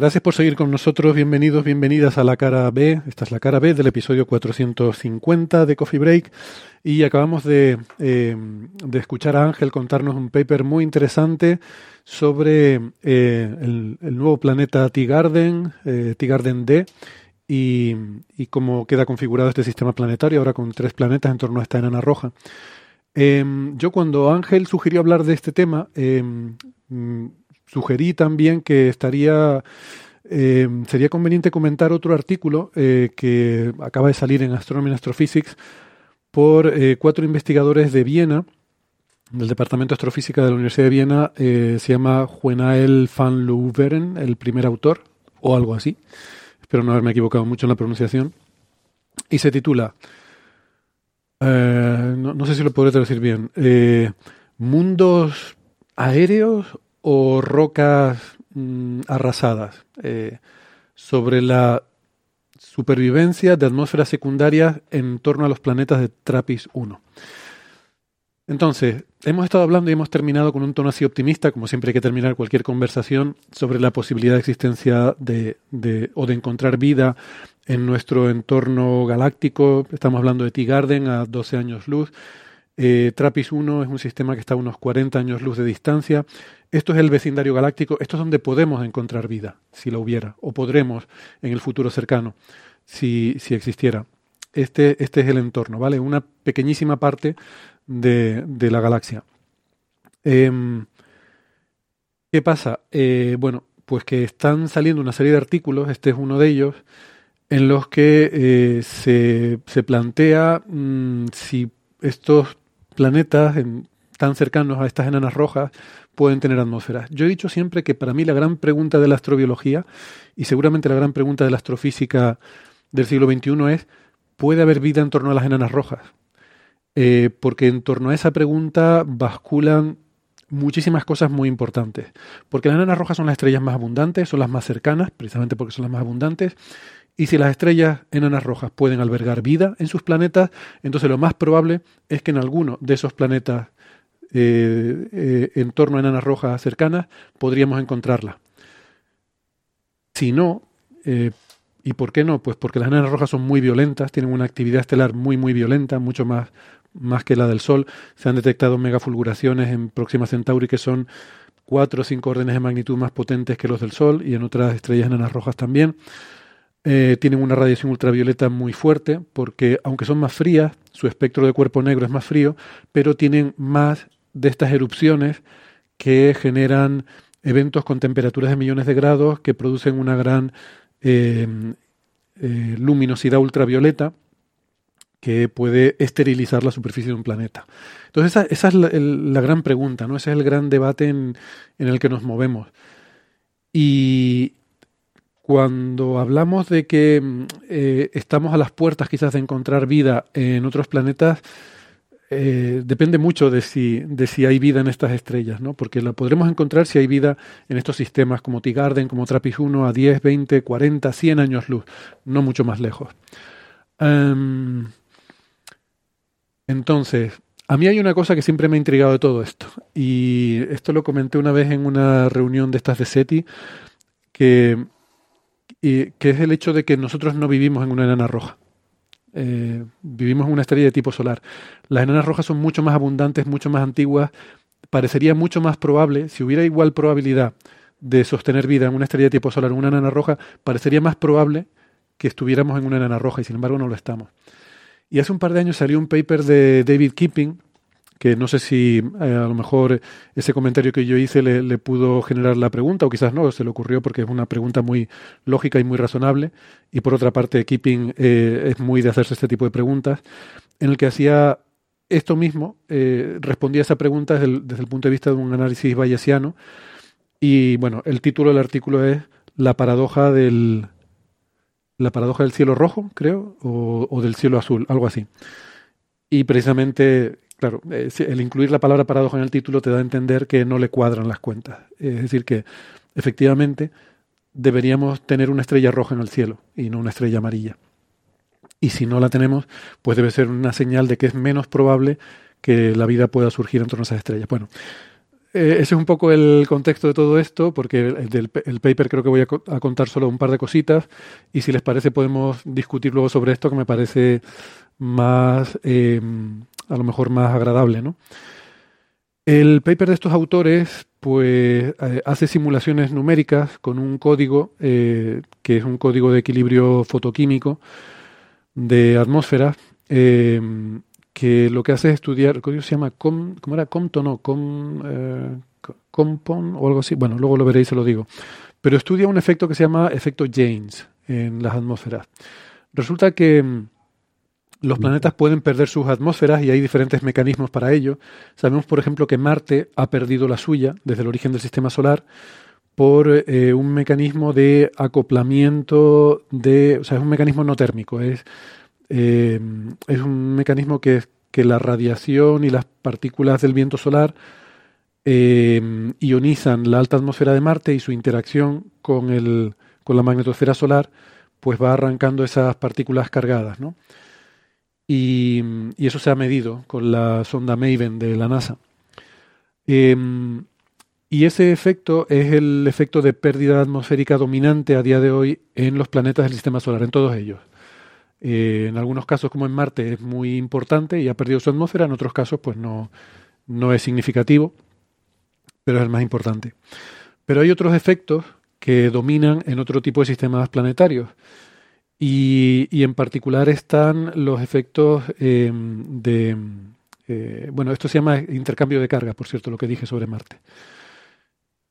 Gracias por seguir con nosotros. Bienvenidos, bienvenidas a la cara B. Esta es la cara B del episodio 450 de Coffee Break. Y acabamos de, eh, de escuchar a Ángel contarnos un paper muy interesante sobre eh, el, nuevo planeta T-Garden, eh, T-Garden D, y, cómo queda configurado este sistema planetario ahora con tres planetas en torno a esta enana roja. Em, yo cuando Ángel sugirió hablar de este tema, em, sugerí también que estaría eh, sería conveniente comentar otro artículo eh, que acaba de salir en Astronomy and Astrophysics por eh, cuatro investigadores de Viena, del Departamento de Astrofísica de la Universidad de Viena. se llama Juenael van Leeuweren, el primer autor, o algo así. Espero no haberme equivocado mucho en la pronunciación. Y se titula, no, no, sé si lo podré traducir bien, Mundos aéreos o rocas mm, arrasadas, eh, sobre la supervivencia de atmósferas secundarias en torno a los planetas de Trappist 1. Entonces, hemos estado hablando y hemos terminado con un tono así optimista, como siempre hay que terminar cualquier conversación, sobre la posibilidad de existencia de, de, o de encontrar vida en nuestro entorno galáctico. Estamos hablando de T-Garden a 12 años luz. Eh, TRAPPIST 1 es un sistema que está a unos 40 años luz de distancia. Esto es el vecindario galáctico, esto es donde podemos encontrar vida, si la hubiera, o podremos en el futuro cercano, si, si existiera. Este, este es el entorno, ¿vale? Una pequeñísima parte de, de la galaxia. Eh, ¿Qué pasa? Eh, bueno, pues que están saliendo una serie de artículos, este es uno de ellos, en los que eh, se, se, plantea mmm, si estos planetas tan cercanos a estas enanas rojas pueden tener atmósferas. Yo he dicho siempre que para mí la gran pregunta de la astrobiología y seguramente la gran pregunta de la astrofísica del siglo XXI es, ¿puede haber vida en torno a las enanas rojas? Eh, porque en torno a esa pregunta basculan muchísimas cosas muy importantes. Porque las enanas rojas son las estrellas más abundantes, son las más cercanas, precisamente porque son las más abundantes. Y si las estrellas enanas rojas pueden albergar vida en sus planetas, entonces lo más probable es que en alguno de esos planetas eh, eh, en torno a enanas rojas cercanas, podríamos encontrarla. Si no, eh, ¿y por qué no? Pues porque las enanas rojas son muy violentas, tienen una actividad estelar muy, muy violenta, mucho más, más que la del Sol. Se han detectado megafulguraciones en Próxima Centauri que son cuatro o cinco órdenes de magnitud más potentes que los del Sol y en otras estrellas enanas rojas también. Tienen una radiación ultravioleta muy fuerte porque aunque son más frías, su espectro de cuerpo negro es más frío, pero tienen más de estas erupciones que generan eventos con temperaturas de millones de grados que producen una gran eh, eh, luminosidad ultravioleta que puede esterilizar la superficie de un planeta. Entonces esa, es la, gran pregunta, ¿no? Ese es el gran debate en, el que nos movemos. Y cuando hablamos de que eh, estamos a las puertas quizás de encontrar vida en otros planetas, eh, depende mucho de si, de si hay vida en estas estrellas, ¿no? Porque la podremos encontrar si hay vida en estos sistemas como T-Garden, como TRAPPIST 1 a 10, 20, 40, 100 años luz, no mucho más lejos. Um, entonces, a mí hay una cosa que siempre me ha intrigado de todo esto, y esto lo comenté una vez en una reunión de estas de SETI, que, que es el hecho de que nosotros no vivimos en una enana roja. Eh, vivimos en una estrella de tipo solar. Las enanas rojas son mucho más abundantes, mucho más antiguas. Parecería mucho más probable, si hubiera igual probabilidad de sostener vida en una estrella de tipo solar, en una enana roja, parecería más probable que estuviéramos en una enana roja y sin embargo no lo estamos. Y hace un par de años salió un paper de David Keeping, que no sé si eh, a lo mejor ese comentario que yo hice le, pudo generar la pregunta, o quizás no, se le ocurrió porque es una pregunta muy lógica y muy razonable, y por otra parte Keeping eh, es muy de hacerse este tipo de preguntas, en el que hacía esto mismo, eh, respondía a esa pregunta desde el, punto de vista de un análisis bayesiano, y bueno, el título del artículo es La paradoja del, la paradoja del cielo rojo, creo, o del cielo azul, algo así. Y precisamente Claro, eh, el incluir la palabra paradoja en el título te da a entender que no le cuadran las cuentas. Es decir, que efectivamente deberíamos tener una estrella roja en el cielo y no una estrella amarilla. Y si no la tenemos, pues debe ser una señal de que es menos probable que la vida pueda surgir en torno a esas estrellas. Bueno, eh, ese es un poco el contexto de todo esto, porque el, paper creo que voy a, contar solo un par de cositas y si les parece podemos discutir luego sobre esto que me parece más, eh, a lo mejor más agradable, ¿no? El paper de estos autores pues eh, hace simulaciones numéricas con un código eh, que es un código de equilibrio fotoquímico de atmósfera eh, que lo que hace es estudiar, el código se llama ¿cómo era? Compton o Com, Compon o algo así, bueno, luego lo veréis, se lo digo, pero estudia un efecto que se llama efecto James en las atmósferas. Resulta que mm, los planetas pueden perder sus atmósferas y hay diferentes mecanismos para ello. Sabemos, por ejemplo, que Marte ha perdido la suya desde el origen del sistema solar por eh, un mecanismo de acoplamiento de, o sea, es un mecanismo no térmico, es, eh, un mecanismo que, que la radiación y las partículas del viento solar eh, ionizan la alta atmósfera de Marte y su interacción con, el, con la magnetosfera solar pues va arrancando esas partículas cargadas, ¿no? Y, y, eso se ha medido con la sonda Maven de la NASA. Eh, y ese efecto es el efecto de pérdida atmosférica dominante a día de hoy en los planetas del sistema solar, en todos ellos. Eh, en algunos casos, como en Marte, es muy importante y ha perdido su atmósfera, en otros casos, pues no, no es significativo, pero es el más importante. Pero hay otros efectos que dominan en otro tipo de sistemas planetarios. Y, en particular están los efectos eh, de... Bueno, esto se llama intercambio de carga, por cierto, lo que dije sobre Marte.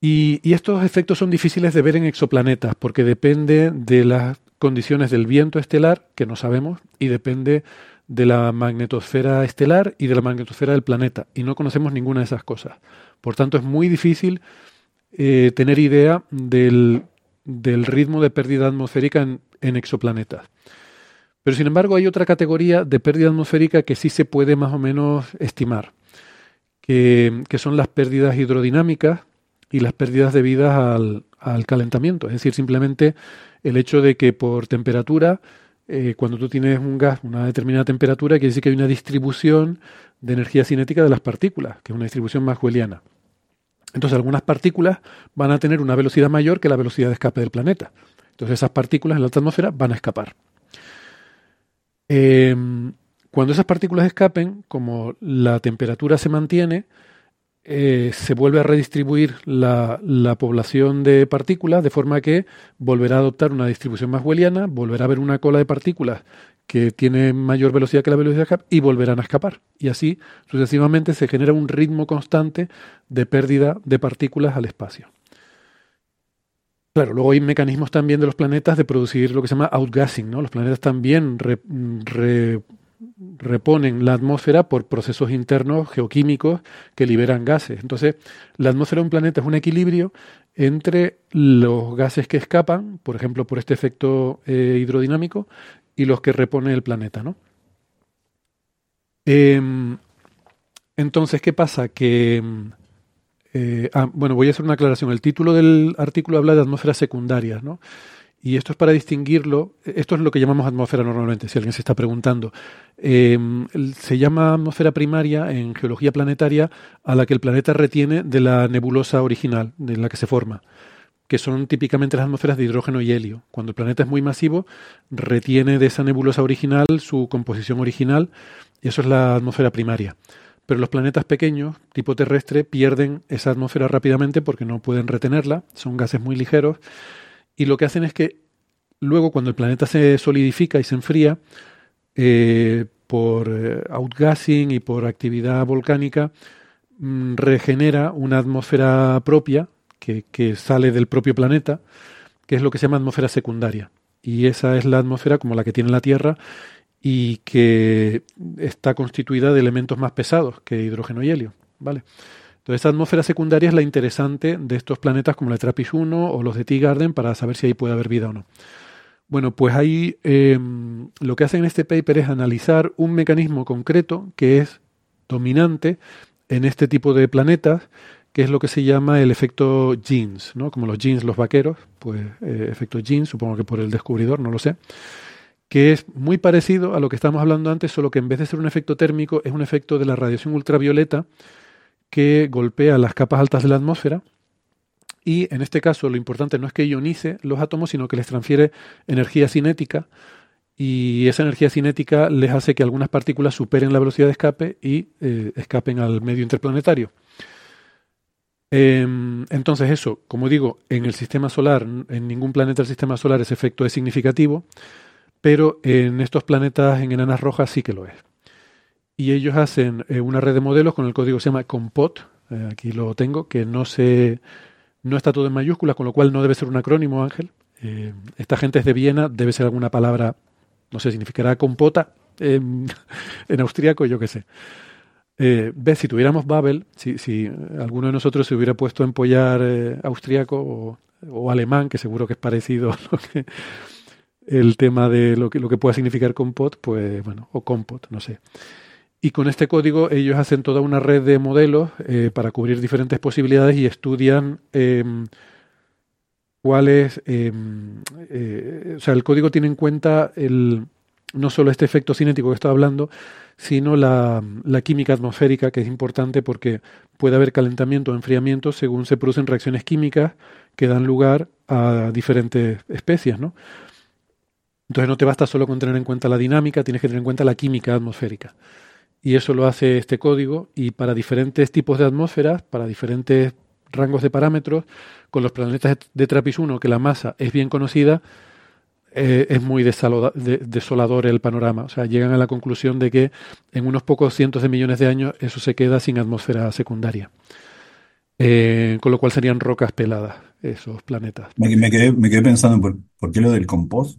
Y, y, estos efectos son difíciles de ver en exoplanetas porque depende de las condiciones del viento estelar, que no sabemos, y depende de la magnetosfera estelar y de la magnetosfera del planeta, y no conocemos ninguna de esas cosas. Por tanto, es muy difícil eh, tener idea del, del ritmo de pérdida atmosférica en, en exoplanetas. Pero sin embargo hay otra categoría de pérdida atmosférica que sí se puede más o menos estimar, que, son las pérdidas hidrodinámicas y las pérdidas debidas al, al, calentamiento. Es decir, simplemente el hecho de que por temperatura, eh, cuando tú tienes un gas, una determinada temperatura, quiere decir que hay una distribución de energía cinética de las partículas, que es una distribución maxwelliana. Entonces algunas partículas van a tener una velocidad mayor que la velocidad de escape del planeta. Entonces esas partículas en la atmósfera van a escapar. Eh, cuando esas partículas escapen, como la temperatura se mantiene, eh, se vuelve a redistribuir la, la, población de partículas de forma que volverá a adoptar una distribución más maxwelliana, volverá a haber una cola de partículas que tiene mayor velocidad que la velocidad de escape y volverán a escapar. Y así sucesivamente se genera un ritmo constante de pérdida de partículas al espacio. Claro, luego hay mecanismos también de los planetas de producir lo que se llama outgassing, ¿no? Los planetas también re, re, reponen la atmósfera por procesos internos geoquímicos que liberan gases. Entonces, la atmósfera de un planeta es un equilibrio entre los gases que escapan, por ejemplo, por este efecto eh, hidrodinámico, y los que repone el planeta, ¿no? Eh, entonces, ¿qué pasa? Que eh, ah, bueno, voy a hacer una aclaración. El título del artículo habla de atmósferas secundarias, ¿no? Y esto es para distinguirlo. Esto es lo que llamamos atmósfera normalmente, si alguien se está preguntando. Eh, se llama atmósfera primaria en geología planetaria a la que el planeta retiene de la nebulosa original, de la que se forma, que son típicamente las atmósferas de hidrógeno y helio. Cuando el planeta es muy masivo, retiene de esa nebulosa original su composición original, y eso es la atmósfera primaria pero los planetas pequeños, tipo terrestre, pierden esa atmósfera rápidamente porque no pueden retenerla, son gases muy ligeros, y lo que hacen es que luego cuando el planeta se solidifica y se enfría, eh, por eh, outgassing y por actividad volcánica, mm, regenera una atmósfera propia que, que sale del propio planeta, que es lo que se llama atmósfera secundaria. Y esa es la atmósfera como la que tiene la Tierra y que está constituida de elementos más pesados que hidrógeno y helio, ¿vale? Entonces, esta atmósfera secundaria es la interesante de estos planetas como la Trappist 1 o los de T Garden para saber si ahí puede haber vida o no. Bueno, pues ahí eh, lo que hacen en este paper es analizar un mecanismo concreto que es dominante en este tipo de planetas, que es lo que se llama el efecto jeans, ¿no? Como los jeans, los vaqueros, pues eh, efecto jeans, supongo que por el descubridor, no lo sé que es muy parecido a lo que estábamos hablando antes, solo que en vez de ser un efecto térmico, es un efecto de la radiación ultravioleta que golpea las capas altas de la atmósfera. Y en este caso lo importante no es que ionice los átomos, sino que les transfiere energía cinética. Y esa energía cinética les hace que algunas partículas superen la velocidad de escape y eh, escapen al medio interplanetario. Em, entonces eso, como digo, en el sistema solar, en ningún planeta del sistema solar ese efecto es significativo, pero en estos planetas en enanas rojas sí que lo es. Y ellos hacen eh, una red de modelos con el código que se llama Compot, eh, aquí lo tengo, que no se no está todo en mayúsculas, con lo cual no debe ser un acrónimo, Ángel. Eh, esta gente es de Viena, debe ser alguna palabra, no sé, significará compota en, en austríaco, yo qué sé. Ves, si tuviéramos Babel, si, si, alguno de nosotros se hubiera puesto a empollar eh, austríaco o, alemán, que seguro que es parecido a lo que, el tema de lo que, lo que pueda significar compot, pues bueno, o compot, no sé. Y con este código ellos hacen toda una red de modelos eh, para cubrir diferentes posibilidades y estudian eh, cuáles... Em, eh, o sea, el código tiene en cuenta el, no solo este efecto cinético que estaba hablando, sino la, la, química atmosférica, que es importante porque puede haber calentamiento o enfriamiento según se producen reacciones químicas que dan lugar a diferentes especies, ¿no? Entonces no te basta solo con tener en cuenta la dinámica, tienes que tener en cuenta la química atmosférica y eso lo hace este código y para diferentes tipos de atmósferas, para diferentes rangos de parámetros, con los planetas de Trappist 1, que la masa es bien conocida, eh, es muy desolador el panorama. O sea, llegan a la conclusión de que en unos pocos cientos de millones de años eso se queda sin atmósfera secundaria. Eh, con lo cual serían rocas peladas esos planetas. Me, quedé, pensando, ¿por, ¿por, qué lo del compost?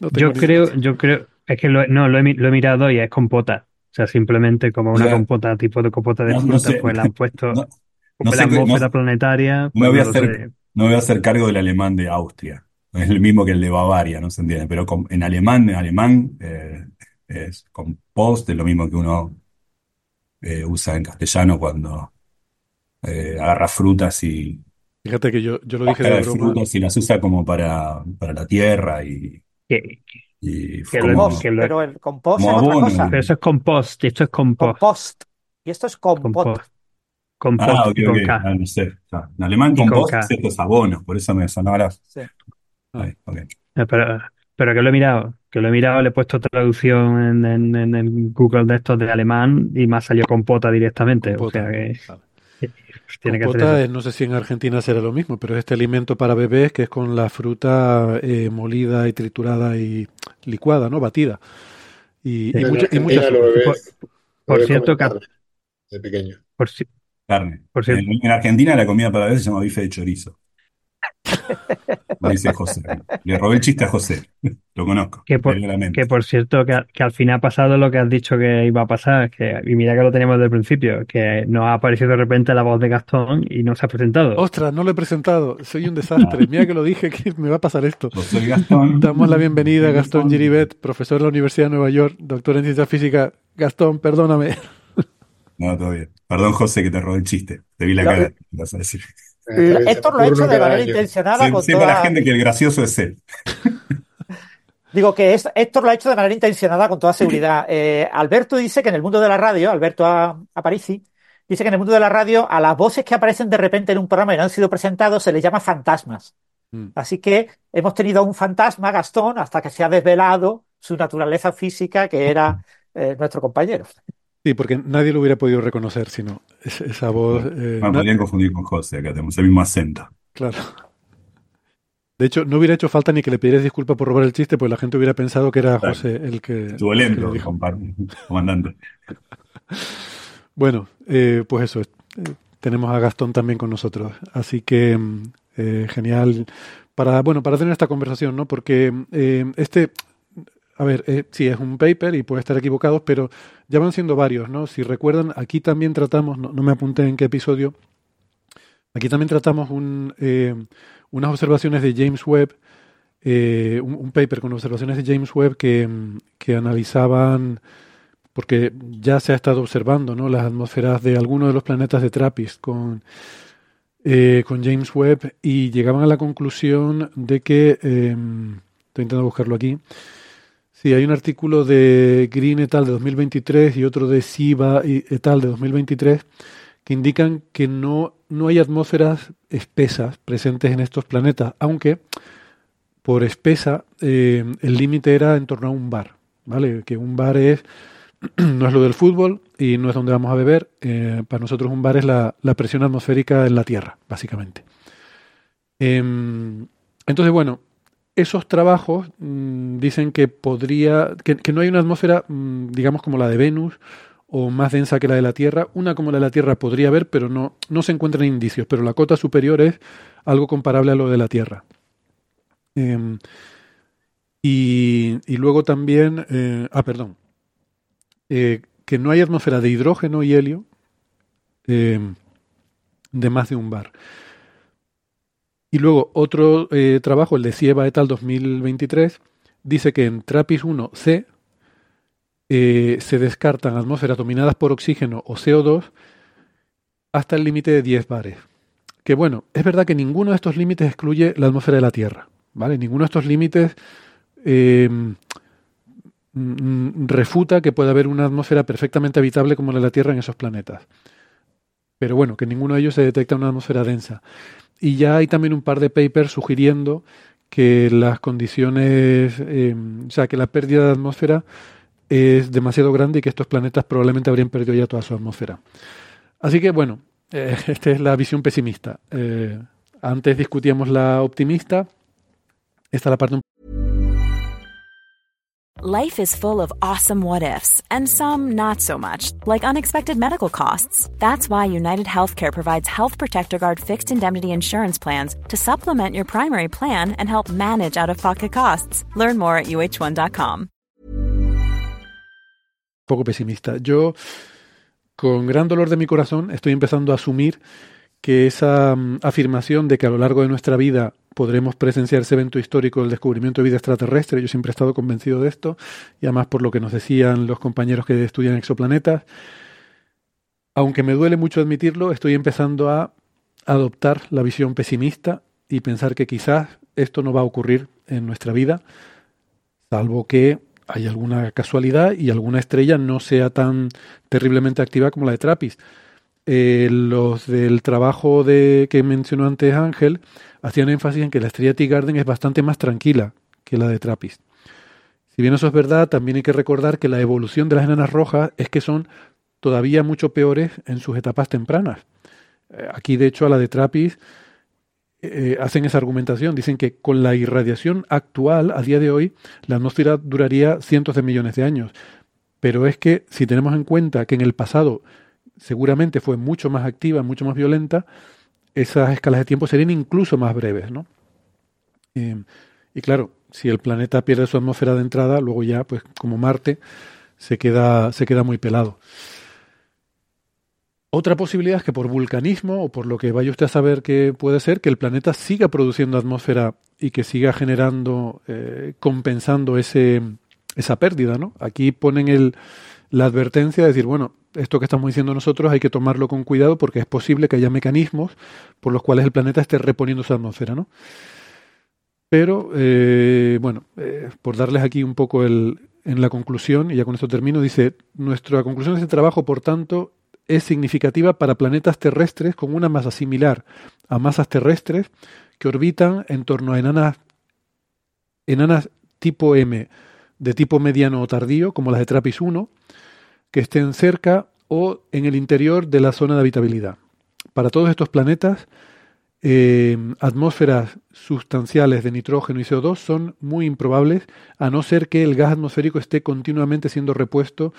No yo creo, yo creo, es que lo, no, lo he, lo he, mirado y es compota. O sea, simplemente como una compota, tipo de compota de no, frutas, no pues la han puesto como la atmósfera planetaria. Pues me voy, a hacer, no voy a hacer cargo del alemán de Austria. Es el mismo que el de Bavaria, no se entiende. Pero con, en alemán, en alemán eh, es compost, es lo mismo que uno eh, usa en castellano cuando eh, agarra frutas y. Fíjate que yo, yo lo dije de, frutas y las usa como para, para la tierra y. ¿Qué? Y que lo, que lo, pero el compost es otra cosa. Pero eso es compost, y esto es compost. Compost. Y esto es compot. Compost. Compost Ah, ok, y con ok. K. Ah, no sé. Ah, En alemán compost es esto es abono, por eso me sonaba. Sí. Ay. Eh, Pero, pero que lo he mirado, que lo he mirado, le he puesto traducción en, en, en el Google de estos de alemán y me ha salido compota directamente. Compota. O sea que Vale. Tiene que hacer Compota eso. no sé si en Argentina será lo mismo, pero es este alimento para bebés que es con la fruta eh, molida y triturada y licuada, ¿no? Batida. Y, y Sí. En mucha, y mucha Argentina azúcar. los bebés, Por cierto, carne de pequeño. Por, si- Carne. por cierto, En, en Argentina la comida para bebés se llama bife de chorizo. Me dice José. Le robé el chiste a José. Lo conozco. que por, claramente. que por cierto, que, que al final ha pasado lo que has dicho que iba a pasar, que, y mira que lo teníamos desde el principio, que nos ha aparecido de repente la voz de Gastón y no se ha presentado. Ostras, no lo he presentado. Soy un desastre. Mira que lo dije que me va a pasar esto. Yo soy Gastón. Damos la bienvenida a Gastón Giribet, profesor de la Universidad de Nueva York, doctor en ciencia física. Gastón, perdóname. No, todo bien. Perdón, José, que te robé el chiste. Te vi la Lo- cara. vas a decir. Se lo ha hecho de manera intencionada Se- con Sepa la toda... gente que el gracioso es él. Digo que es- Héctor lo ha hecho de manera intencionada con toda seguridad. Eh, Alberto dice que en el mundo de la radio, Alberto A- Aparici, dice que en el mundo de la radio a las voces que aparecen de repente en un programa y no han sido presentados se les llama fantasmas. Mm. Así que hemos tenido un fantasma, Gastón, hasta que se ha desvelado su naturaleza física, que era eh, nuestro compañero. Sí, porque nadie lo hubiera podido reconocer, sino es- esa voz. eh, Me na- podrían confundir con José, acá tenemos el mismo acento. claro. De hecho, no hubiera hecho falta ni que le pidieras disculpas por robar el chiste, pues la gente hubiera pensado que era Claro. José el que, Estuvo el lento, compa- comandante. Bueno, eh, pues eso, eh, tenemos a Gastón también con nosotros. Así que mm, eh, genial para, bueno, para tener esta conversación, ¿no? Porque eh, este, a ver, eh, sí, es un paper y puede estar equivocados, pero ya van siendo varios, ¿no? Si recuerdan, aquí también tratamos, no, me apunté en qué episodio, aquí también tratamos un, eh, unas observaciones de James Webb, eh, un, paper con observaciones de James Webb que, que analizaban porque ya se ha estado observando ¿no? las atmósferas de algunos de los planetas de TRAPPIST con, eh, con James Webb y llegaban a la conclusión de que, eh, estoy intentando buscarlo aquí, Sí, hay un artículo de Green et al. de 2023 y otro de Siva et al. de 2023 que indican que no, no hay atmósferas espesas presentes en estos planetas, aunque por espesa eh, el límite era en torno a un bar, ¿vale? Que un bar es no es lo del fútbol y no es donde vamos a beber. Eh, para nosotros un bar es la, presión atmosférica en la Tierra, básicamente. Em, entonces, bueno, esos trabajos mm, dicen que podría, que, no hay una atmósfera, mm, digamos, como la de Venus o más densa que la de la Tierra. Una como la de la Tierra podría haber, pero no, no se encuentran indicios. Pero la cota superior es algo comparable a lo de la Tierra. Em, y, luego también, eh, ah, perdón, eh, que no hay atmósfera de hidrógeno y helio em, de más de un bar. Y luego otro eh, trabajo, el de Sieva et al. 2023, dice que en TRAPPIST 1C eh, se descartan atmósferas dominadas por oxígeno o CO2 hasta el límite de 10 bares. Que bueno, es verdad que ninguno de estos límites excluye la atmósfera de la Tierra. ¿vale? Ninguno de estos límites em, mm, refuta que pueda haber una atmósfera perfectamente habitable como la de la Tierra en esos planetas. Pero bueno, que ninguno de ellos se detecta una atmósfera densa. Y ya hay también un par de papers sugiriendo que las condiciones, eh, o sea, que la pérdida de atmósfera es demasiado grande y que estos planetas probablemente habrían perdido ya toda su atmósfera. Así que bueno, eh, esta es la visión pesimista. Eh, antes discutíamos la optimista. Esta es la parte un Life is full of awesome what ifs, and some not so much, like unexpected medical costs. That's why United Healthcare provides Health Protector Guard fixed indemnity insurance plans to supplement your primary plan and help manage out of pocket costs. Learn more at uh1.com. Poco pesimista. Yo, con gran dolor de mi corazón, estoy empezando a asumir que esa um, afirmación de que a lo largo de nuestra vida podremos presenciar ese evento histórico del descubrimiento de vida extraterrestre. Yo siempre he estado convencido de esto, y además por lo que nos decían los compañeros que estudian exoplanetas. Aunque me duele mucho admitirlo, estoy empezando a adoptar la visión pesimista y pensar que quizás esto no va a ocurrir en nuestra vida, salvo que haya alguna casualidad y alguna estrella no sea tan terriblemente activa como la de Trappist. Eh, los del trabajo de, que mencionó antes Ángel hacían énfasis en que la estrella Tea Garden es bastante más tranquila que la de Trappist. Si bien eso es verdad, también hay que recordar que la evolución de las enanas rojas es que son todavía mucho peores en sus etapas tempranas. Eh, aquí, de hecho, a la de Trappist eh, hacen esa argumentación. Dicen que con la irradiación actual, a día de hoy, la atmósfera duraría cientos de millones de años. Pero es que si tenemos en cuenta que en el pasado seguramente fue mucho más activa, mucho más violenta, esas escalas de tiempo serían incluso más breves, ¿no? Eh, y claro, si el planeta pierde su atmósfera de entrada, luego ya, pues como Marte, se queda, se queda muy pelado. Otra posibilidad es que por vulcanismo o por lo que vaya usted a saber que puede ser, que el planeta siga produciendo atmósfera y que siga generando, eh, compensando ese, esa pérdida, ¿no? Aquí ponen el, la advertencia de decir, bueno, esto que estamos diciendo nosotros hay que tomarlo con cuidado porque es posible que haya mecanismos por los cuales el planeta esté reponiendo su atmósfera, ¿no? Pero, eh, bueno, eh, por darles aquí un poco el, en la conclusión, y ya con esto termino, dice, nuestra conclusión de este trabajo, por tanto, es significativa para planetas terrestres con una masa similar a masas terrestres que orbitan en torno a enanas, enanas tipo M, de tipo mediano o tardío, como las de Trappist 1, que estén cerca o en el interior de la zona de habitabilidad. Para todos estos planetas, eh, atmósferas sustanciales de nitrógeno y CO2 son muy improbables, a no ser que el gas atmosférico esté continuamente siendo repuesto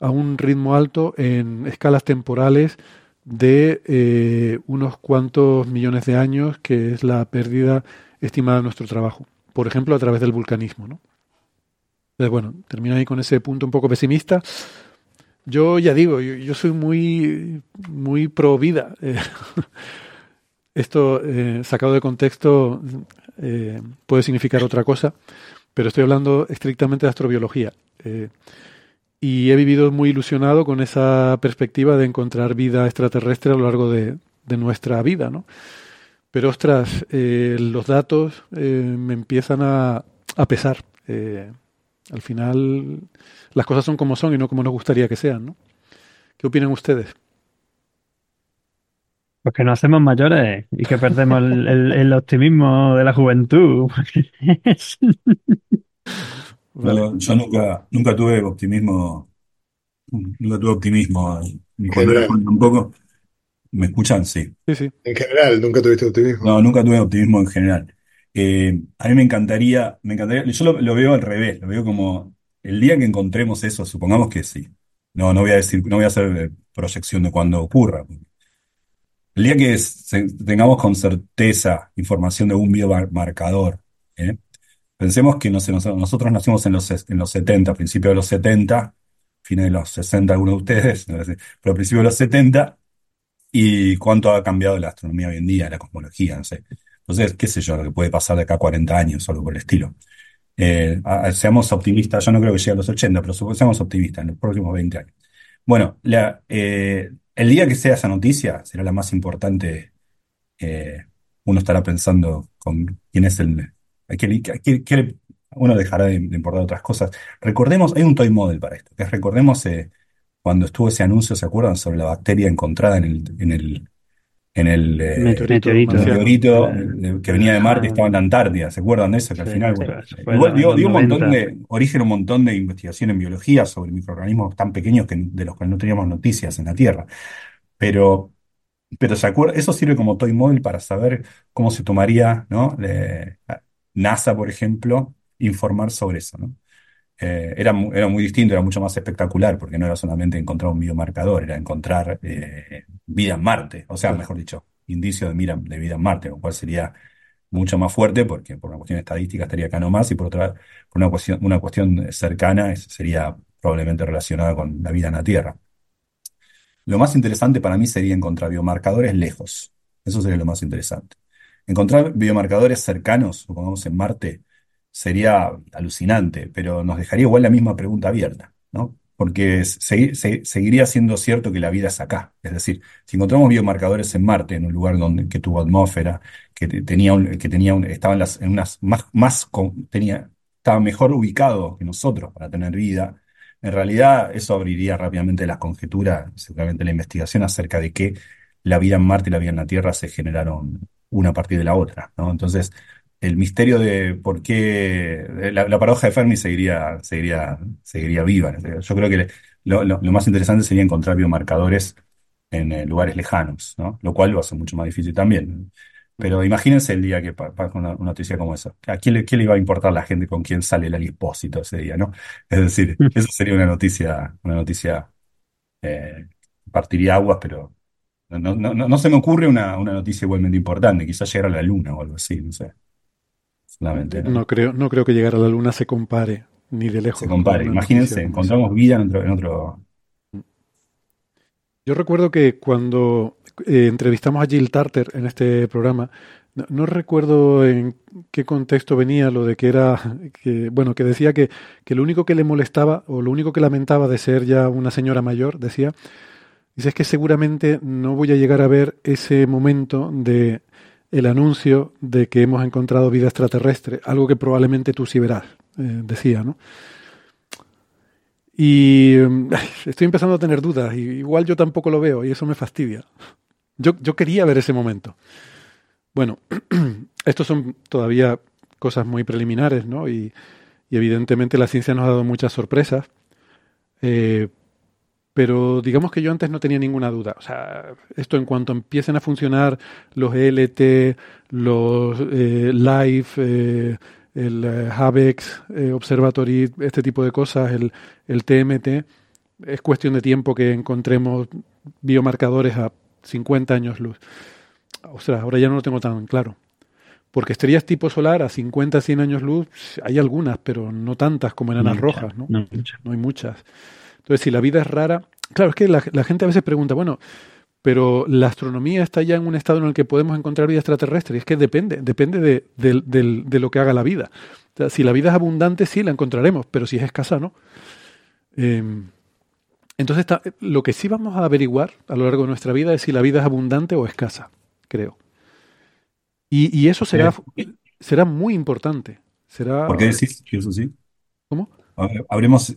a un ritmo alto en escalas temporales de eh, unos cuantos millones de años, que es la pérdida estimada de nuestro trabajo, por ejemplo, a través del vulcanismo. Entonces, bueno, termino ahí con ese punto un poco pesimista. Yo ya digo, yo, soy muy, muy pro vida. Eh, esto, eh, sacado de contexto, eh, puede significar otra cosa, pero estoy hablando estrictamente de astrobiología. y he vivido muy ilusionado con esa perspectiva de encontrar vida extraterrestre a lo largo de, nuestra vida, ¿no? Pero ostras, los datos me empiezan a, a pesar. Al final las cosas son como son y no como nos gustaría que sean, ¿no? ¿Qué opinan ustedes? Pues que nos hacemos mayores y que perdemos el, optimismo de la juventud. yo nunca, nunca tuve optimismo, nunca tuve optimismo, ni tampoco. ¿Me escuchan? Sí. Sí, sí. En general, nunca tuviste optimismo. No, nunca tuve optimismo en general. Eh, a mí me encantaría, me encantaría, yo lo, veo al revés, lo veo como el día que encontremos eso, supongamos que sí. No, no voy a decir, no voy a hacer eh, proyección de cuándo ocurra. El día que tengamos con certeza información de un biomarcador, ¿eh? pensemos que no sé, nosotros nacimos en los, en los 70, principios de los 70, fines de los 60 algunos de ustedes, pero a principios de los 70, y cuánto ha cambiado la astronomía hoy en día, la cosmología, no sé. Entonces, qué sé yo, lo que puede pasar de acá a 40 años o algo por el estilo. Eh, seamos optimistas, yo no creo que llegue a los 80, pero seamos optimistas en los próximos 20 años. Bueno, eh, el día que sea esa noticia será la más importante. Eh, uno estará pensando con quién es el. uno dejará de, importar otras cosas. Recordemos, hay un toy model para esto, que recordemos cuando estuvo ese anuncio, ¿se acuerdan? Sobre la bacteria encontrada en el, en el en el eh, meteorito, que venía de Marte y estaba en la Antártida. ¿Se acuerdan de eso? Que al final, igual dio, un montón de, origen un montón de investigación en biología sobre microorganismos tan pequeños que, de los que no teníamos noticias en la Tierra. Pero, pero ¿se? Eso sirve como toy model para saber cómo se tomaría, ¿no? NASA, por ejemplo, informar sobre eso, ¿no? Eh, era, era, muy distinto, era mucho más espectacular, porque no era solamente encontrar un biomarcador, era encontrar eh, vida en Marte, o sea, mejor dicho, indicio de, de vida en Marte, lo cual sería mucho más fuerte, porque por una cuestión estadística estaría acá nomás, y por otra, por una cuestión, una cuestión cercana, sería probablemente relacionada con la vida en la Tierra. Lo más interesante para mí sería encontrar biomarcadores lejos. Eso sería lo más interesante. Encontrar biomarcadores cercanos, supongamos en Marte, sería alucinante, pero nos dejaría igual la misma pregunta abierta, ¿no? Porque seguiría siendo cierto que la vida es acá. Es decir, si encontramos biomarcadores en Marte, en un lugar donde que tuvo atmósfera, que tenía que tenía estaba en, unas más, más tenía, estaba mejor ubicado que nosotros para tener vida, en realidad eso abriría rápidamente las conjeturas, seguramente la investigación acerca de que la vida en Marte y la vida en la Tierra se generaron una a partir de la otra, ¿no? Entonces, el misterio de por qué la, paradoja de Fermi seguiría, seguiría, seguiría viva. Yo creo que lo, más interesante sería encontrar biomarcadores en eh, lugares lejanos, ¿no? Lo cual lo hace mucho más difícil también. Pero imagínense el día que pasa una, noticia como esa. ¿A quién le, le, iba a importar la gente con quién sale el alispósito ese día, no? Es decir, eso sería una noticia, una noticia eh, partiría aguas, pero no, no, no, se me ocurre una, una noticia igualmente importante. Quizás llegar a la luna o algo así, no sé. ¿No? creo, no creo que llegar a la Luna se compare, ni de lejos. Se compare. Imagínense, encontramos vida en otro, Yo recuerdo que cuando eh, entrevistamos a Jill Tarter en este programa, no, recuerdo en qué contexto venía lo de que era, que, bueno, que decía que, que, lo único que le molestaba o lo único que lamentaba de ser ya una señora mayor, decía, dice es que seguramente no voy a llegar a ver ese momento de el anuncio de que hemos encontrado vida extraterrestre, algo que probablemente tú sí verás, eh, decía, ¿no? Y estoy empezando a tener dudas, y igual yo tampoco lo veo, y eso me fastidia. Yo, yo quería ver ese momento. Bueno, estos son todavía cosas muy preliminares, ¿no? Y, y evidentemente la ciencia nos ha dado muchas sorpresas. Eh, pero digamos que yo antes no tenía ninguna duda. O sea, esto en cuanto empiecen a funcionar los ELT, los eh, Live, eh, el eh, HABEX Observatory, este tipo de cosas, el, el TMT, es cuestión de tiempo que encontremos biomarcadores a 50 años luz. O sea, ahora ya no lo tengo tan claro. Porque estrellas tipo solar a 50, 100 años luz, hay algunas, pero no tantas como enanas rojas, ¿no? No, no hay muchas. Entonces, si la vida es rara, claro, es que la, gente a veces pregunta, bueno, pero la astronomía está ya en un estado en el que podemos encontrar vida extraterrestre. Y es que depende, depende de, lo que haga la vida. si la vida es abundante, sí la encontraremos, pero si es escasa, no. Em, entonces, lo que sí vamos a averiguar a lo largo de nuestra vida es si la vida es abundante o escasa, creo. Y, eso será, será muy importante. Será, ¿Por qué decís que eso sí? ¿Cómo? habremos,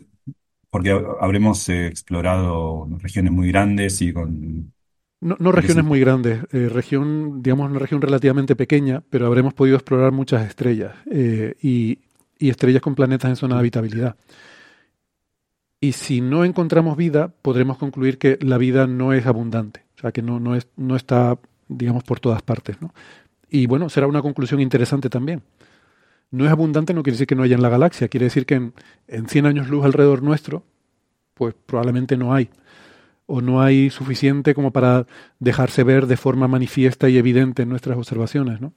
porque habremos explorado regiones muy grandes y con no, regiones muy grandes, eh, región, digamos, una región relativamente pequeña, pero habremos podido explorar muchas estrellas eh, y, estrellas con planetas en zona de habitabilidad. Y si no encontramos vida, podremos concluir que la vida no es abundante, o sea, que no, no, es, no está, digamos, por todas partes. ¿no? Y bueno, será una conclusión interesante también. No es abundante no quiere decir que no haya en la galaxia, quiere decir que en, en 100 años luz alrededor nuestro, pues probablemente no hay o no hay suficiente como para dejarse ver de forma manifiesta y evidente en nuestras observaciones, ¿no?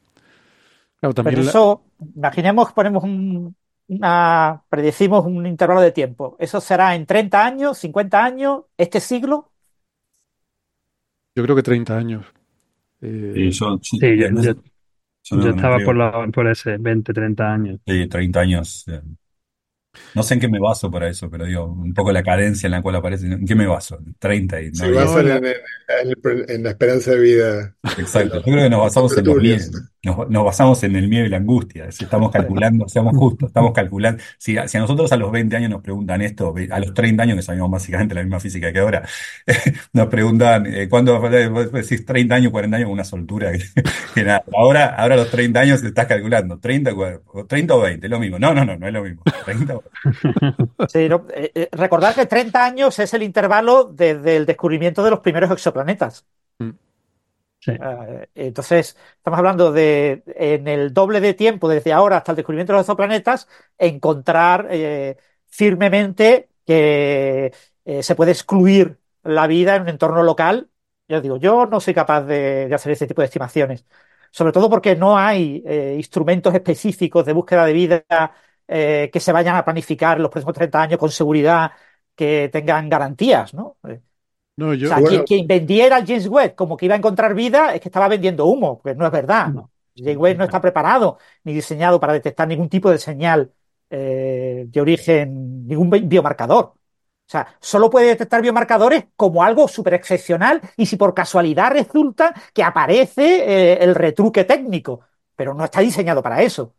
Claro, también eso, imaginemos que ponemos un, una, predecimos un intervalo de tiempo. ¿Eso será en 30 años, 50 años, este siglo? Yo creo que 30 años. Eh, sí, yo, estaba por, por ese 20, 30 años. Sí, 30 años. Eh, no sé en qué me baso para eso, pero digo, un poco la cadencia en la cual aparece. ¿En qué me baso? 30 y no. Se basan en, la esperanza de vida. Exacto. Yo creo que nos basamos en los miedos. Nos, basamos en el miedo y la angustia. Si estamos calculando, seamos justos, estamos calculando. Si, a nosotros a los 20 años nos preguntan esto, a los 30 años, que sabemos básicamente la misma física que ahora, nos preguntan, eh, ¿cuándo decís 30 años, 40 años? Una soltura que, nada. Ahora, ahora a los 30 años estás calculando, 30, 30 o 20, es lo mismo. No, no, no, no es lo mismo. 30 Sí, eh, eh, recordar que 30 años es el intervalo desde el descubrimiento de los primeros exoplanetas. Mm. Eh, entonces, estamos hablando de, en el doble de tiempo, desde ahora hasta el descubrimiento de los exoplanetas, encontrar firmemente que se puede excluir la vida en un entorno local. Yo digo, yo no soy capaz de, hacer ese tipo de estimaciones. Sobre todo porque no hay instrumentos específicos de búsqueda de vida eh, que se vayan a planificar los próximos 30 años con seguridad, que tengan garantías, ¿no? Eh, o sea, quien, vendiera al James Webb como que iba a encontrar vida es que estaba vendiendo humo, porque no es verdad. No. James Webb no está preparado ni diseñado para detectar ningún tipo de señal eh, de origen, ningún biomarcador. O sea, solo puede detectar biomarcadores como algo súper excepcional y si por casualidad resulta que aparece el retruque técnico, pero no está diseñado para eso.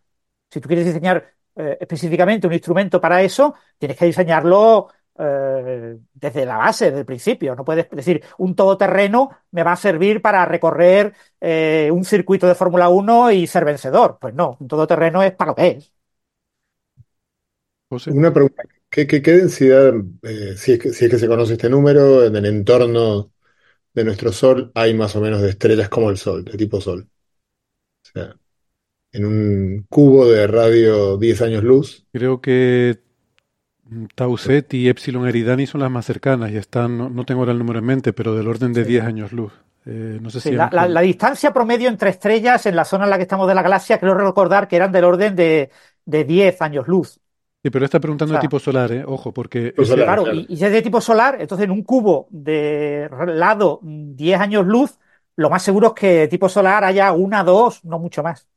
Si tú quieres diseñar eh, específicamente un instrumento para eso, tienes que diseñarlo eh, desde la base, desde el principio. No puedes decir, un todoterreno me va a servir para recorrer eh, un circuito de Fórmula 1 y ser vencedor. Pues no, un todoterreno es para lo que es. Una pregunta, ¿qué, densidad, si, es que, si es que se conoce este número, en el entorno de nuestro Sol hay más o menos de estrellas como el Sol, de tipo Sol? O sea, en un cubo de radio 10 años luz. Creo que Tau Set y Epsilon Eridani son las más cercanas y están, no, tengo ahora el número en mente, pero del orden de 10 años luz. Eh, no sé si la, distancia promedio entre estrellas en la zona en la que estamos de la galaxia, creo recordar que eran del orden de, de 10 años luz. Sí, pero está preguntando de tipo solar, ¿eh? ojo, porque... claro, Y, si es de tipo solar, entonces en un cubo de lado 10 años luz, lo más seguro es que de tipo solar haya una, dos, no mucho más.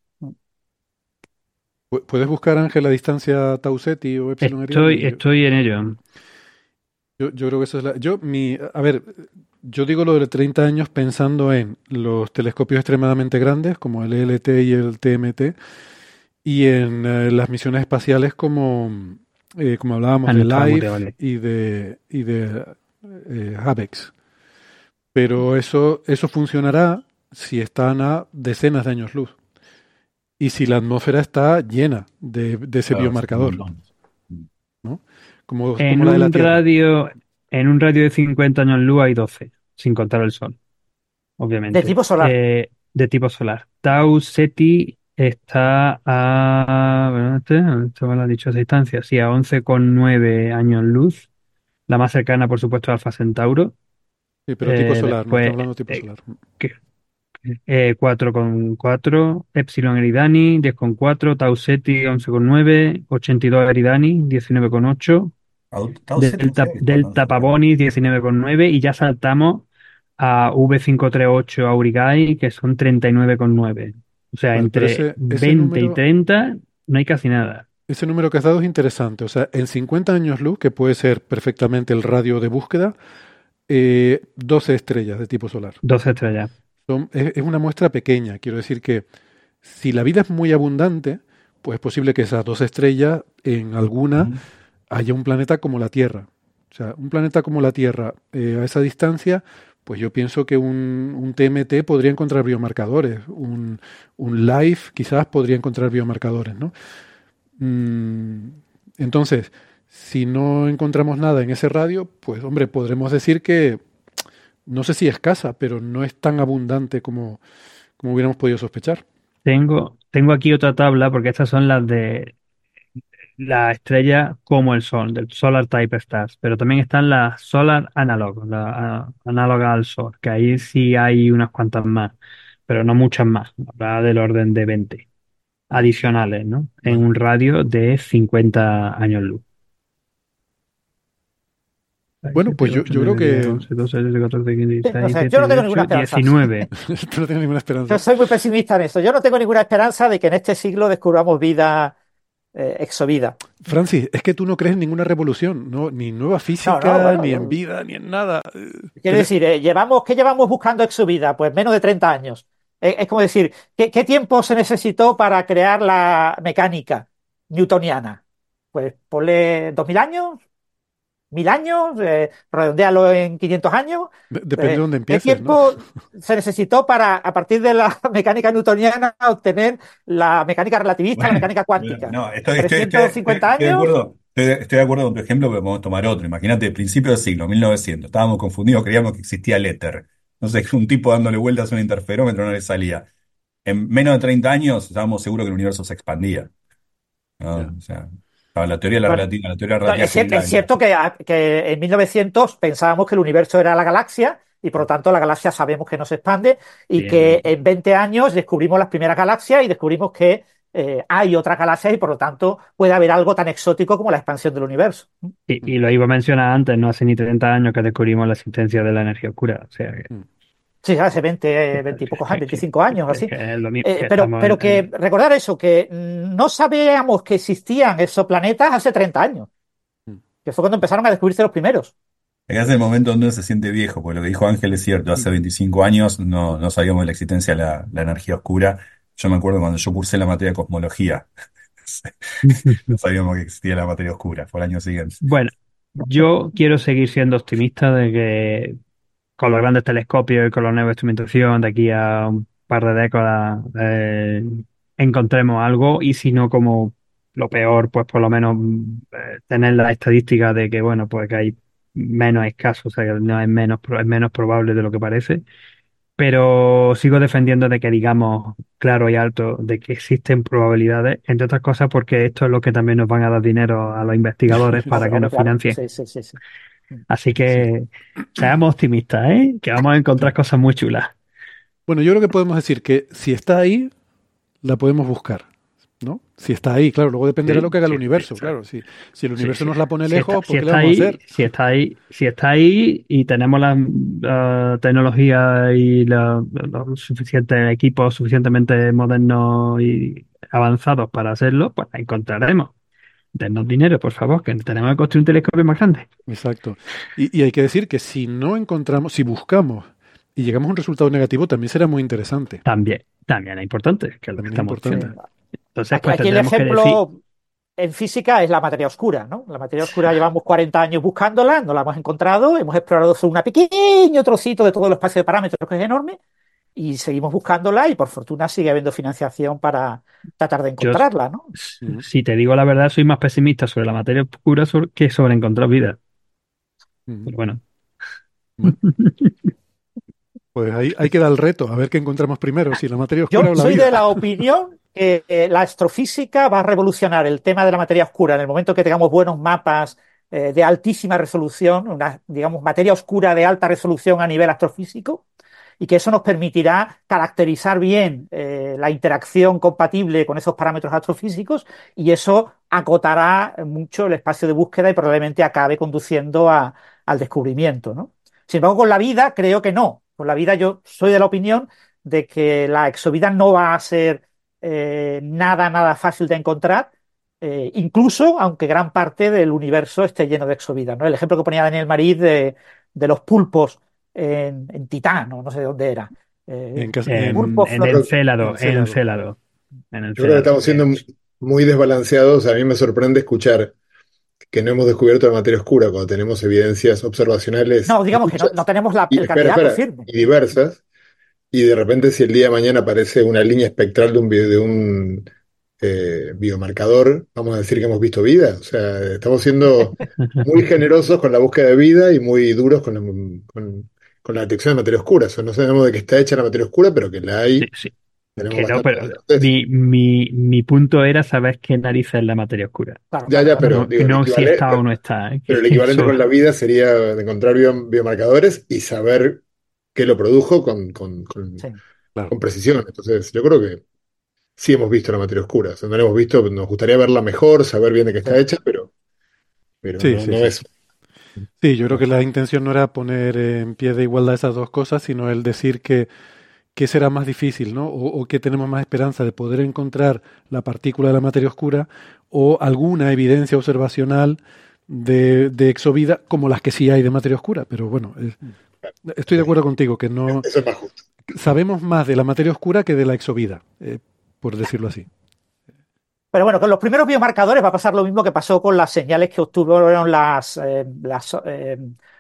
¿Puedes buscar, Ángel, la distancia Tausetti o Epsilon Estoy, estoy en ello. Yo, creo que eso es la. Yo, mi. A ver, yo digo lo de 30 años pensando en los telescopios extremadamente grandes, como el ELT y el TMT, y en eh, las misiones espaciales como, eh, como hablábamos ah, de LIFE y de, y de eh, Habex. Pero eso, eso funcionará si están a decenas de años luz y si la atmósfera está llena de, ese biomarcador. ¿no? Como, en, un radio, en un radio de 50 años luz hay 12, sin contar el Sol, obviamente. ¿De tipo solar? Eh, de tipo solar. Tau Ceti está a. Bueno, este, esto me lo ha dicho esa distancia, sí, a 11,9 años luz. La más cercana, por supuesto, es Alfa Centauro. Sí, pero tipo eh, solar, no estamos hablando de tipo eh, solar. 4,4, eh, Epsilon Eridani 10,4, Tau Ceti 11,9, 82 Eridani 19,8, Delta, Delta Pavonis 19,9 y ya saltamos a V538 Aurigai que son 39,9. O sea, entre 20 y 30 no hay casi nada. Ese número que has dado es interesante. O sea, en 50 años luz, que puede ser perfectamente el radio de búsqueda, 12 eh, estrellas de tipo solar. 12 estrellas es, una muestra pequeña. Quiero decir que si la vida es muy abundante, pues es posible que esas dos estrellas en alguna haya un planeta como la Tierra. O sea, un planeta como la Tierra eh, a esa distancia, pues yo pienso que un, un TMT podría encontrar biomarcadores, un, un LIFE quizás podría encontrar biomarcadores, ¿no? Mm, entonces, si no encontramos nada en ese radio, pues hombre, podremos decir que no sé si escasa, pero no es tan abundante como, como hubiéramos podido sospechar. Tengo, tengo aquí otra tabla, porque estas son las de la estrella como el Sol, del Solar Type Stars, pero también están las Solar Analog, la análoga al Sol, que ahí sí hay unas cuantas más, pero no muchas más, habrá del orden de 20 adicionales, ¿no? En un radio de 50 años luz. Bueno, pues yo, yo creo que. yo no tengo ninguna esperanza. 19. no tengo ninguna esperanza. Yo soy muy pesimista en esto. Yo no tengo ninguna esperanza de que en este siglo descubramos vida eh, exovida. Francis, es que tú no crees en ninguna revolución, ¿no? ni nueva física, ni en vida, ni en nada. Quiero decir, eh, llevamos, ¿qué llevamos buscando exovida? Pues menos de 30 años. Eh, es como decir, ¿qué, tiempo se necesitó para crear la mecánica newtoniana? Pues ponle 2000 años, mil años, eh, redondealo en 500 años. Depende de dónde empieces. ¿Qué tiempo se necesitó para, a partir de la mecánica newtoniana, obtener la mecánica relativista, la mecánica cuántica? No, estoy, ¿350 años? Estoy de, acuerdo, con tu ejemplo, pero podemos tomar otro. Imagínate, principio del siglo, 1900, estábamos confundidos, creíamos que existía el éter. Entonces, un tipo dándole vueltas a un interferómetro no le salía. En menos de 30 años estábamos seguros que el universo se expandía. O sea, la teoría de la relatividad. La teoría es, cierto, que, que, en 1900 pensábamos que el universo era la galaxia y por lo tanto la galaxia sabemos que no se expande y que en 20 años descubrimos las primeras galaxias y descubrimos que eh, hay otras galaxias y por lo tanto puede haber algo tan exótico como la expansión del universo. Y, lo iba a mencionar antes, no hace ni 30 años que descubrimos la existencia de la energía oscura. O sea mm. Sí, hace 20, 20 y pocos años, 25 años, así. Eh, pero pero que recordar eso, que no sabíamos que existían esos planetas hace 30 años, mm. que fue cuando empezaron a descubrirse los primeros. Es el momento donde uno se siente viejo, porque lo que dijo Ángel es cierto, hace 25 mm. años no, no sabíamos de la existencia de la, la energía oscura. Yo me acuerdo cuando yo cursé la materia de cosmología, no sabíamos que existía la materia oscura, fue el año siguiente. Bueno, yo quiero seguir siendo optimista de que con los grandes telescopios y con la nueva instrumentación de aquí a un par de décadas eh, encontremos algo y si no como lo peor, pues por lo menos eh, tener la estadística de que, bueno, pues que hay menos escasos, o sea, que no es menos, es menos probable de lo que parece. Pero sigo defendiendo de que digamos claro y alto de que existen probabilidades, entre otras cosas porque esto es lo que también nos van a dar dinero a los investigadores para que nos financien. Sí, sí, sí, Así que seamos optimistas, ¿eh? que vamos a encontrar cosas muy chulas. Bueno, yo creo que podemos decir que si está ahí, la podemos buscar. ¿no? Si está ahí, claro, luego dependerá de lo que haga el universo, claro. Si, si el universo nos la pone lejos, ¿por qué le vamos ahí, a hacer? Si está ahí, si está ahí y tenemos la tecnología y los suficientes equipos suficientemente modernos y avanzados para hacerlo, pues la encontraremos. Denos dinero, por favor, que tenemos que construir un telescopio más grande. Exacto. Y, hay que decir que si no encontramos, si buscamos y llegamos a un resultado negativo, también será muy interesante. También, también es importante, que es lo que estamos importante. Entonces, pues, aquí, el ejemplo en física es la materia oscura, ¿no? La materia oscura llevamos 40 años buscándola, no la hemos encontrado, hemos explorado solo un pequeño trocito de todo el espacio de parámetros que es enorme, y seguimos buscándola y por fortuna sigue habiendo financiación para tratar de encontrarla, ¿no? Si te digo la verdad, soy más pesimista sobre la materia oscura que sobre encontrar vida. Pero bueno. Pues ahí, hay que dar el reto, a ver qué encontramos primero, si la materia oscura Yo soy de la opinión que eh, la astrofísica va a revolucionar el tema de la materia oscura en el momento que tengamos buenos mapas eh, de altísima resolución, una, digamos, materia oscura de alta resolución a nivel astrofísico, y que eso nos permitirá caracterizar bien eh, la interacción compatible con esos parámetros astrofísicos y eso acotará mucho el espacio de búsqueda y probablemente acabe conduciendo al descubrimiento. ¿no? Sin embargo, con la vida creo que no. Con la vida yo soy de la opinión de que la exovida no va a ser eh, nada, nada fácil de encontrar, eh, incluso aunque gran parte del universo esté lleno de exovida. ¿no? El ejemplo que ponía Daniel Mariz de, de los pulpos en, en Titán, o no sé dónde era. Eh, en, el Célado, en el Célado. Yo creo que estamos siendo muy desbalanceados. A mí me sorprende escuchar que no hemos descubierto la materia oscura cuando tenemos evidencias observacionales. No, digamos que no, tenemos la, el candidato Y diversas. Y de repente, si el día de mañana aparece una línea espectral de un, de un eh, biomarcador, vamos a decir que hemos visto vida. O sea, estamos siendo muy generosos con la búsqueda de vida y muy duros con la, con, la detección de materia oscura. O no sabemos de qué está hecha la materia oscura, pero que la hay. Sí, mi, mi, mi, punto era saber qué narices es la materia oscura. ya, ya, pero. No, si está o no está. ¿eh? Pero el equivalente con la vida sería encontrar biomarcadores y saber qué lo produjo con, con, con, con, precisión. Entonces, yo creo que sí hemos visto la materia oscura. O sea, no la hemos visto, nos gustaría verla mejor, saber bien de qué está hecha, pero, pero no, es. Sí, yo creo que la intención no era poner en pie de igualdad esas dos cosas, sino el decir que será más difícil, ¿no? O, o, que tenemos más esperanza de poder encontrar la partícula de la materia oscura o alguna evidencia observacional de, de exovida como las que sí hay de materia oscura. Pero bueno, estoy de acuerdo contigo que no... Sabemos más de la materia oscura que de la exovida, eh, por decirlo así. Pero bueno, con los primeros biomarcadores va a pasar lo mismo que pasó con las señales que obtuvieron las, eh, las eh,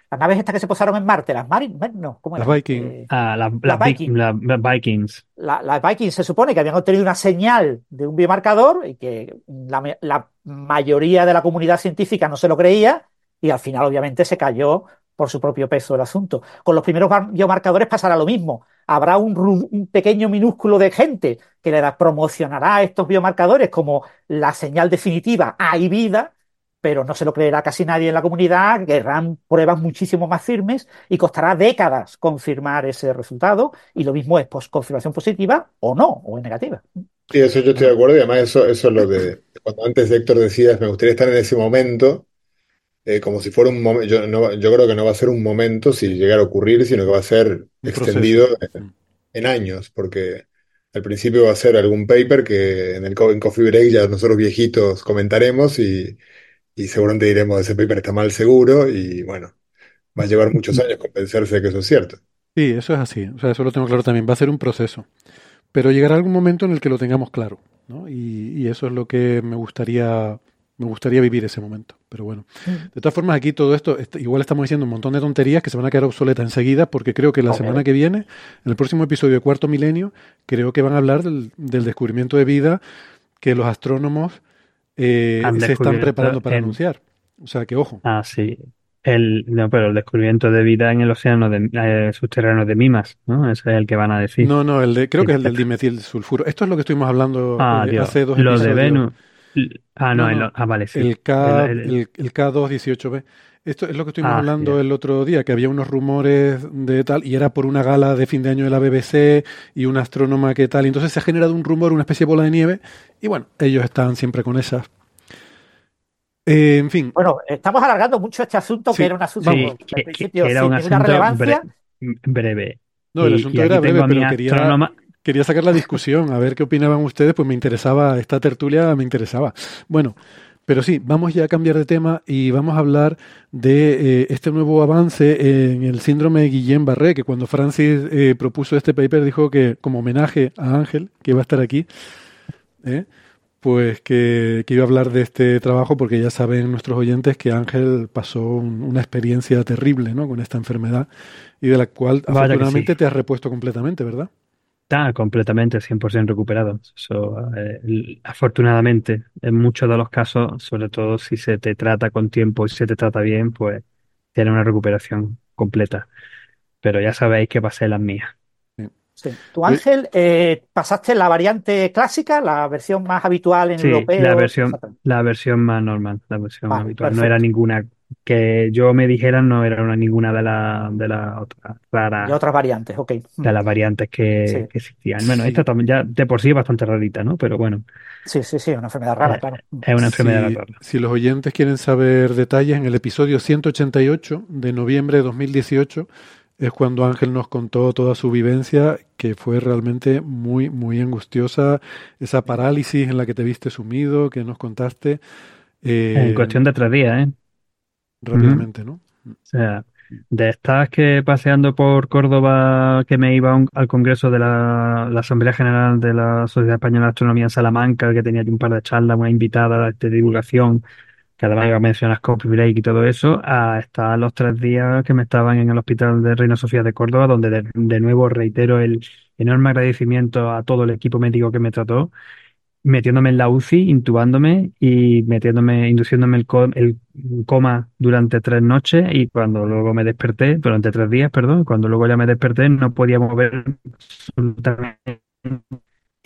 las naves estas que se posaron en Marte, las Marines, no, ¿cómo Las Vikings. Eh, ah, las Vikings. Las Vikings se supone que habían obtenido una señal de un biomarcador y que la, la mayoría de la comunidad científica no se lo creía y al final obviamente se cayó por su propio peso el asunto. Con los primeros biomarcadores pasará lo mismo. Habrá un, pequeño minúsculo de gente que le promocionará estos biomarcadores como la señal definitiva, hay vida, pero no se lo creerá casi nadie en la comunidad, querrán pruebas muchísimo más firmes y costará décadas confirmar ese resultado. Y lo mismo es confirmación positiva o no, o es negativa. Sí, eso yo estoy de acuerdo y además eso, eso es lo de cuando antes Héctor decías, me gustaría estar en ese momento, eh, como si fuera un momento, yo, no, yo creo que no va a ser un momento si llegara a ocurrir, sino que va a ser extendido en, años, porque al principio va a ser algún paper que en el en Coffee Break ya nosotros viejitos comentaremos y y seguramente diremos ese paper está mal seguro y bueno, va a llevar muchos años convencerse de que eso es cierto. Sí, eso es así, o sea, eso lo tengo claro también, va a ser un proceso, pero llegará algún momento en el que lo tengamos claro, ¿no? Y, eso es lo que me gustaría, me gustaría vivir ese momento, pero bueno. De todas formas, aquí todo esto, igual estamos diciendo un montón de tonterías que se van a quedar obsoletas enseguida, porque creo que la semana que viene, en el próximo episodio de Cuarto Milenio, creo que van a hablar del, del descubrimiento de vida que los astrónomos eh, se están preparando para anunciar. O sea que ojo. Ah, sí. El, no, pero el descubrimiento de vida en el océano de, eh, subterráneo de Mimas, ¿no? Ese es el que van a decir. No, no, el de, creo que es el del dimetil sulfuro. Esto es lo que estuvimos hablando ah, eh, hace dos Lo de Venus. Ah, no, El, ah, vale, sí. El, K, el, el K218b. Esto es lo que estuvimos ah, hablando el otro día, que había unos rumores de tal, y era por una gala de fin de año de la BBC y un astrónoma que tal. Y entonces se ha generado un rumor, una especie de bola de nieve, y bueno, ellos están siempre con esas. Eh, en fin. Bueno, estamos alargando mucho este asunto, que era un asunto que, principio, era un asunto relevancia. breve. No, el asunto era breve, pero quería, quería sacar la discusión, a ver qué opinaban ustedes, pues me interesaba, esta tertulia me interesaba. Bueno, pero sí, vamos ya a cambiar de tema y vamos a hablar de eh, este nuevo avance en el síndrome de Guillain-Barré, que cuando Francis eh, propuso este paper dijo que como homenaje a Ángel, que iba a estar aquí, eh, pues que, iba a hablar de este trabajo porque ya saben nuestros oyentes que Ángel pasó una experiencia terrible ¿no? con esta enfermedad y de la cual afortunadamente te has repuesto completamente, ¿verdad? Está completamente 100% recuperado. Eh, afortunadamente, en muchos de los casos, sobre todo si se te trata con tiempo y se te trata bien, pues tiene una recuperación completa. Pero ya sabéis que pasé las mías. Sí. ¿Tu Ángel eh, pasaste la variante clásica, la versión más habitual en europeo? La versión, la versión más normal, la versión habitual. No era ninguna que yo me dijeran no era una, ninguna de las de la otras raras. De otras variantes, ok. De las variantes que, existían. Bueno, esta también ya de por sí es bastante rarita, ¿no? Pero bueno. Sí, sí, sí, una enfermedad rara, claro. Es una enfermedad rara. Si los oyentes quieren saber detalles, en el episodio 188 de noviembre de 2018 es cuando Ángel nos contó toda su vivencia, que fue realmente muy, muy angustiosa. Esa parálisis en la que te viste sumido, que nos contaste. en cuestión de tres días, ¿eh? Rápidamente, ¿no? O sea, de estas que paseando por Córdoba, que me iba al congreso de la, Asamblea General de la Sociedad Española de Astronomía en Salamanca, que tenía un par de charlas, una invitada de divulgación, que además mencionas copy break y todo eso, hasta los tres días que me estaban en el hospital de Reina Sofía de Córdoba, donde de, nuevo reitero el enorme agradecimiento a todo el equipo médico que me trató, metiéndome en la UCI, intubándome y metiéndome, induciéndome el, el coma durante tres noches y cuando luego me desperté, durante tres días, perdón, cuando luego ya me desperté no podía mover absolutamente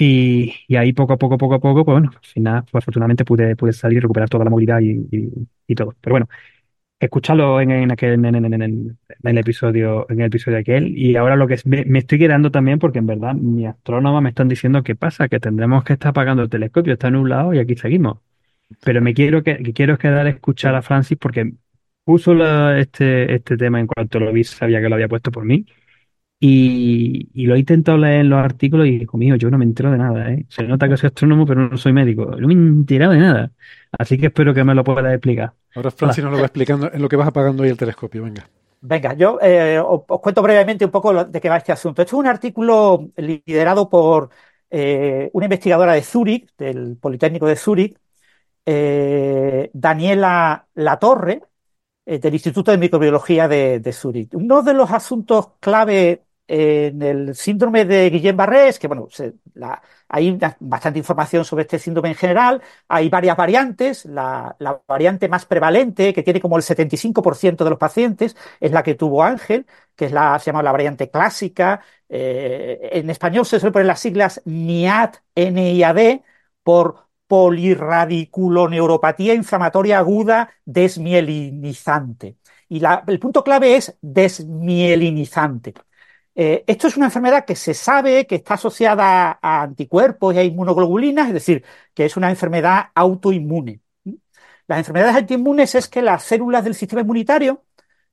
y, ahí poco a poco, poco a poco, pues bueno, al final, pues afortunadamente pude, pude salir, recuperar toda la movilidad y, todo. Pero bueno, escucharlo en, en, aquel, en, el episodio, en el episodio aquel, y ahora lo que me, estoy quedando también, porque en verdad mi astrónoma me están diciendo qué pasa, que tendremos que estar apagando el telescopio, está en un lado y aquí seguimos. Pero me quiero que, quiero quedar a escuchar a Francis porque puso este, este tema en cuanto lo vi, sabía que lo había puesto por mí y, lo he intentado leer en los artículos y digo, mío, yo no me entero de nada, ¿eh? Se nota que soy astrónomo, pero no soy médico. No me he enterado de nada. Así que espero que me lo puedas explicar. Ahora Francis nos lo va explicando en lo que vas apagando ahí el telescopio, venga. Venga, yo eh, os, cuento brevemente un poco de qué va este asunto. Esto es un artículo liderado por eh, una investigadora de Zúrich, del Politécnico de Zúrich, eh, Daniela Latorre, del Instituto de Microbiología de, de Zúrich. Uno de los asuntos clave en el síndrome de Guillain-Barré es que, bueno, hay bastante información sobre este síndrome en general, hay varias variantes, la, variante más prevalente, que tiene como el 75% de los pacientes, es la que tuvo Ángel, que es la, se llama la variante clásica, eh, en español se suele poner las siglas NIAD, NIAD, por polirradiculoneuropatía inflamatoria aguda desmielinizante. Y el punto clave es desmielinizante. Eh, esto es una enfermedad que se sabe que está asociada a anticuerpos y a inmunoglobulinas, es decir, que es una enfermedad autoinmune. Las enfermedades autoinmunes es que las células del sistema inmunitario,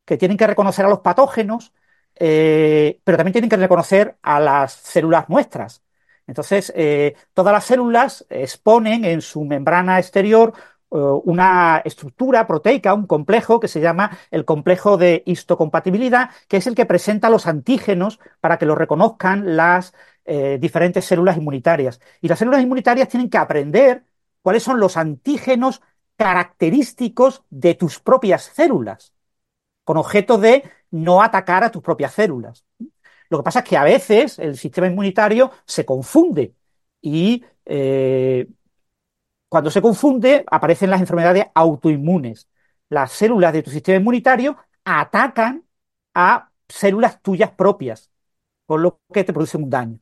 que tienen que reconocer a los patógenos, eh, pero también tienen que reconocer a las células nuestras. Entonces, eh, todas las células exponen en su membrana exterior una estructura proteica, un complejo que se llama el complejo de histocompatibilidad, que es el que presenta los antígenos para que lo reconozcan las eh, diferentes células inmunitarias. Y las células inmunitarias tienen que aprender cuáles son los antígenos característicos de tus propias células, con objeto de no atacar a tus propias células. Lo que pasa es que a veces el sistema inmunitario se confunde y eh, cuando se confunde, aparecen las enfermedades autoinmunes. Las células de tu sistema inmunitario atacan a células tuyas propias, con lo que te producen un daño.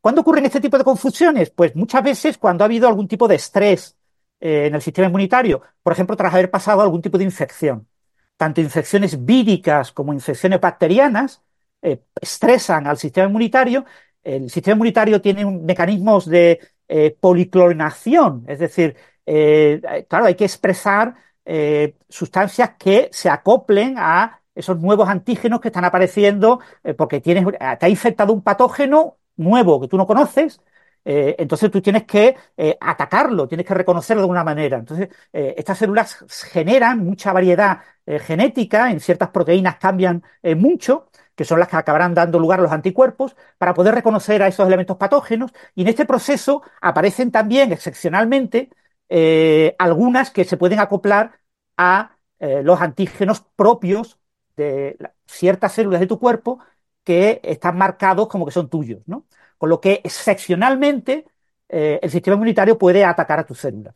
¿Cuándo ocurren este tipo de confusiones? Pues muchas veces cuando ha habido algún tipo de estrés eh, en el sistema inmunitario, por ejemplo, tras haber pasado algún tipo de infección. Tanto infecciones víricas como infecciones bacterianas eh, estresan al sistema inmunitario. El sistema inmunitario tiene mecanismos de eh, policlonación, es decir, eh, claro, hay que expresar eh, sustancias que se acoplen a esos nuevos antígenos que están apareciendo porque tienes, te ha infectado un patógeno nuevo que tú no conoces, entonces tú tienes que atacarlo, tienes que reconocerlo de alguna manera. Entonces, estas células generan mucha variedad genética, en ciertas proteínas cambian mucho, que son las que acabarán dando lugar a los anticuerpos, para poder reconocer a esos elementos patógenos. Y en este proceso aparecen también, excepcionalmente, eh, algunas que se pueden acoplar a eh, los antígenos propios de ciertas células de tu cuerpo que están marcados como que son tuyos, ¿no? Con lo que excepcionalmente eh, el sistema inmunitario puede atacar a tus células.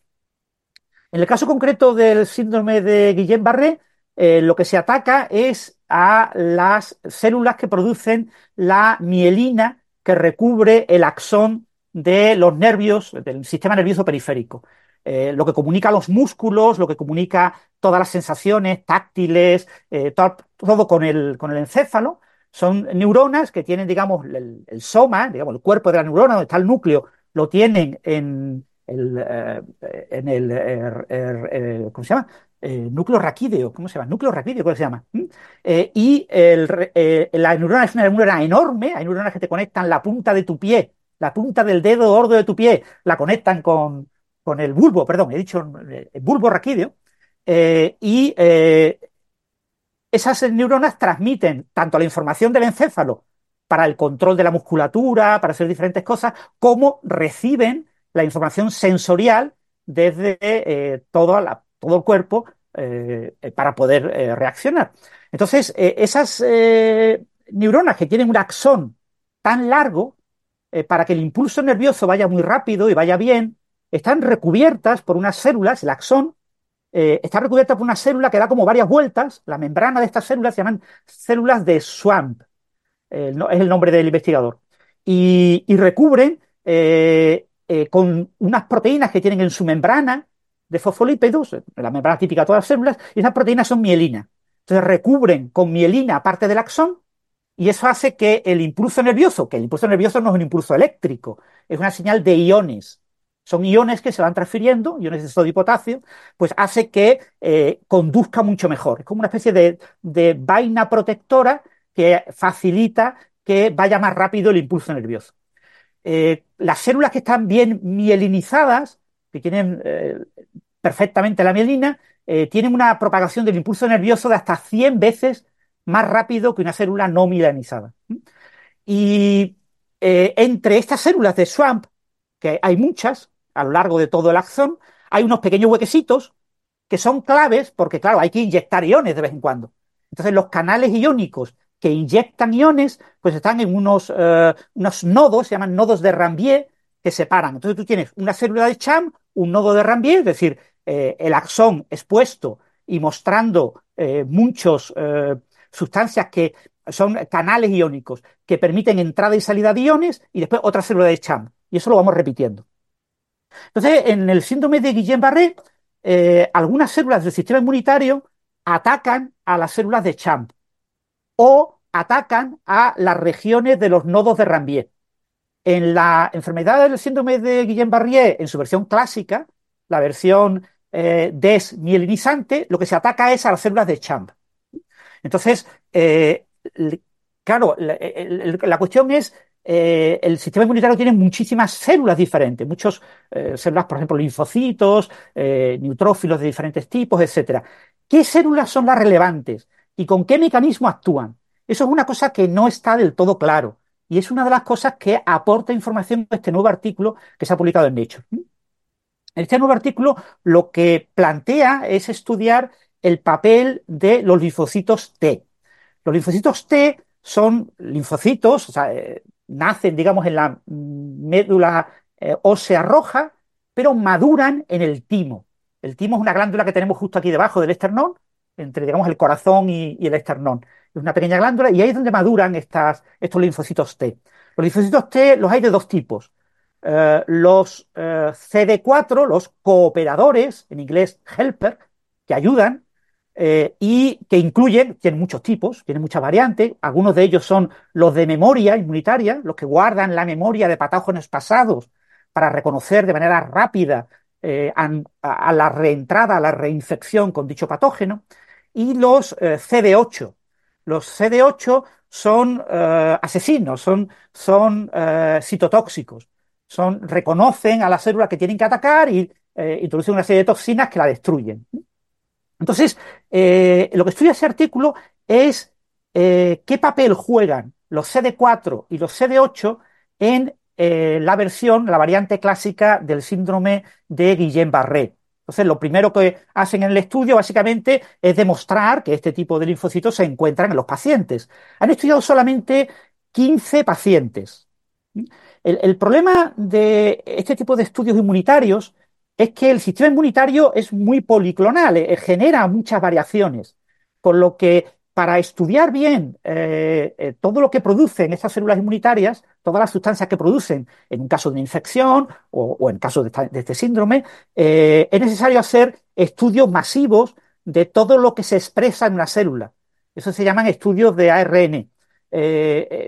En el caso concreto del síndrome de Guillain-Barré, lo que se ataca es a las células que producen la mielina que recubre el axón de los nervios, del sistema nervioso periférico. Eh, lo que comunica los músculos, lo que comunica todas las sensaciones táctiles, eh, todo, con, el, con el encéfalo, son neuronas que tienen, digamos, el, soma, digamos, el cuerpo de la neurona, donde está el núcleo, lo tienen en el, eh, en el ¿cómo se llama? Eh, núcleo raquídeo, ¿cómo se llama? Núcleo raquídeo, ¿cómo se llama? Eh, y eh, la neurona es una neurona enorme, hay neuronas que te conectan la punta de tu pie, la punta del dedo gordo de tu pie, la conectan con, con el bulbo, perdón, he dicho el bulbo raquídeo, y esas neuronas transmiten tanto la información del encéfalo para el control de la musculatura, para hacer diferentes cosas, como reciben la información sensorial desde toda la todo el cuerpo para poder reaccionar. Entonces, esas neuronas que tienen un axón tan largo, para que el impulso nervioso vaya muy rápido y vaya bien, están recubiertas por unas células, el axón, eh, está recubierta por una célula que da como varias vueltas. La membrana de estas células se llaman células de Swamp, es el nombre del investigador. Y, recubren eh, eh, con unas proteínas que tienen en su membrana de fosfolípidos, la membrana típica de todas las células, y esas proteínas son mielina. Entonces recubren con mielina parte del axón y eso hace que el impulso nervioso, que el impulso nervioso no es un impulso eléctrico, es una señal de iones, son iones que se van transfiriendo, iones de sodio y potasio, pues hace que eh, conduzca mucho mejor. Es como una especie de, vaina protectora que facilita que vaya más rápido el impulso nervioso. Eh, las células que están bien mielinizadas, que tienen eh, perfectamente la mielina, tienen una propagación del impulso nervioso de hasta 100 veces más rápido que una célula no mielinizada. Y entre estas células de SWAMP, que hay muchas, a lo largo de todo el axón, hay unos pequeños huequecitos que son claves porque, claro, hay que inyectar iones de vez en cuando. Entonces, los canales iónicos que inyectan iones, pues están en unos, eh, unos nodos, se llaman nodos de Rambier, que separan. Entonces, tú tienes una célula de CHAM, un nodo de Rambier, es decir, eh, el axón expuesto y mostrando eh, muchas sustancias que son canales iónicos que permiten entrada y salida de iones, y después otra célula de CHAM. Y eso lo vamos repitiendo. Entonces, en el síndrome de Guillain-Barré, eh, algunas células del sistema inmunitario atacan a las células de Champ o atacan a las regiones de los nodos de Rambier. En la enfermedad del síndrome de Guillain-Barré, en su versión clásica, la versión eh, desmielinizante, lo que se ataca es a las células de Champ. Entonces, eh, claro, la, cuestión es eh, el sistema inmunitario tiene muchísimas células diferentes, muchas células, por ejemplo, linfocitos, neutrófilos de diferentes tipos, etcétera. ¿Qué células son las relevantes y con qué mecanismo actúan? Eso es una cosa que no está del todo claro y es una de las cosas que aporta información este nuevo artículo que se ha publicado en Nature. En este nuevo artículo lo que plantea es estudiar el papel de los linfocitos T. Los linfocitos T son linfocitos, o sea, nacen, digamos, en la médula eh, ósea roja, pero maduran en el timo. El timo es una glándula que tenemos justo aquí debajo del esternón, entre, digamos, el corazón y, el esternón. Es una pequeña glándula y ahí es donde maduran estas, estos linfocitos T. Los linfocitos T los hay de dos tipos. Eh, los eh, CD4, los cooperadores, en inglés helper, que ayudan, eh, y que incluyen, tienen muchos tipos, tienen muchas variantes, algunos de ellos son los de memoria inmunitaria, los que guardan la memoria de patógenos pasados para reconocer de manera rápida a, la reentrada, a la reinfección con dicho patógeno, y los eh, CD8. Los CD8 son asesinos, son, son citotóxicos, son, reconocen a la célula que tienen que atacar y introducen una serie de toxinas que la destruyen. Entonces, eh, lo que estudia ese artículo es eh, qué papel juegan los CD4 y los CD8 en eh, la versión, la variante clásica del síndrome de Guillain-Barré. Entonces, lo primero que hacen en el estudio básicamente es demostrar que este tipo de linfocitos se encuentran en los pacientes. Han estudiado solamente 15 pacientes. el problema de este tipo de estudios inmunitarios es que el sistema inmunitario es muy policlonal, eh, genera muchas variaciones, por lo que para estudiar bien eh, eh, todo lo que producen estas células inmunitarias, todas las sustancias que producen en un caso de una infección o, en caso de, este síndrome, es necesario hacer estudios masivos de todo lo que se expresa en una célula. Eso se llaman estudios de ARN.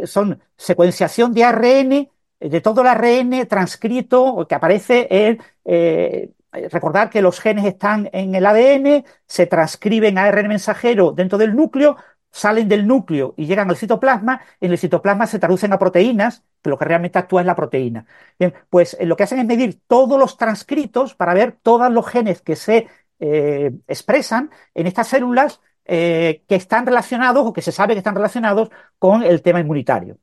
son secuenciación de ARN de todo el ARN transcrito que aparece en... Eh, recordar que los genes están en el ADN, se transcriben ARN mensajero dentro del núcleo, salen del núcleo y llegan al citoplasma, en el citoplasma se traducen a proteínas, que lo que realmente actúa es la proteína. Bien, pues eh, lo que hacen es medir todos los transcritos para ver todos los genes que se eh, expresan en estas células que están relacionados o que se sabe que están relacionados con el tema inmunitario.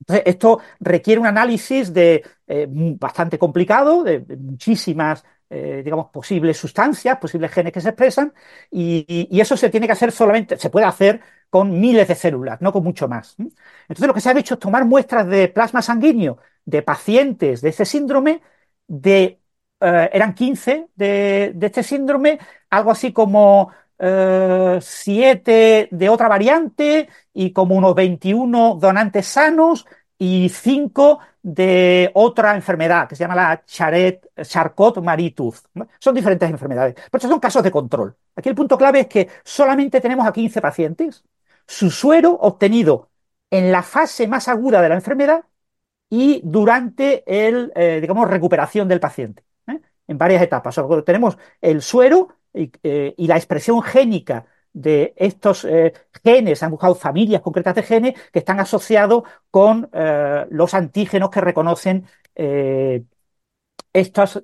Entonces, esto requiere un análisis de, eh, bastante complicado, de, muchísimas eh, digamos, posibles sustancias, posibles genes que se expresan, y, eso se tiene que hacer solamente, se puede hacer con miles de células, no con mucho más. Entonces lo que se ha hecho es tomar muestras de plasma sanguíneo de pacientes de este síndrome, de, eh, eran 15 de, este síndrome, algo así como 7 eh, de otra variante y como unos 21 donantes sanos y 5 de otra enfermedad que se llama la Charcot-Marie-Tooth. Son diferentes enfermedades, pero son casos de control. Aquí el punto clave es que solamente tenemos a 15 pacientes, su suero obtenido en la fase más aguda de la enfermedad y durante el, eh, digamos, recuperación del paciente, ¿eh? en varias etapas. tenemos el suero eh, y, la expresión génica de estos genes, han buscado familias concretas de genes que están asociados con los antígenos que reconocen estos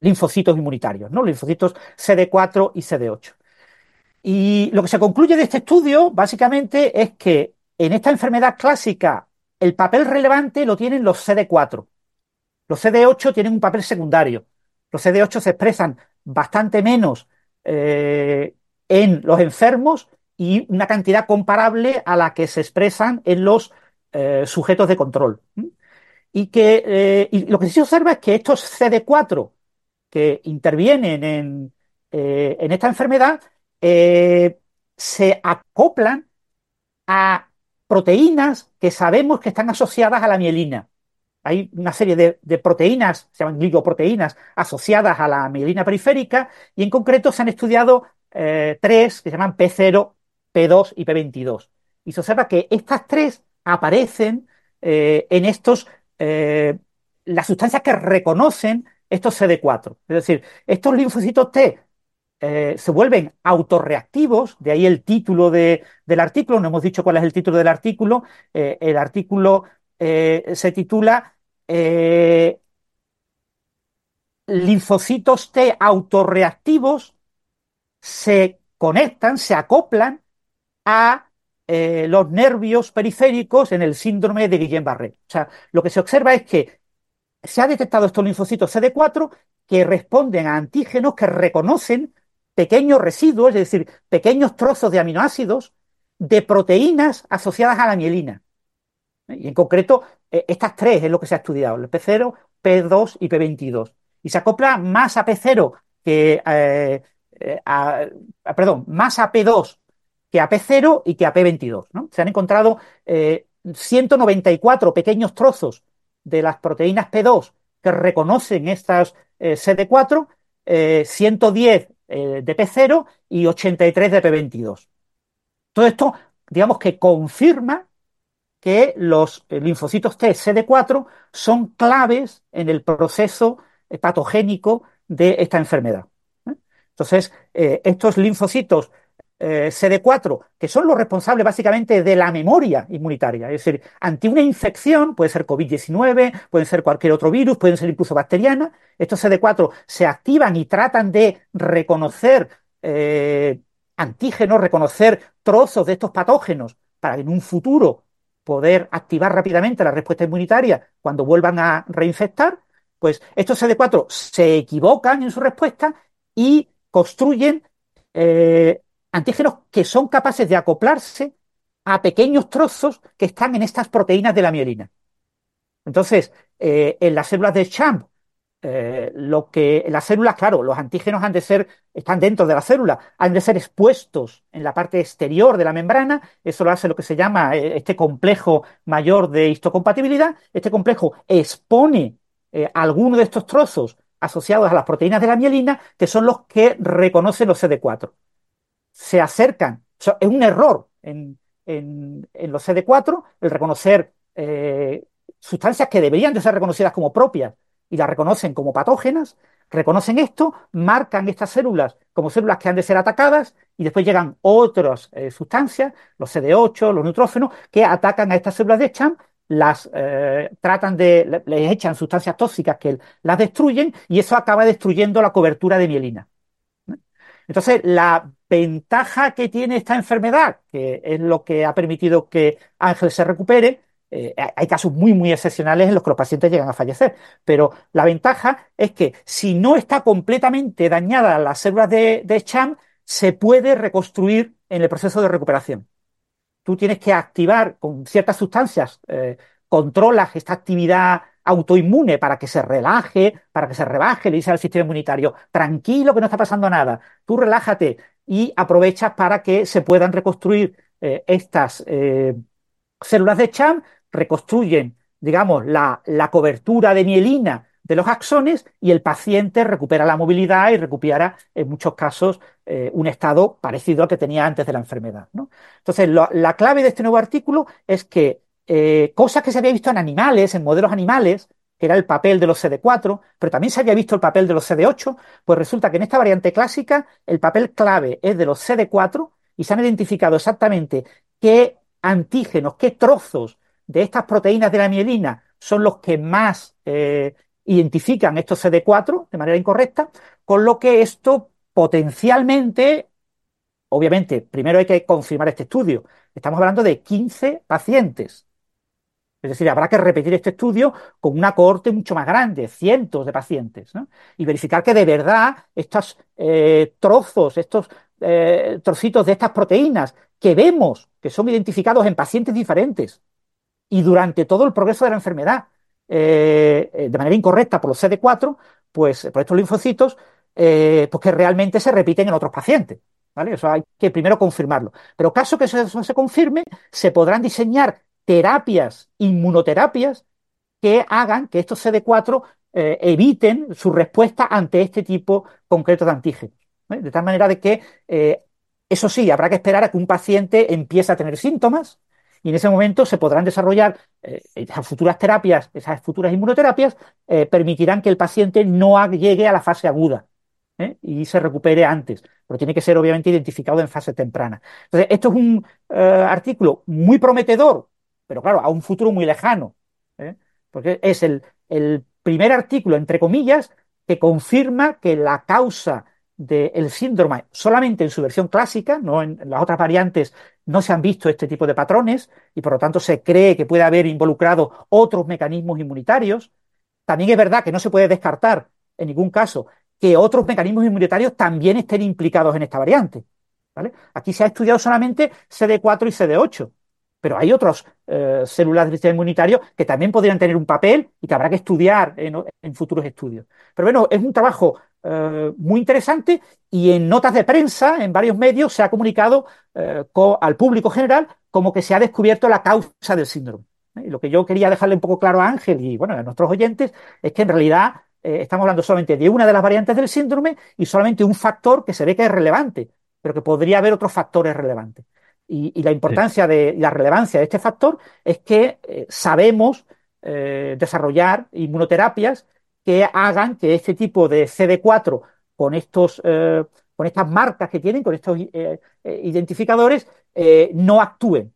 linfocitos inmunitarios, ¿no? linfocitos CD4 y CD8. Y lo que se concluye de este estudio, básicamente, es que en esta enfermedad clásica el papel relevante lo tienen los CD4. Los CD8 tienen un papel secundario. Los CD8 se expresan bastante menos eh, en los enfermos y una cantidad comparable a la que se expresan en los eh, sujetos de control. Y que eh, y lo que se observa es que estos CD4 que intervienen en, en esta enfermedad se acoplan a proteínas que sabemos que están asociadas a la mielina. Hay una serie de, proteínas, se llaman glicoproteínas, asociadas a la mielina periférica y en concreto se han estudiado eh, tres que se llaman P0, P2 y P22. Y se observa que estas tres aparecen eh, en estos, eh, las sustancias que reconocen estos CD4. Es decir, estos linfocitos T se vuelven autorreactivos, de ahí el título del artículo, no hemos dicho cuál es el título del artículo, el artículo se titula Linfocitos T autorreactivos se conectan, se acoplan a los nervios periféricos en el síndrome de Guillain-Barré. O sea, lo que se observa es que se ha detectado estos linfocitos CD4 que responden a antígenos que reconocen pequeños residuos, es decir, pequeños trozos de aminoácidos de proteínas asociadas a la mielina. Y en concreto, eh, estas tres es lo que se ha estudiado, el P0, P2 y P22. Y se acopla más a P0 que eh, eh, a, perdón, más a P2 que a P0 y que a P22. ¿no? Se han encontrado 194 pequeños trozos de las proteínas P2 que reconocen estas CD4, 110 eh, de P0 y 83 de P22. Todo esto, digamos que confirma que los eh, linfocitos T CD4 son claves en el proceso eh, patogénico de esta enfermedad. Entonces, estos linfocitos eh, CD4, que son los responsables básicamente de la memoria inmunitaria. Es decir, ante una infección, puede ser COVID-19, puede ser cualquier otro virus, pueden ser incluso bacteriana, estos CD4 se activan y tratan de reconocer eh, antígenos, reconocer trozos de estos patógenos para en un futuro poder activar rápidamente la respuesta inmunitaria cuando vuelvan a reinfectar, pues estos CD4 se equivocan en su respuesta y construyen eh, antígenos que son capaces de acoplarse a pequeños trozos que están en estas proteínas de la mielina. Entonces, eh, en las células de Champ, eh, lo que las células, claro, los antígenos han de ser, están dentro de la célula, han de ser expuestos en la parte exterior de la membrana. Eso lo hace lo que se llama eh, este complejo mayor de histocompatibilidad. Este complejo expone algunos de estos trozos asociados a las proteínas de la mielina, que son los que reconocen los CD4 se acercan. es un error en, los CD4 el reconocer eh, sustancias que deberían de ser reconocidas como propias y las reconocen como patógenas, reconocen esto, marcan estas células como células que han de ser atacadas y después llegan otras eh, sustancias, los CD8, los neutrógenos, que atacan a estas células de Scham, las eh, tratan de, les echan sustancias tóxicas que las destruyen y eso acaba destruyendo la cobertura de mielina. Entonces, la ventaja que tiene esta enfermedad, que es lo que ha permitido que Ángel se recupere, eh, hay casos muy, muy excepcionales en los que los pacientes llegan a fallecer, pero la ventaja es que si no está completamente dañada las células de, de Cham, se puede reconstruir en el proceso de recuperación. Tú tienes que activar con ciertas sustancias, eh, controlas esta actividad autoinmune para que se relaje, para que se rebaje, le dice al sistema inmunitario, tranquilo que no está pasando nada, tú relájate y aprovechas para que se puedan reconstruir eh, estas eh, células de CHAM, reconstruyen, digamos, la, la cobertura de mielina de los axones y el paciente recupera la movilidad y recupera en muchos casos eh, un estado parecido al que tenía antes de la enfermedad. Entonces, la clave de este nuevo artículo es que eh, cosas que se había visto en animales, en modelos animales, que era el papel de los CD4, pero también se había visto el papel de los CD8, pues resulta que en esta variante clásica el papel clave es de los CD4 y se han identificado exactamente qué antígenos, qué trozos de estas proteínas de la mielina son los que más eh, identifican estos CD4 de manera incorrecta, con lo que esto potencialmente, obviamente, primero hay que confirmar este estudio. Estamos hablando de 15 pacientes. Es decir, habrá que repetir este estudio con una cohorte mucho más grande, cientos de pacientes, y verificar que de verdad estos eh, trozos, estos eh, trocitos de estas proteínas que vemos que son identificados en pacientes diferentes y durante todo el progreso de la enfermedad, eh, eh, de manera incorrecta por los CD4, pues por estos linfocitos, eh, pues que realmente se repiten en otros pacientes. ¿vale? Eso hay que primero confirmarlo. Pero caso que eso, se confirme, se podrán diseñar terapias, inmunoterapias, que hagan que estos CD4 eviten su respuesta ante este tipo concreto de antígenos. De tal manera de que, eso sí, habrá que esperar a que un paciente empiece a tener síntomas, y en ese momento se podrán desarrollar eh, esas futuras terapias, esas futuras inmunoterapias, eh, permitirán que el paciente no llegue a la fase aguda ¿eh? y se recupere antes, pero tiene que ser obviamente identificado en fase temprana. Entonces, esto es un artículo muy prometedor, pero claro, a un futuro muy lejano, porque es el, el primer artículo, entre comillas, que confirma que la causa del síndrome solamente en su versión clásica, no en, las otras variantes no se han visto este tipo de patrones y por lo tanto se cree que puede haber involucrado otros mecanismos inmunitarios. También es verdad que no se puede descartar en ningún caso que otros mecanismos inmunitarios también estén implicados en esta variante. ¿vale? Aquí se ha estudiado solamente CD4 y CD8, pero hay otras eh, células del sistema inmunitario que también podrían tener un papel y que habrá que estudiar en futuros estudios. Pero bueno, es un trabajo eh, muy interesante y en notas de prensa, en varios medios, se ha comunicado eh, al público general como que se ha descubierto la causa del síndrome. Y lo que yo quería dejarle un poco claro a Ángel y bueno, a nuestros oyentes es que en realidad eh, estamos hablando solamente de una de las variantes del síndrome y solamente un factor que se ve que es relevante, pero que podría haber otros factores relevantes. Y, la importancia de la relevancia de este factor es que sabemos desarrollar inmunoterapias que hagan que este tipo de CD4 con estos eh, con estas marcas que tienen, con estos eh, eh, identificadores, no actúen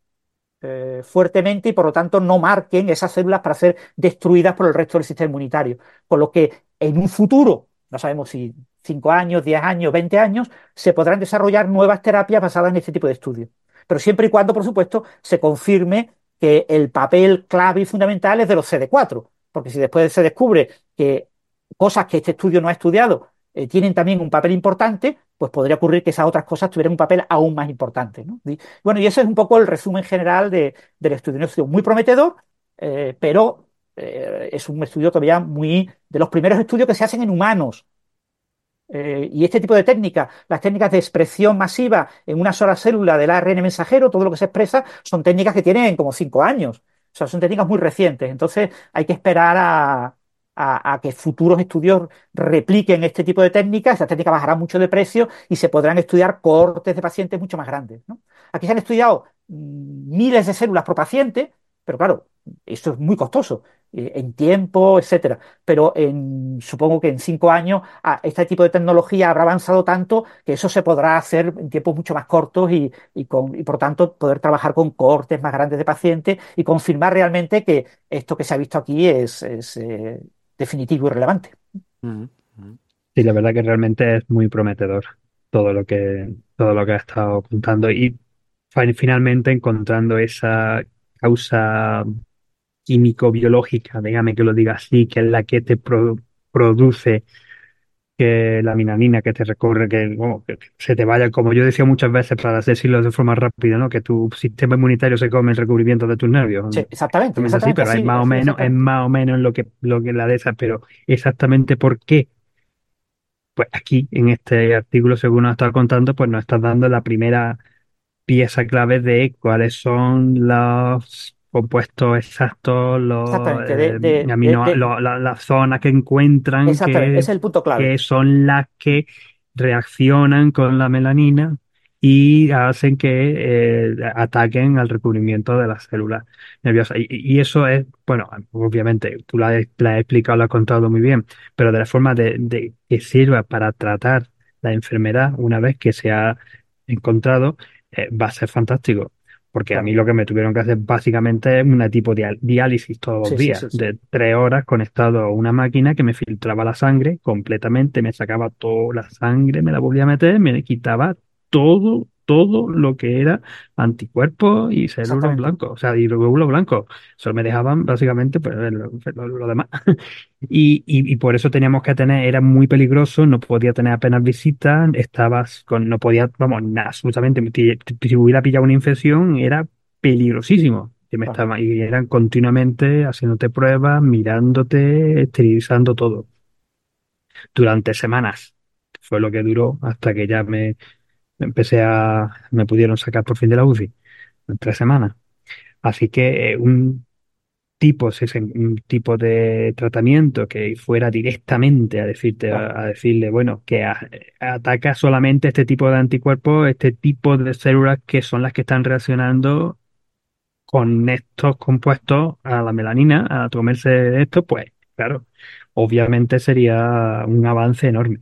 fuertemente y por lo tanto no marquen esas células para ser destruidas por el resto del sistema inmunitario. Con lo que en un futuro, no sabemos si 5 años, 10 años, 20 años, se podrán desarrollar nuevas terapias basadas en este tipo de estudios. Pero siempre y cuando, por supuesto, se confirme que el papel clave y fundamental es de los CD4, porque si después se descubre que cosas que este estudio no ha estudiado eh, tienen también un papel importante, pues podría ocurrir que esas otras cosas tuvieran un papel aún más importante. bueno, y ese es un poco el resumen general del estudio. Un estudio muy prometedor, eh, pero eh, es un estudio todavía muy de los primeros estudios que se hacen en humanos. y este tipo de técnicas, las técnicas de expresión masiva en una sola célula del ARN mensajero, todo lo que se expresa, son técnicas que tienen como cinco años. Sea, son técnicas muy recientes. Entonces hay que esperar a, que futuros estudios repliquen este tipo de técnicas. Estas técnicas bajarán mucho de precio y se podrán estudiar cortes de pacientes mucho más grandes. Aquí se han estudiado mm, miles de células por paciente, pero claro, esto es muy costoso eh, en tiempo, etcétera. Pero en, supongo que en cinco años ah, este tipo de tecnología habrá avanzado tanto que eso se podrá hacer en tiempos mucho más cortos y, con, y por tanto poder trabajar con cortes más grandes de pacientes y confirmar realmente que esto que se ha visto aquí es, eh, definitivo y relevante. Sí, la verdad que realmente es muy prometedor todo lo que, todo lo que ha estado contando y finalmente encontrando esa causa químico-biológica, dígame que lo diga así, que es la que te produce que la minanina que te recorre, que, se te vaya, como yo decía muchas veces para decirlo de forma rápida, ¿no? Que tu sistema inmunitario se come el recubrimiento de tus nervios. Sí, exactamente. es así, pero es más o menos, es más o menos lo que, lo que la de esas, pero exactamente por qué. Pues aquí, en este artículo, según nos está contando, pues nos estás dando la primera pieza clave de cuáles son los compuestos exactos, los, eh, las zonas que encuentran que, es el punto clave. que son las que reaccionan con la melanina y hacen que eh, ataquen al recubrimiento de las células nerviosas. Y, eso es, bueno, obviamente tú la, la, has explicado, lo has contado muy bien, pero de la forma de, de que sirva para tratar la enfermedad una vez que se ha encontrado, eh, va a ser fantástico. Porque a mí lo que me tuvieron que hacer básicamente es una tipo de diálisis todos los días, de tres horas conectado a una máquina que me filtraba la sangre completamente, me sacaba toda la sangre, me la volvía a meter, me quitaba todo, todo lo que era anticuerpos y células blancos, o sea, y glóbulos blancos. Solo me dejaban básicamente pues, lo, demás. y, y, por eso teníamos que tener, era muy peligroso, no podía tener apenas visitas, estabas con, no podía, vamos, nada, absolutamente, si hubiera pillado una infección era peligrosísimo. Que me estaba, y eran continuamente haciéndote pruebas, mirándote, esterilizando todo. Durante semanas. Fue lo que duró hasta que ya me, empecé a, me pudieron sacar por fin de la UCI en tres semanas. Así que eh, un tipo, un tipo de tratamiento que fuera directamente a decirte, a, decirle, bueno, que ataca solamente este tipo de anticuerpos, este tipo de células que son las que están reaccionando con estos compuestos a la melanina, a comerse esto, pues claro, obviamente sería un avance enorme.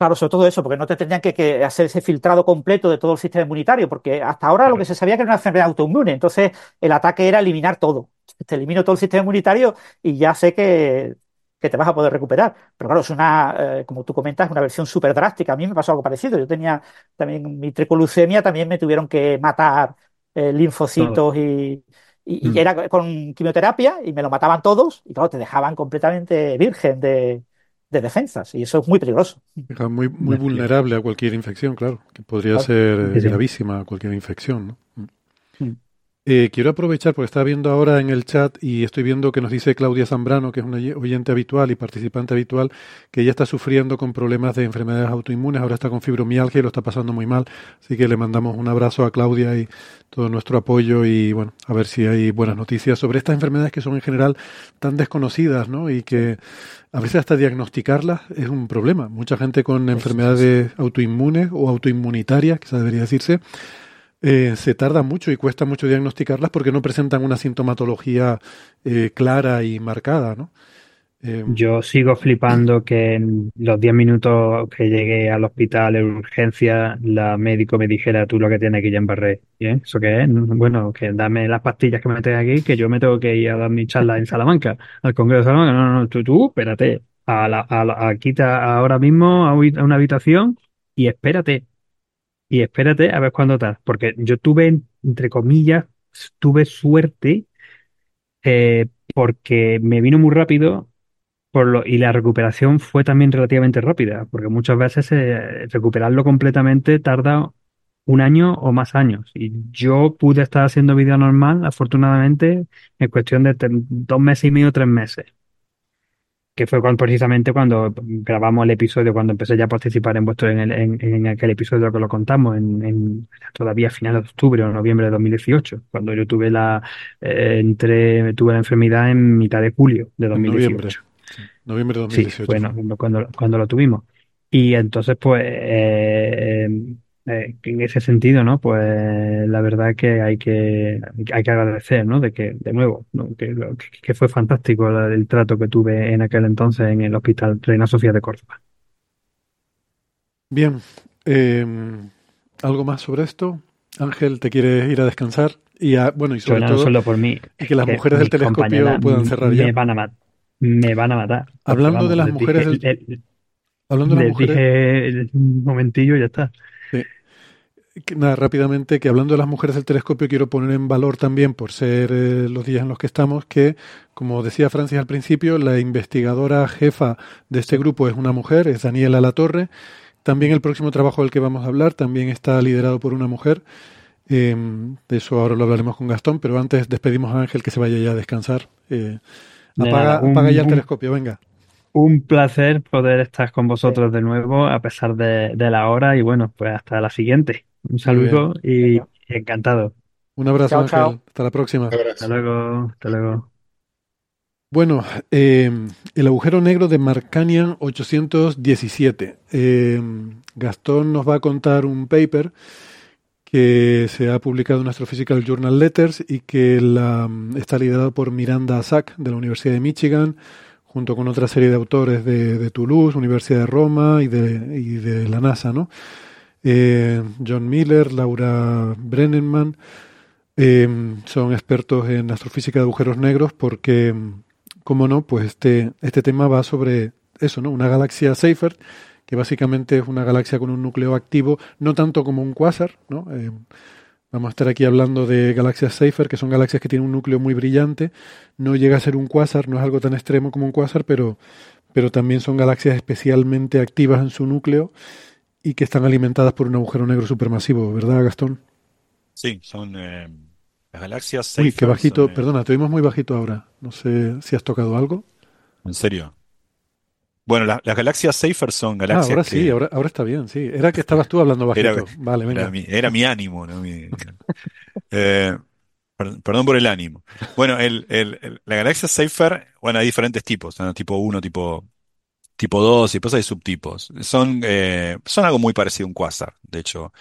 Claro, sobre todo eso, porque no te tendrían que, hacer ese filtrado completo de todo el sistema inmunitario, porque hasta ahora lo que se sabía que era una enfermedad autoinmune, entonces el ataque era eliminar todo. Te elimino todo el sistema inmunitario y ya sé que, te vas a poder recuperar. Pero claro, es una, eh, como tú comentas, una versión súper drástica. A mí me pasó algo parecido. Yo tenía también mi tricolucemia, también me tuvieron que matar eh, linfocitos y, y, mm. era con quimioterapia y me lo mataban todos y claro, te dejaban completamente virgen de, de defensas y eso es muy peligroso. Muy, muy vulnerable a cualquier infección, claro, que podría ser gravísima cualquier infección. ¿no? Mm. Eh, quiero aprovechar, porque estaba viendo ahora en el chat y estoy viendo que nos dice Claudia Zambrano, que es una oyente habitual y participante habitual, que ella está sufriendo con problemas de enfermedades autoinmunes, ahora está con fibromialgia y lo está pasando muy mal. Así que le mandamos un abrazo a Claudia y todo nuestro apoyo y bueno, a ver si hay buenas noticias sobre estas enfermedades que son en general tan desconocidas, ¿no? Y que a veces hasta diagnosticarlas es un problema. Mucha gente con enfermedades autoinmunes o autoinmunitarias, que debería decirse, eh, se tarda mucho y cuesta mucho diagnosticarlas porque no presentan una sintomatología eh, clara y marcada, ¿no? Eh, Yo sigo flipando que en los 10 minutos que llegué al hospital en urgencia, la médico me dijera tú lo que tienes que ir en Barré. ¿Eh? ¿Eso qué es? Bueno, que dame las pastillas que me tengo aquí, que yo me tengo que ir a dar mi charla en Salamanca, al Congreso de Salamanca. No, no, no, tú, tú, espérate. A la, a aquí ahora mismo a una habitación y espérate y espérate a ver cuándo tal. Porque yo tuve, entre comillas, tuve suerte eh, porque me vino muy rápido y la recuperación fue también relativamente rápida, porque muchas veces eh, recuperarlo completamente tarda un año o más años. Y yo pude estar haciendo vida normal, afortunadamente, en cuestión de dos meses y medio, tres meses que fue precisamente cuando grabamos el episodio, cuando empecé ya a participar en vuestro, en, en, aquel episodio que lo contamos, en, todavía a finales de octubre o noviembre de 2018, cuando yo tuve la, eh, entre, tuve la enfermedad en mitad de julio de 2018. Noviembre, de 2018. Sí, bueno, cuando, cuando lo tuvimos. Y entonces, pues, eh, eh, en ese sentido, ¿no? Pues la verdad que hay que hay que agradecer, ¿no? De que, de nuevo, que, fue fantástico el, trato que tuve en aquel entonces en el Hospital Reina Sofía de Córdoba. Bien, em, ¿algo más sobre esto? Ángel, ¿te quieres ir a descansar? Y bueno, y sobre todo solo por mí, y que las mujeres del telescopio puedan cerrar ya. Me van a, me van a matar. Hablando de las mujeres del... Hablando de las mujeres... dije un momentillo y ya está nada, rápidamente, que hablando de las mujeres del telescopio, quiero poner en valor también, por ser eh, los días en los que estamos, que, como decía Francis al principio, la investigadora jefa de este grupo es una mujer, es Daniela Latorre. También el próximo trabajo del que vamos a hablar también está liderado por una mujer. Em, de eso ahora lo hablaremos con Gastón, pero antes despedimos a Ángel que se vaya ya a descansar. Eh, apaga, ya el telescopio, venga. Un placer poder estar con vosotros de nuevo a pesar de, la hora y bueno, pues hasta la siguiente. Un saludo y, encantado. Un abrazo, Ángel. Hasta la próxima. Hasta luego. Hasta luego. Bueno, em, el agujero negro de Marcanian 817. Em, Gastón nos va a contar un paper que se ha publicado en Astrophysical Journal Letters y que la, está liderado por Miranda Sack de la Universidad de Michigan, junto con otra serie de autores de, Toulouse, Universidad de Roma y de, y de la NASA, ¿no? Eh, John Miller, Laura Brennenman, eh, son expertos en astrofísica de agujeros negros porque, como no, pues este, este tema va sobre eso, ¿no? Una galaxia Seyfert que básicamente es una galaxia con un núcleo activo, no tanto como un cuásar, ¿no? Eh, vamos a estar aquí hablando de galaxias Seyfert, que son galaxias que tienen un núcleo muy brillante, no llega a ser un cuásar, no es algo tan extremo como un cuásar, pero, pero también son galaxias especialmente activas en su núcleo y que están alimentadas por un agujero negro supermasivo, ¿verdad, Gastón? Sí, son eh, las galaxias Seyfert. Uy, qué bajito, eh, perdona, te oímos muy bajito ahora. No sé si has tocado algo. ¿En serio? Bueno, las galaxias Safer son ah, galaxias. Ah, ahora sí, ahora, ahora, está bien, sí. Era que estabas tú hablando bajito. Era, vale, venga. Era, mi, ánimo, ¿no? Eh, perdón, por el ánimo. Bueno, el, el, la galaxia Safer, bueno, hay diferentes tipos, tipo 1, tipo, tipo 2, y después hay subtipos. Son, eh, son algo muy parecido a un quasar, de hecho,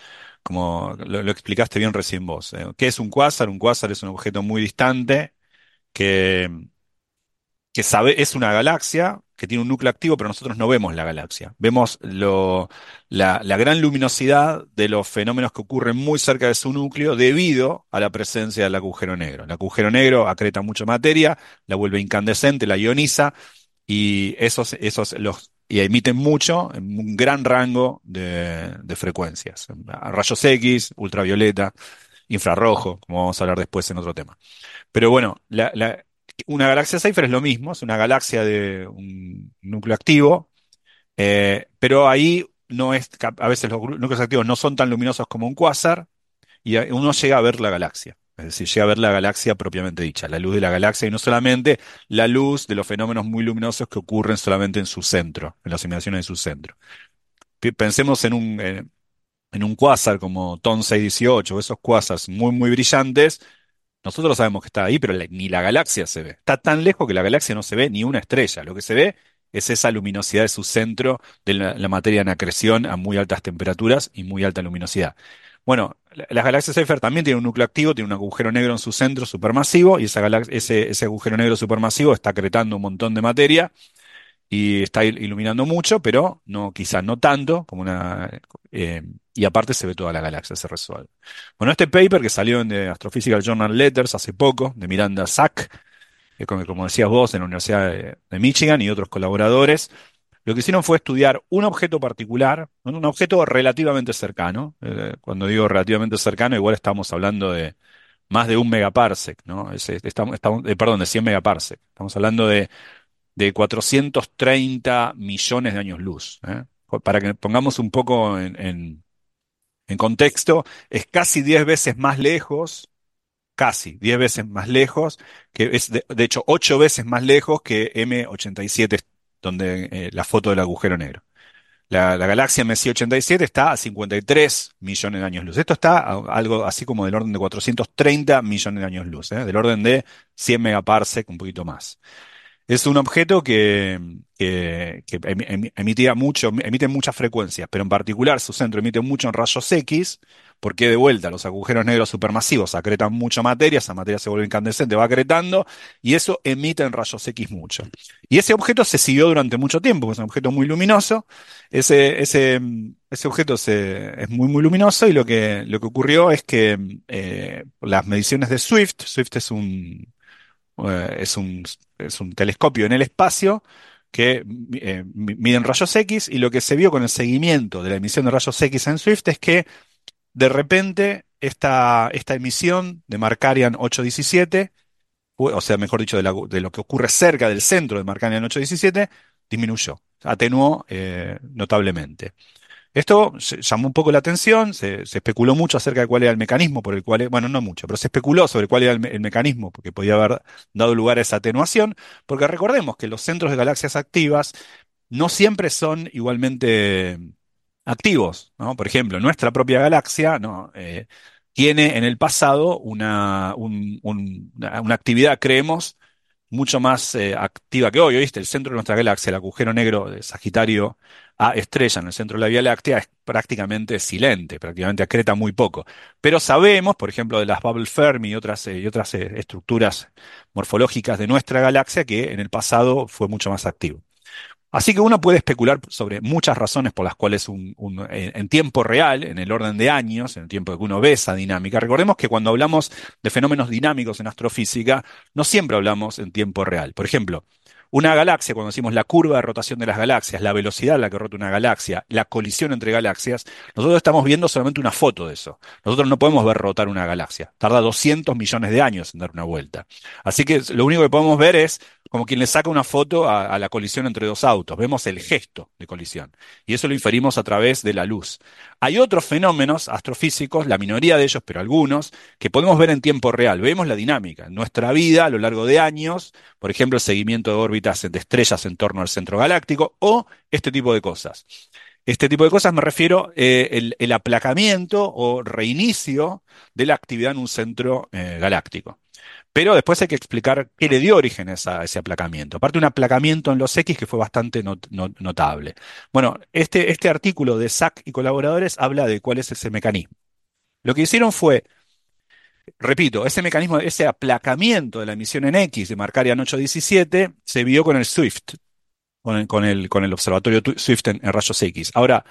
como lo, explicaste bien recién vos. Eh. ¿Qué es un quasar? Un quasar es un objeto muy distante que, que sabe, es una galaxia que tiene un núcleo activo, pero nosotros no vemos la galaxia. Vemos lo, la, gran luminosidad de los fenómenos que ocurren muy cerca de su núcleo debido a la presencia del agujero negro. El agujero negro acreta mucha materia, la vuelve incandescente, la ioniza y esos, esos los y emiten mucho, en un gran rango de, frecuencias. Rayos X, ultravioleta, infrarrojo, como vamos a hablar después en otro tema. Pero bueno, la, una galaxia Seyfert es lo mismo, es una galaxia de un núcleo activo, eh, pero ahí no es, a veces los núcleos activos no son tan luminosos como un cuásar y uno llega a ver la galaxia. Es decir, llega a ver la galaxia propiamente dicha, la luz de la galaxia y no solamente la luz de los fenómenos muy luminosos que ocurren solamente en su centro, en las simulaciones de su centro. Pensemos en un, en un cuásar como TON 618, esos cuásars muy, muy brillantes, nosotros sabemos que está ahí, pero ni la galaxia se ve. Está tan lejos que la galaxia no se ve ni una estrella. Lo que se ve es esa luminosidad de su centro de la, materia en acreción a muy altas temperaturas y muy alta luminosidad. Bueno, las galaxias Seyfert también tienen un núcleo activo, tiene un agujero negro en su centro supermasivo y esa ese, ese agujero negro supermasivo está acretando un montón de materia y está iluminando mucho, pero no, quizás no tanto como una eh, y aparte se ve toda la galaxia, se resuelve. Bueno, este paper que salió en The Astrophysical Journal Letters hace poco, de Miranda Sack, eh, como, decías vos, en la Universidad de, Michigan y otros colaboradores, lo que hicieron fue estudiar un objeto particular, un objeto relativamente cercano. Eh, cuando digo relativamente cercano, igual estamos hablando de más de un megaparsec, ¿no? estamos, perdón, de 100 megaparsec. Estamos hablando de de 430 millones de años luz. ¿eh? Para que pongamos un poco en, contexto, es casi 10 veces más lejos, casi 10 veces más lejos, que es de, hecho 8 veces más lejos que M87, donde eh, la foto del agujero negro. La, galaxia MC87 está a 53 millones de años luz. Esto está algo así como del orden de 430 millones de años luz, ¿eh? del orden de 100 megaparsec, un poquito más. Es un objeto que, emitía mucho, emite muchas frecuencias, pero en particular su centro emite mucho en rayos X, porque de vuelta los agujeros negros supermasivos acretan mucha materia, esa materia se vuelve incandescente, va acretando, y eso emite en rayos X mucho. Y ese objeto se siguió durante mucho tiempo, es un objeto muy luminoso, ese, objeto es muy, muy luminoso, y lo que, lo que ocurrió es que eh, las mediciones de Swift, Swift es un, eh, es, un, es un telescopio en el espacio que eh, miden rayos X y lo que se vio con el seguimiento de la emisión de rayos X en Swift es que de repente esta, esta emisión de Markarian 817, o sea, mejor dicho, de, lo que ocurre cerca del centro de Markarian 817, disminuyó, atenuó eh, notablemente. Esto llamó un poco la atención, se, especuló mucho acerca de cuál era el mecanismo por el cual, bueno, no mucho, pero se especuló sobre cuál era el, mecanismo porque podía haber dado lugar a esa atenuación, porque recordemos que los centros de galaxias activas no siempre son igualmente activos, ¿no? Por ejemplo, nuestra propia galaxia. Eh, tiene en el pasado una, una actividad, creemos, mucho más eh, activa que hoy. ¿Viste? El centro de nuestra galaxia, el agujero negro de Sagitario A estrella en el centro de la Vía Láctea, es prácticamente silente, prácticamente acreta muy poco. Pero sabemos, por ejemplo, de las bubble Fermi y otras, eh, y otras estructuras morfológicas de nuestra galaxia, que en el pasado fue mucho más activo. Así que uno puede especular sobre muchas razones por las cuales en tiempo real, en el orden de años, en el tiempo que uno ve esa dinámica, recordemos que cuando hablamos de fenómenos dinámicos en astrofísica, no siempre hablamos en tiempo real. Por ejemplo, una galaxia, cuando decimos la curva de rotación de las galaxias, la velocidad a la que rota una galaxia, la colisión entre galaxias, nosotros estamos viendo solamente una foto de eso. Nosotros no podemos ver rotar una galaxia. Tarda 200 millones de años en dar una vuelta. Así que lo único que podemos ver es como quien le saca una foto a, la colisión entre dos autos. Vemos el gesto de colisión. Y eso lo inferimos a través de la luz. Hay otros fenómenos astrofísicos, la minoría de ellos, pero algunos, que podemos ver en tiempo real. Vemos la dinámica. Nuestra vida, a lo largo de años, por ejemplo, el seguimiento de órbitas de estrellas en torno al centro galáctico, o este tipo de cosas. Este tipo de cosas me refiero eh, el, aplacamiento o reinicio de la actividad en un centro eh, galáctico. Pero después hay que explicar qué le dio origen a, ese aplacamiento. Aparte, un aplacamiento en los X que fue bastante notable. Bueno, este, este artículo de SAC y colaboradores habla de cuál es ese mecanismo. Lo que hicieron fue, repito, ese mecanismo, ese aplacamiento de la emisión en X de Markarian 817 se vio con el SWIFT, con el, con el, observatorio SWIFT en, rayos X. Ahora,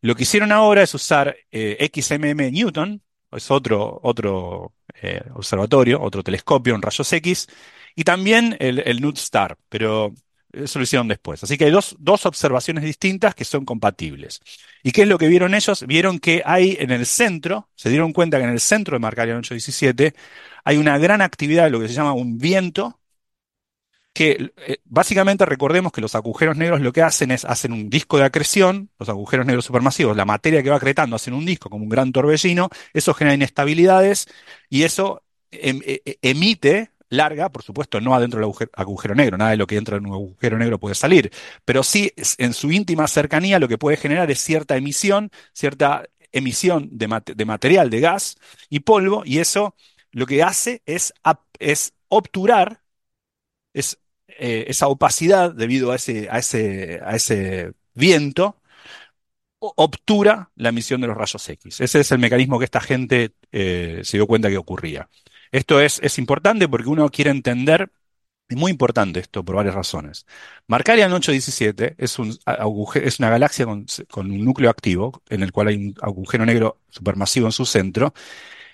lo que hicieron ahora es usar eh, XMM Newton, es otro, otro eh, observatorio, otro telescopio en rayos X, y también el, el Star, pero eso lo hicieron después. Así que hay dos, dos, observaciones distintas que son compatibles. ¿Y qué es lo que vieron ellos? Vieron que hay en el centro, se dieron cuenta que en el centro de Markarian 817 hay una gran actividad de lo que se llama un viento que eh, básicamente recordemos que los agujeros negros lo que hacen es, hacen un disco de acreción, los agujeros negros supermasivos, la materia que va acretando hacen un disco como un gran torbellino, eso genera inestabilidades y eso em, e, e, emite, larga, por supuesto, no adentro del agujero, negro, nada de lo que entra en un agujero negro puede salir, pero sí en su íntima cercanía lo que puede generar es cierta emisión, cierta emisión de, material, de gas y polvo, y eso lo que hace es, es obturar, es eh, esa opacidad debido a ese, a ese, a ese viento obtura la emisión de los rayos X. Ese es el mecanismo que esta gente eh, se dio cuenta que ocurría. Esto es, es importante porque uno quiere entender, es muy importante esto por varias razones. Markarian 817 es, un es una galaxia con, con, un núcleo activo, en el cual hay un agujero negro supermasivo en su centro,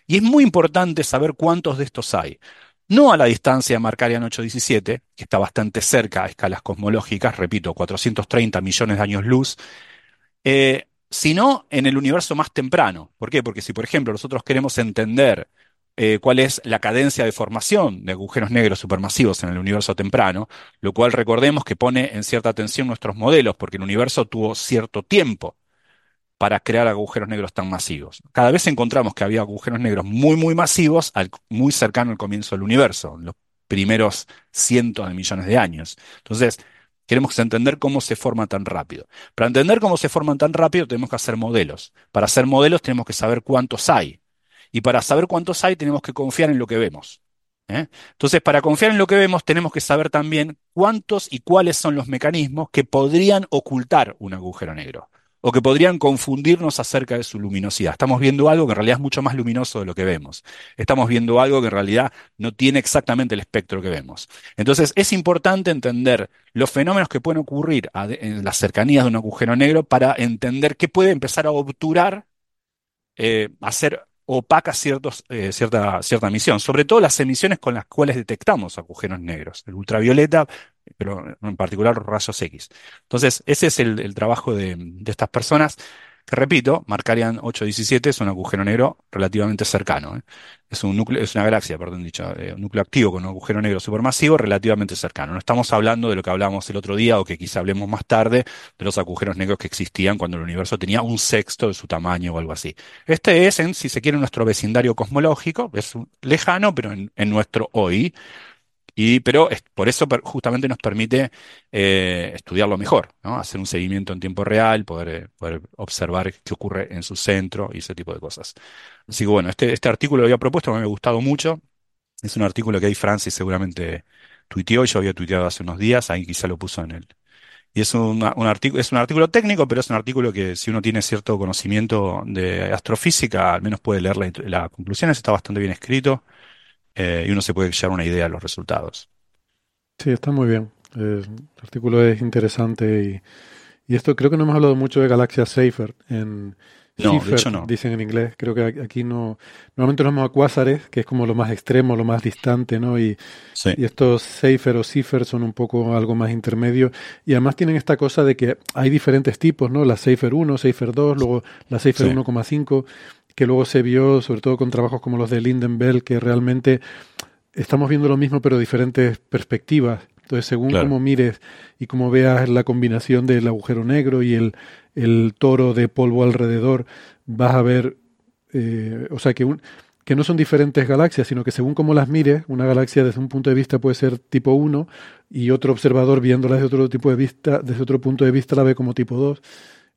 y es muy importante saber cuántos de estos hay no a la distancia de Markarian 817, que está bastante cerca a escalas cosmológicas, repito, 430 millones de años luz, eh, sino en el universo más temprano. ¿Por qué? Porque si, por ejemplo, nosotros queremos entender eh, cuál es la cadencia de formación de agujeros negros supermasivos en el universo temprano, lo cual recordemos que pone en cierta tensión nuestros modelos, porque el universo tuvo cierto tiempo para crear agujeros negros tan masivos. Cada vez encontramos que había agujeros negros muy, muy masivos, muy cercano al comienzo del universo, en los primeros cientos de millones de años. Entonces, queremos entender cómo se forma tan rápido. Para entender cómo se forman tan rápido, tenemos que hacer modelos. Para hacer modelos, tenemos que saber cuántos hay. Y para saber cuántos hay, tenemos que confiar en lo que vemos. ¿eh? Entonces, para confiar en lo que vemos, tenemos que saber también cuántos y cuáles son los mecanismos que podrían ocultar un agujero negro o que podrían confundirnos acerca de su luminosidad. Estamos viendo algo que en realidad es mucho más luminoso de lo que vemos. Estamos viendo algo que en realidad no tiene exactamente el espectro que vemos. Entonces es importante entender los fenómenos que pueden ocurrir en las cercanías de un agujero negro para entender qué puede empezar a obturar, eh, hacer opaca eh, cierta, cierta emisión, sobre todo las emisiones con las cuales detectamos agujeros negros. El ultravioleta pero en particular rayos X. Entonces, ese es el, trabajo de, estas personas que repito, Markarian 817 es un agujero negro relativamente cercano. ¿eh? Es, un núcleo, es una galaxia, perdón dicho, eh, un núcleo activo con un agujero negro supermasivo relativamente cercano. No estamos hablando de lo que hablamos el otro día o que quizá hablemos más tarde de los agujeros negros que existían cuando el universo tenía un sexto de su tamaño o algo así. Este es, si se quiere, nuestro vecindario cosmológico, es lejano, pero en nuestro hoy. Y, pero por eso justamente nos permite eh, estudiarlo mejor, hacer un seguimiento en tiempo real, poder, eh, poder, observar qué ocurre en su centro y ese tipo de cosas. Así que bueno, este, este artículo lo había propuesto, me ha gustado mucho. Es un artículo que ahí Francis seguramente tuiteó, yo había tuiteado hace unos días, ahí quizá lo puso en el... Y es un, un artículo, es un artículo técnico, pero es un artículo que si uno tiene cierto conocimiento de astrofísica, al menos puede leer las la conclusiones, está bastante bien escrito. Eh, y uno se puede llevar una idea de los resultados. Sí, está muy bien. el artículo es interesante y, y, esto creo que no hemos hablado mucho de Galaxia Safer en no, de hecho no. dicen en inglés. Creo que aquí no. Normalmente nos llamamos a cuásares, que es como lo más extremo, lo más distante, ¿no? Y, y estos Safer o Cipher son un poco algo más intermedio. Y además tienen esta cosa de que hay diferentes tipos, ¿no? La Safer 1, Safer 2, luego la Safer 1,5 que luego se vio, sobre todo con trabajos como los de Linden Bell, que realmente estamos viendo lo mismo pero diferentes perspectivas. Entonces, según cómo mires y cómo veas la combinación del agujero negro y el, el toro de polvo alrededor, vas a ver, eh, o sea, que, un, que no son diferentes galaxias, sino que según cómo las mires, una galaxia desde un punto de vista puede ser tipo 1 y otro observador viéndola desde otro tipo de vista, desde otro punto de vista la ve como tipo 2.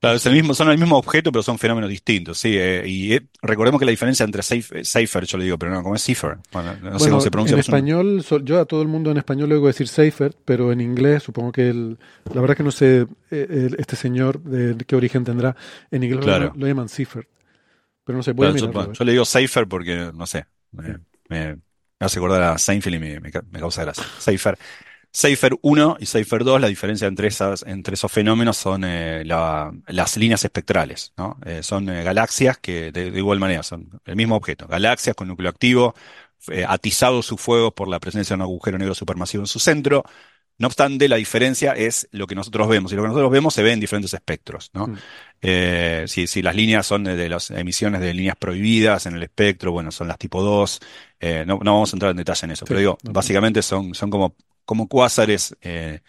Claro, es el mismo, son el mismo objeto, pero son fenómenos distintos, sí. Eh, y eh, recordemos que la diferencia entre Safer, yo le digo, pero no, ¿cómo es Cipher? Bueno, no sé cómo se pronuncia. En español, yo a todo el mundo en español le digo decir Safer, pero en inglés supongo que el, la verdad es que no sé eh, este señor de, qué origen tendrá. En inglés lo, llaman Cipher. Pero no sé, puede yo, yo, le digo Safer porque, no sé, me, me, hace acordar a Seinfeld y me, me, causa gracia. Safer. Cypher 1 y Cypher 2, la diferencia entre, esas, entre esos fenómenos son eh, las líneas espectrales, ¿no? Eh, son eh, galaxias que de, igual manera son el mismo objeto, galaxias con núcleo activo, atizados sus fuegos por la presencia de un agujero negro supermasivo en su centro. No obstante, la diferencia es lo que nosotros vemos, y lo que nosotros vemos se ve en diferentes espectros, ¿no? Mm. si, si, las líneas son de, las emisiones de líneas prohibidas en el espectro, bueno, son las tipo 2, no, no, vamos a entrar en detalle en eso, pero digo, básicamente son, son como como cuásares eh,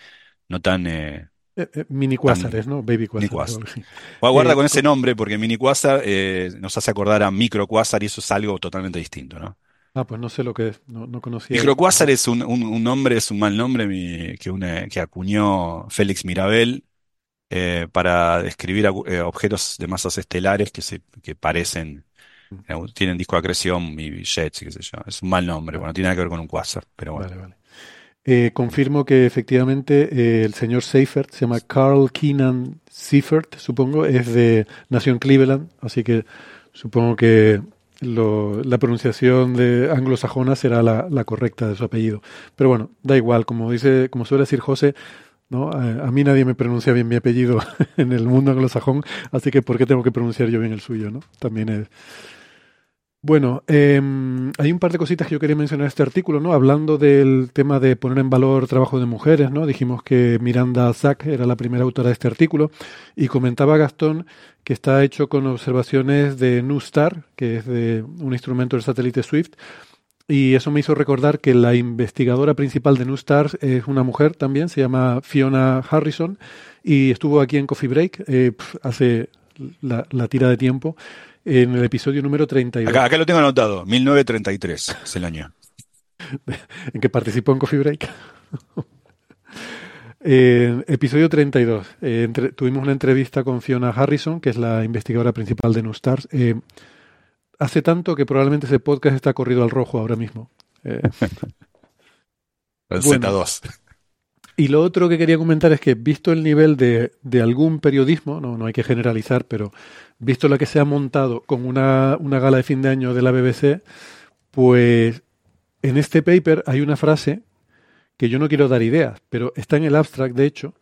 no tan... Eh, eh, mini cuásares, ¿no? Baby cuásares. Guarda con ese nombre porque mini cuásar nos hace acordar a micro cuásar y eso es algo totalmente distinto, ¿no? Ah, pues no sé lo que es, no, no conocía. Microcuásar es un, un, nombre, es un mal nombre que, que acuñó Félix Mirabel para describir objetos de masas estelares que, se, que parecen, mm. tienen disco de acreción y jets, qué sé yo. Es un mal nombre, bueno, no tiene nada que ver con un cuásar, pero bueno. Vale, vale. Eh, confirmo que efectivamente eh, el señor Seifert, se llama Carl Keenan Seifert, supongo, es de nació en Cleveland, así que supongo que la pronunciación de anglosajona será la, correcta de su apellido. Pero bueno, da igual, como dice, como suele decir José, ¿no? A, a, mí nadie me pronuncia bien mi apellido en el mundo anglosajón, así que ¿por qué tengo que pronunciar yo bien el suyo? ¿no? También es, bueno, em, hay un par de cositas que yo quería mencionar en este artículo, ¿no? Hablando del tema de poner en valor trabajo de mujeres, ¿no? Dijimos que Miranda Zack era la primera autora de este artículo y comentaba Gastón que está hecho con observaciones de NuStar, que es de un instrumento del satélite Swift, y eso me hizo recordar que la investigadora principal de NuStar es una mujer también, se llama Fiona Harrison, y estuvo aquí en Coffee Break eh, hace la tira de tiempo en el episodio número 32. Acá, acá lo tengo anotado, 1933 es el año. en que participó en Coffee Break. eh, episodio 32. Eh, tuvimos una entrevista con Fiona Harrison, que es la investigadora principal de Nustars. Eh, hace tanto que probablemente ese podcast está corrido al rojo ahora mismo. Eh, el Z2. Y lo otro que quería comentar es que, visto el nivel de, de algún periodismo, no, no hay que generalizar, pero visto la que se ha montado con una, una gala de fin de año de la BBC, pues en este paper hay una frase que yo no quiero dar ideas, pero está en el abstract, de hecho,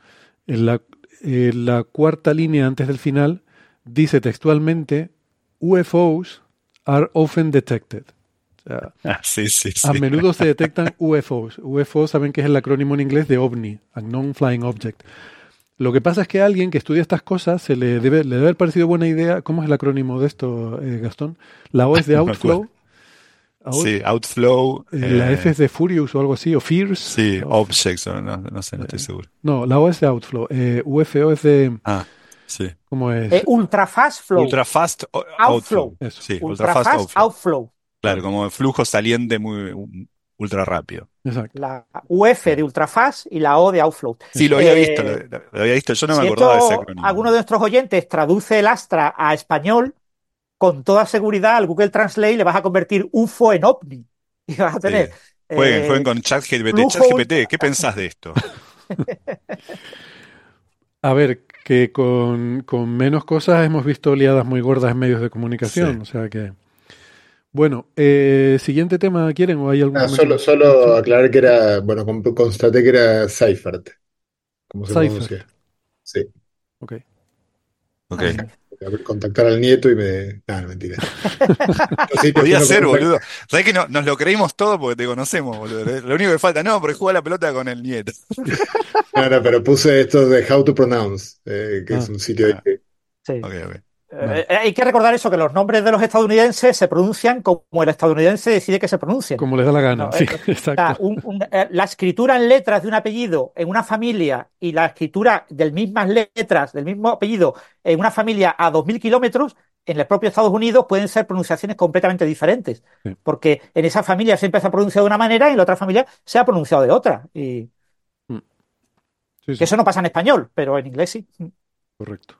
en la, en la cuarta línea antes del final, dice textualmente, UFOs are often detected. Ah, sí, sí, A menudo se detectan UFOs. UFOs saben que es el acrónimo en inglés de OVNI, Unknown Flying Object. Lo que pasa es que a alguien que estudia estas cosas se le debe, le debe haber parecido buena idea. ¿Cómo es el acrónimo de esto, eh, Gastón? La O es de Outflow. sí, Outflow. Eh, la F es de Furious o algo así, o Fierce. Sí, Objects, no, sé, no estoy seguro. No, la O es de Outflow. UFO es de. Ah. Sí. ¿Cómo es? ultra Fast Flow. Ultra Fast Outflow. Sí, ultra, fast, outflow. Claro, como flujo saliente muy ultra rápido. Exacto. La UF de ultrafast y la O de outflow. Sí, lo había visto, lo, había visto. Yo no me acordaba de ese acrónimo. Alguno de nuestros oyentes traduce el Astra a español, con toda seguridad al Google Translate le vas a convertir UFO en OVNI. Y vas a tener. Jueguen, jueguen con ChatGPT. ChatGPT, ¿qué pensás de esto? a ver, que con, menos cosas hemos visto liadas muy gordas en medios de comunicación. O sea que. Bueno, eh, siguiente tema, ¿quieren o hay algún ah, solo, solo aclarar que era, bueno, constaté que era Seifert. ¿Cómo se pronuncia? Sí. Ok. Ok. Contactar al nieto y me. Ah, no, mentira. Podía ser, boludo. ¿Sabes que no, nos lo creímos todo porque te conocemos, boludo? Lo único que falta, no, porque juega la pelota con el nieto. no, no, pero puse esto de How to Pronounce, eh, que es ah. un sitio ah. Sí. Ok, ok. Eh, hay que recordar eso, que los nombres de los estadounidenses se pronuncian como el estadounidense decide que se pronuncien. Como les da la gana, sí, eh, exacto. Eh, la escritura en letras de un apellido en una familia y la escritura de mismas letras del mismo apellido en una familia a 2.000 kilómetros, en el propio Estados Unidos pueden ser pronunciaciones completamente diferentes. Porque en esa familia siempre se ha pronunciado de una manera y en la otra familia se ha pronunciado de otra. Y... Mm. Eso no pasa en español, pero en inglés sí. Correcto.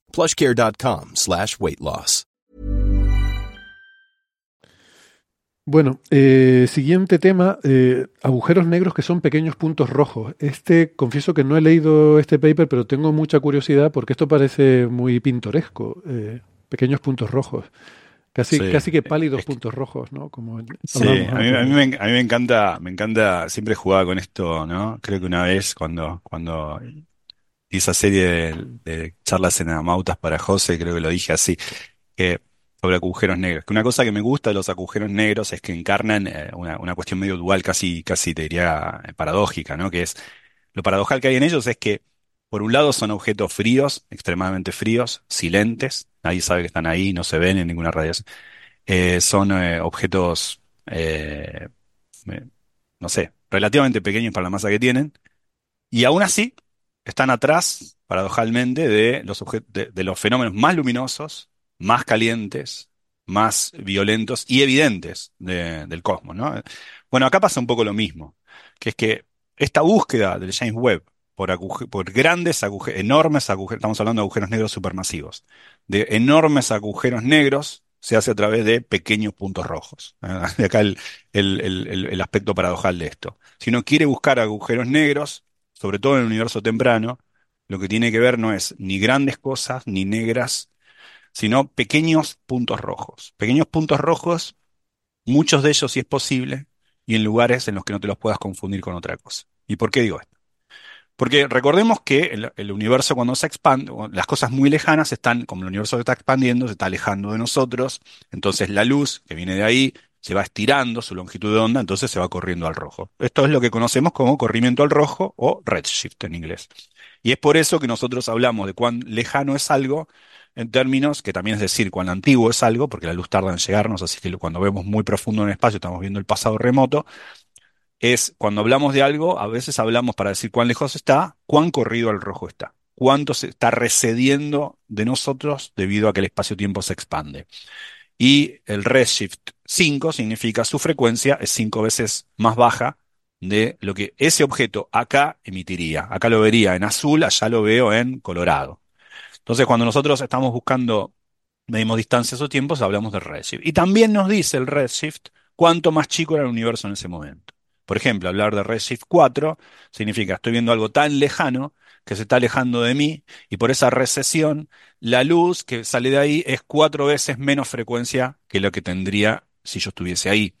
plushcare.com slash weight loss. Bueno, eh, siguiente tema, eh, agujeros negros que son pequeños puntos rojos. Este, confieso que no he leído este paper, pero tengo mucha curiosidad porque esto parece muy pintoresco, eh, pequeños puntos rojos. Casi, casi que pálidos puntos rojos, ¿no? Como sí, a mí, a, mí me, a mí, me, encanta, me encanta, siempre jugaba con esto, ¿no? Creo que una vez cuando, cuando y esa serie de, charlas en Amautas para José, creo que lo dije así, sobre agujeros negros. Que una cosa que me gusta de los agujeros negros es que encarnan eh, una, cuestión medio dual, casi, casi te diría eh, paradójica, ¿no? Que es, lo paradojal que hay en ellos es que, por un lado, son objetos fríos, extremadamente fríos, silentes, nadie sabe que están ahí, no se ven en ninguna radiación. Eh, son objetos, no sé, relativamente pequeños para la masa que tienen, y aún así están atrás, paradojalmente, de los, fenómenos más luminosos, más calientes, más violentos y evidentes del cosmos, ¿no? Bueno, acá pasa un poco lo mismo, que es que esta búsqueda del James Webb por, por grandes agujeros, enormes agujeros, estamos hablando de agujeros negros supermasivos, de enormes agujeros negros se hace a través de pequeños puntos rojos. De acá el, el aspecto paradojal de esto. Si uno quiere buscar agujeros negros, sobre todo en el universo temprano, lo que tiene que ver no es ni grandes cosas ni negras, sino pequeños puntos rojos. Pequeños puntos rojos, muchos de ellos si es posible, y en lugares en los que no te los puedas confundir con otra cosa. ¿Y por qué digo esto? Porque recordemos que el, universo cuando se expande, las cosas muy lejanas están, como el universo se está expandiendo, se está alejando de nosotros, entonces la luz que viene de ahí se va estirando su longitud de onda, entonces se va corriendo al rojo. Esto es lo que conocemos como corrimiento al rojo o redshift en inglés. Y es por eso que nosotros hablamos de cuán lejano es algo en términos que también es decir cuán antiguo es algo, porque la luz tarda en llegarnos, así que cuando vemos muy profundo en el espacio estamos viendo el pasado remoto, es cuando hablamos de algo, a veces hablamos para decir cuán lejos está, cuán corrido al rojo está cuánto se está recediendo de nosotros debido a que el espacio-tiempo se expande. Y el redshift 5 significa su frecuencia es 5 veces más baja de lo que ese objeto acá emitiría. Acá lo vería en azul, allá lo veo en colorado. Entonces, cuando nosotros estamos buscando, medimos distancias o tiempos, hablamos de redshift. Y también nos dice el redshift cuánto más chico era el universo en ese momento. Por ejemplo, hablar de redshift 4 significa estoy viendo algo tan lejano que se está alejando de mí y por esa recesión la luz que sale de ahí es cuatro veces menos frecuencia que lo que tendría si yo estuviese ahí.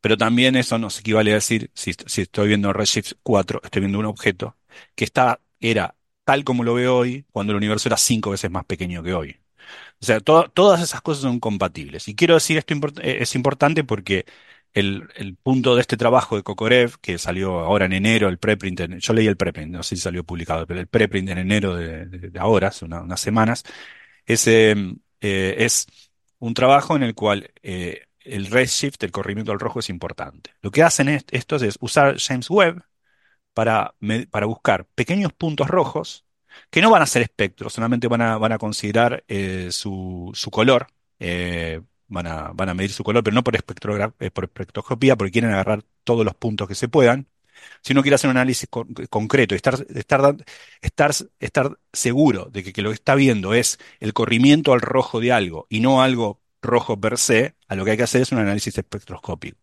Pero también eso nos equivale a decir, si, estoy viendo Redshift 4, estoy viendo un objeto que está, era tal como lo veo hoy, cuando el universo era cinco veces más pequeño que hoy. O sea, todas esas cosas son compatibles. Y quiero decir esto eh, es importante porque el, punto de este trabajo de Kokorev, que salió ahora en enero, el preprint, yo leí el preprint, no sé si salió publicado, pero el preprint en enero de, ahora, hace unas semanas, ese, eh, es un trabajo en el cual eh, el redshift, el corrimiento al rojo es importante. Lo que hacen estos es usar James Webb para, para buscar pequeños puntos rojos que no van a ser espectros, solamente van a, van a considerar eh, su, su, color, eh, van, a, van a medir su color, pero no por, eh, por espectroscopía, porque quieren agarrar todos los puntos que se puedan. Si uno quiere hacer un análisis concreto y estar, estar, estar, estar seguro de que, que, lo que está viendo es el corrimiento al rojo de algo y no algo rojo per se, a lo que hay que hacer es un análisis espectroscópico.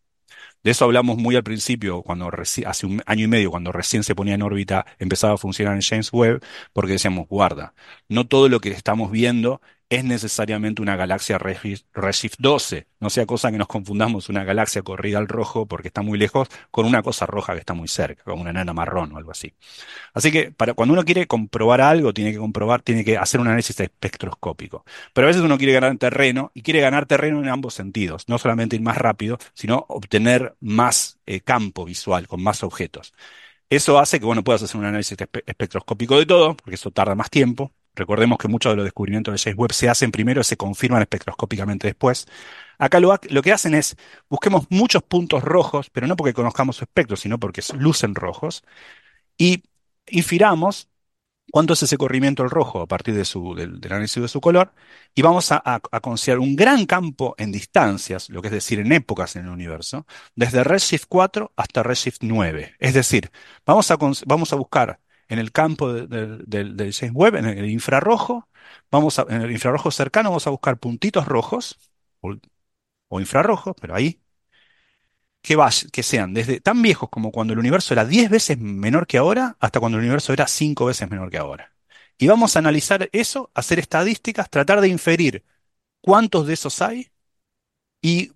De eso hablamos muy al principio, cuando hace un año y medio, cuando recién se ponía en órbita, empezaba a funcionar en James Webb, porque decíamos, guarda, no todo lo que estamos viendo es necesariamente una galaxia Redshift 12. No sea cosa que nos confundamos una galaxia corrida al rojo porque está muy lejos con una cosa roja que está muy cerca, como una enana marrón o algo así. Así que para cuando uno quiere comprobar algo, tiene que comprobar, tiene que hacer un análisis espectroscópico. Pero a veces uno quiere ganar terreno y quiere ganar terreno en ambos sentidos, no solamente ir más rápido, sino obtener más eh, campo visual con más objetos. Eso hace que bueno, puedas hacer un análisis espectroscópico de todo, porque eso tarda más tiempo, Recordemos que muchos de los descubrimientos de James Webb se hacen primero y se confirman espectroscópicamente después. Acá lo, que hacen es, busquemos muchos puntos rojos, pero no porque conozcamos su espectro, sino porque lucen rojos, y infiramos cuánto es ese corrimiento al rojo a partir de su, del, análisis de su color, y vamos a, considerar un gran campo en distancias, lo que es decir, en épocas en el universo, desde Redshift 4 hasta Redshift 9. Es decir, vamos a, vamos a buscar en el campo del James Webb, en el infrarrojo, vamos en el infrarrojo cercano vamos a buscar puntitos rojos o, infrarrojos, pero ahí, que, que sean desde tan viejos como cuando el universo era 10 veces menor que ahora, hasta cuando el universo era 5 veces menor que ahora. Y vamos a analizar eso, hacer estadísticas, tratar de inferir cuántos de esos hay y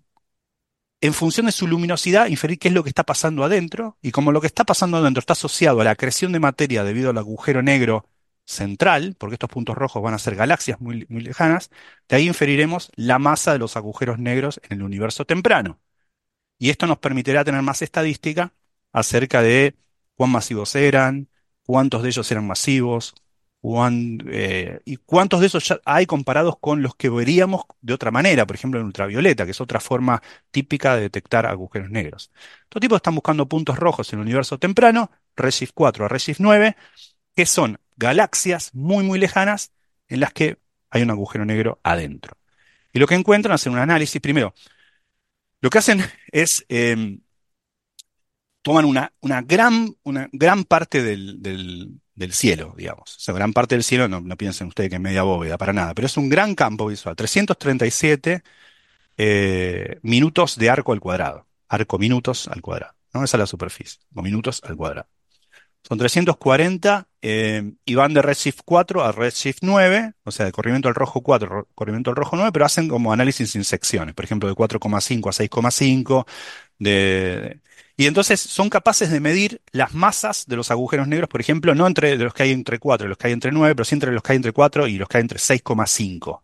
en función de su luminosidad, inferir qué es lo que está pasando adentro, y como lo que está pasando adentro está asociado a la creación de materia debido al agujero negro central, porque estos puntos rojos van a ser galaxias muy, muy lejanas, de ahí inferiremos la masa de los agujeros negros en el universo temprano. Y esto nos permitirá tener más estadística acerca de cuán masivos eran, cuántos de ellos eran masivos, eh, ¿Y cuántos de esos hay comparados con los que veríamos de otra manera? Por ejemplo, en ultravioleta, que es otra forma típica de detectar agujeros negros. Estos tipos están buscando puntos rojos en el universo temprano, Redshift 4 a Redshift 9, que son galaxias muy, muy lejanas en las que hay un agujero negro adentro. Y lo que encuentran, hacen un análisis. Primero, lo que hacen es em, toman una, una, gran, una gran parte del, del cielo, digamos. O sea, gran parte del cielo, no, piensen ustedes que es media bóveda, para nada, pero es un gran campo visual. 337 eh, minutos de arco al cuadrado. Arco minutos al cuadrado. ¿no? Esa es la superficie. O minutos al cuadrado. Son 340 eh, y van de Redshift 4 a Redshift 9, o sea, de corrimiento al rojo 4, corrimiento al rojo 9, pero hacen como análisis en secciones, por ejemplo, de 4,5 a 6,5, de, y entonces son capaces de medir las masas de los agujeros negros, por ejemplo, no entre los que hay entre 4 y los que hay entre 9, pero sí entre los que hay entre 4 y los que hay entre 6,5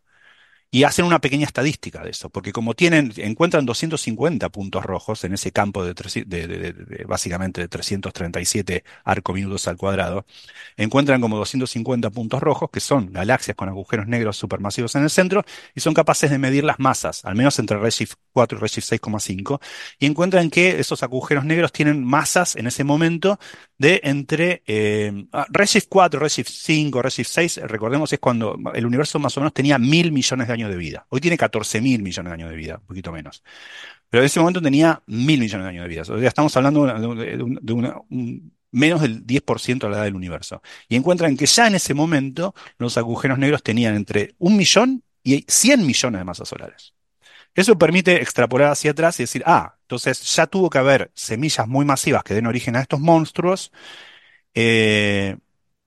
y hacen una pequeña estadística de eso, porque como tienen, encuentran 250 puntos rojos en ese campo de, de, básicamente de 337 minutos al cuadrado, encuentran como 250 puntos rojos que son galaxias con agujeros negros supermasivos en el centro y son capaces de medir las masas, al menos entre Redshift 4 y Redshift 6,5, y encuentran que esos agujeros negros tienen masas en ese momento de entre eh, ah, Redshift 4, Redshift 5, Redshift 6, recordemos es cuando el universo más o menos tenía mil millones de años de vida. Hoy tiene 14 mil millones de años de vida, un poquito menos. Pero en ese momento tenía mil millones de años de vida. O sea, estamos hablando de, una, menos del 10% de la edad del universo. Y encuentran que ya en ese momento los agujeros negros tenían entre un millón y 100 millones de masas solares. Eso permite extrapolar hacia atrás y decir, ah, entonces ya tuvo que haber semillas muy masivas que den origen a estos monstruos. Eh,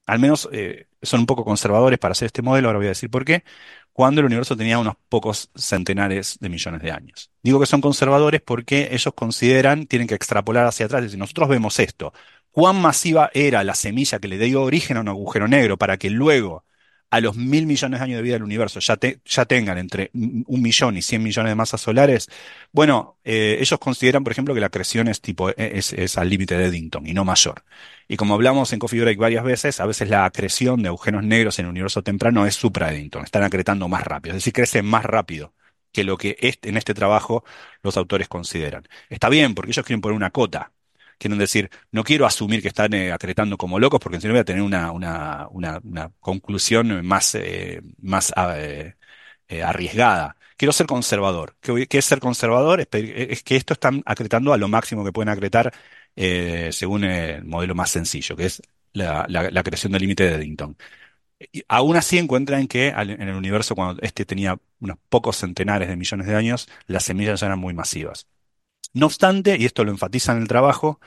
al menos eh, son un poco conservadores para hacer este modelo, ahora voy a decir por qué, cuando el universo tenía unos pocos centenares de millones de años. Digo que son conservadores porque ellos consideran, tienen que extrapolar hacia atrás y decir, nosotros vemos esto, cuán masiva era la semilla que le dio origen a un agujero negro para que luego a los mil millones de años de vida del universo ya, ya tengan entre un millón y cien millones de masas solares, bueno, eh, ellos consideran, por ejemplo, que la creación es tipo e, es, al límite de Eddington y no mayor. Y como hablamos en Coffee Break varias veces, a veces la acreción de agujeros negros en el universo temprano es supra Eddington, están acretando más rápido, es decir, crecen más rápido que lo que en este trabajo los autores consideran. Está bien, porque ellos quieren poner una cota, quieren decir, no quiero asumir que están eh, acretando como locos, porque si no voy a tener una, una, una, conclusión más, eh, más ah, eh, arriesgada. Quiero ser conservador. ¿Qué, es ser conservador? Es, que esto están acretando a lo máximo que pueden acretar según el modelo más sencillo, que es la, creación del límite de Eddington. Y aún así encuentran que en el universo, cuando este tenía unos pocos centenares de millones de años, las semillas ya eran muy masivas. No obstante, y esto lo enfatiza en el trabajo,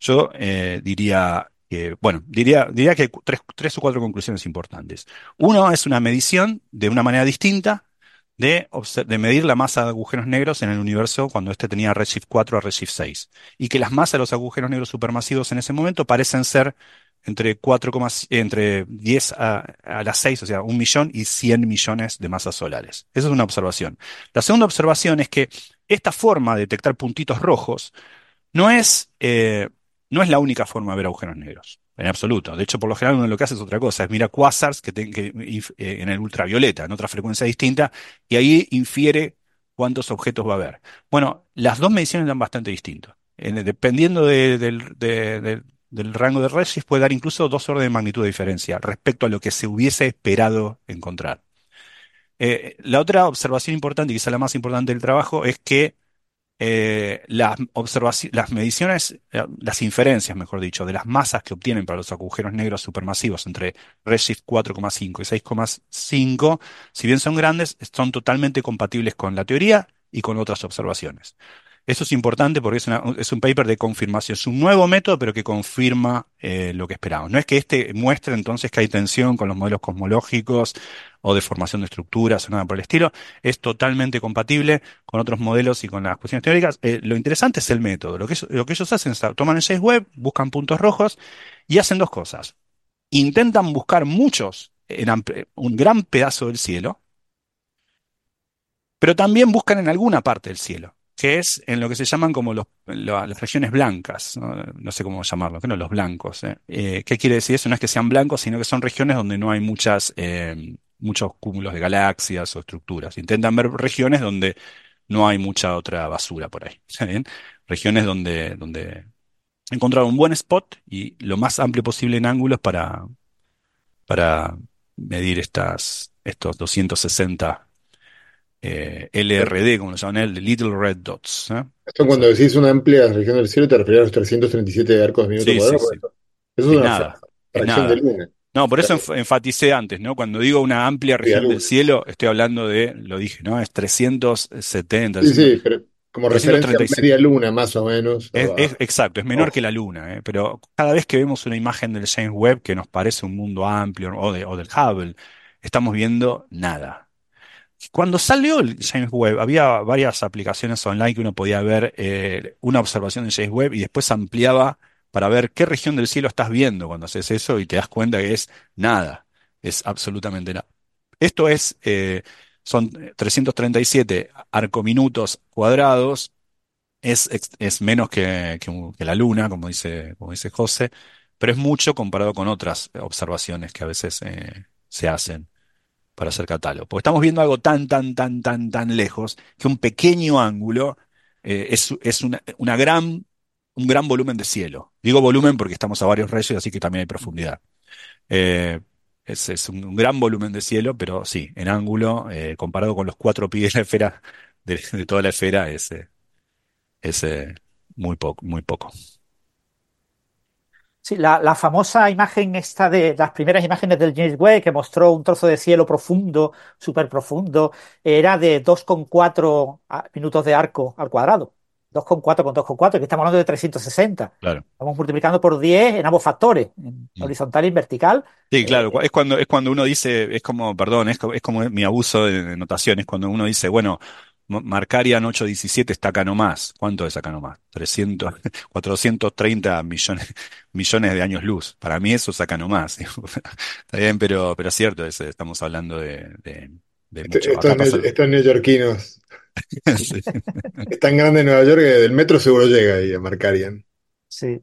yo eh, diría que, bueno, diría, diría que hay tres, o cuatro conclusiones importantes. Uno es una medición de una manera distinta de, de, medir la masa de agujeros negros en el universo cuando este tenía Redshift 4 a Redshift 6. Y que las masas de los agujeros negros supermasivos en ese momento parecen ser entre 4, entre 10 a, a las 6, o sea, un millón y 100 millones de masas solares. Esa es una observación. La segunda observación es que esta forma de detectar puntitos rojos no es, eh, no es la única forma de ver agujeros negros, en absoluto. De hecho, por lo general uno lo que hace es otra cosa, es mira quasars que, eh, en el ultravioleta, en otra frecuencia distinta, y ahí infiere cuántos objetos va a haber. Bueno, las dos mediciones dan bastante distinto. dependiendo del, rango de redshift, puede dar incluso dos órdenes de magnitud de diferencia respecto a lo que se hubiese esperado encontrar. Eh, la otra observación importante, quizá la más importante del trabajo, es que eh, las, las mediciones, eh, las inferencias, mejor dicho, de las masas que obtienen para los agujeros negros supermasivos entre Redshift 4,5 y 6,5, si bien son grandes, son totalmente compatibles con la teoría y con otras observaciones. Eso es importante porque es, un paper de confirmación. Es un nuevo método, pero que confirma eh, lo que esperamos. No es que este muestre entonces que hay tensión con los modelos cosmológicos o de formación de estructuras o nada por el estilo. Es totalmente compatible con otros modelos y con las cuestiones teóricas. Eh, lo interesante es el método. Lo que, lo que ellos hacen es toman el 6 web, buscan puntos rojos y hacen dos cosas. Intentan buscar muchos en un gran pedazo del cielo, pero también buscan en alguna parte del cielo que es en lo que se llaman como las regiones blancas, ¿no? sé cómo llamarlo, que no los blancos. ¿eh? Eh, qué quiere decir eso? No es que sean blancos, sino que son regiones donde no hay muchas, eh, muchos cúmulos de galaxias o estructuras. Intentan ver regiones donde no hay mucha otra basura por ahí. Regiones donde, donde encontrar un buen spot y lo más amplio posible en ángulos para, para medir estas, estos 260 eh, LRD, como lo llaman él, Little Red Dots. ¿eh? Esto cuando decís una amplia región del cielo, te refieres a los 337 arcos de minuto cuadrado. Eso es, una fracción de luna. No, por eso enfaticé antes, ¿no? Cuando digo una amplia región del cielo, estoy hablando de, lo dije, ¿no? Es 370. Sí, sí, pero como referencia media luna, más o menos. Es, exacto, es menor que la luna, ¿eh? pero cada vez que vemos una imagen del James Webb que nos parece un mundo amplio, o, de, o del Hubble, estamos viendo nada. Cuando salió el James Webb, había varias aplicaciones online que uno podía ver eh, una observación de James Webb y después ampliaba para ver qué región del cielo estás viendo cuando haces eso y te das cuenta que es nada, es absolutamente nada. Esto es, eh, son 337 arcominutos cuadrados, es, es menos que, que, la luna, como dice, como dice José, pero es mucho comparado con otras observaciones que a veces eh, se hacen para hacer catálogo. Porque estamos viendo algo tan, tan, tan, tan, tan lejos que un pequeño ángulo eh, es, una, gran un gran volumen de cielo. Digo volumen porque estamos a varios rayos, así que también hay profundidad. Eh, es, un, gran volumen de cielo, pero sí, en ángulo, eh, comparado con los cuatro pi de la esfera, de, toda la esfera, es, es muy poco, muy poco. Sí, la, famosa imagen esta de las primeras imágenes del James Webb que mostró un trozo de cielo profundo, súper profundo, era de 2,4 minutos de arco al cuadrado. 2,4 con 2,4, que estamos hablando de 360. Claro. Estamos multiplicando por 10 en ambos factores, en mm. horizontal y en vertical. Sí, claro, eh, es cuando es cuando uno dice, es como, perdón, es, es como mi abuso de notación, es cuando uno dice, bueno, Marcarian 817 está acá nomás. ¿Cuánto es acá nomás? 300, 430 millones, millones de años luz. Para mí eso es acá nomás. está bien, pero, pero es cierto, estamos hablando de, de, este, estos, neoyorquinos. es tan grande Nueva York que del metro seguro llega ahí a Marcarian. Sí.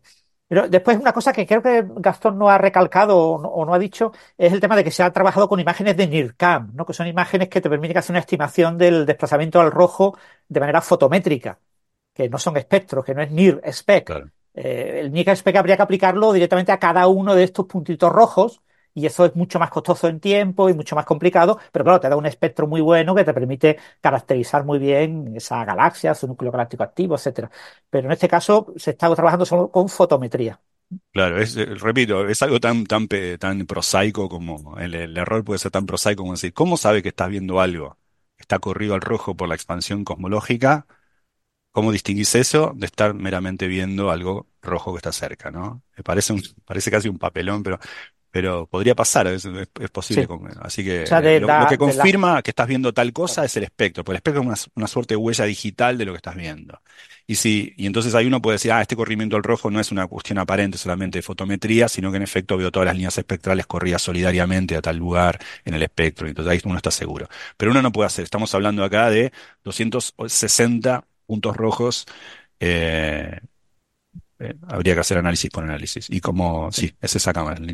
Pero después una cosa que creo que Gastón no ha recalcado o no, ha dicho es el tema de que se ha trabajado con imágenes de NIRCam, ¿no? que son imágenes que te permiten hacer una estimación del desplazamiento al rojo de manera fotométrica, que no son espectros, que no es NIR spec. Eh, el NIR spec habría que aplicarlo directamente a cada uno de estos puntitos rojos y eso es mucho más costoso en tiempo y mucho más complicado, pero claro, te da un espectro muy bueno que te permite caracterizar muy bien esa galaxia, su núcleo galáctico activo, etcétera. Pero en este caso se está trabajando solo con fotometría. Claro, eh, repito, es algo tan, tan, tan prosaico como el, el, error puede ser tan prosaico como decir, ¿cómo sabe que estás viendo algo? Está corrido al rojo por la expansión cosmológica. ¿Cómo distinguís eso de estar meramente viendo algo rojo que está cerca, ¿no? Me parece un, parece casi un papelón, pero pero podría pasar, es, posible. así que lo, que confirma que estás viendo tal cosa es el espectro, porque el espectro es una, suerte de huella digital de lo que estás viendo. Y si, y entonces ahí uno puede decir, ah, este corrimiento al rojo no es una cuestión aparente solamente de fotometría, sino que en efecto veo todas las líneas espectrales corridas solidariamente a tal lugar en el espectro, y entonces ahí uno está seguro. Pero uno no puede hacer, estamos hablando acá de 260 puntos rojos eh, eh, habría que hacer análisis por análisis. Y como, sí, es esa cámara, el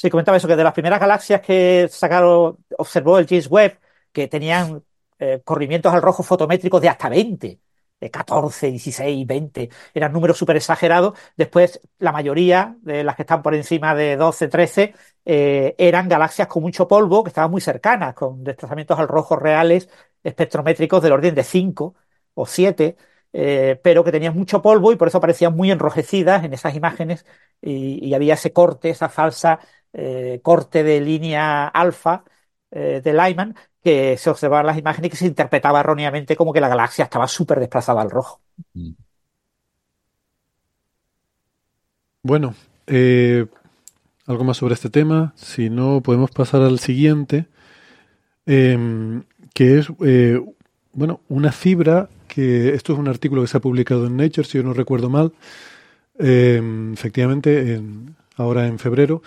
Sí, comentaba eso, que de las primeras galaxias que sacaron, observó el James Webb, que tenían eh, corrimientos al rojo fotométricos de hasta 20, de 14, 16, 20, eran números súper exagerados. Después, la mayoría de las que están por encima de 12, 13, eh, eran galaxias con mucho polvo, que estaban muy cercanas, con desplazamientos al rojo reales espectrométricos del orden de 5 o 7. Eh, pero que tenían mucho polvo y por eso parecían muy enrojecidas en esas imágenes y había ese corte, esa falsa eh, corte de línea alfa eh, de Lyman, que se observaban las imágenes y que se interpretaba erróneamente como que la galaxia estaba súper desplazada al rojo. Bueno, eh, algo más sobre este tema. Si no, podemos pasar al siguiente, em, que es, bueno, una fibra que esto es un artículo que se ha publicado en Nature, si yo no recuerdo mal, em, efectivamente, ahora en febrero,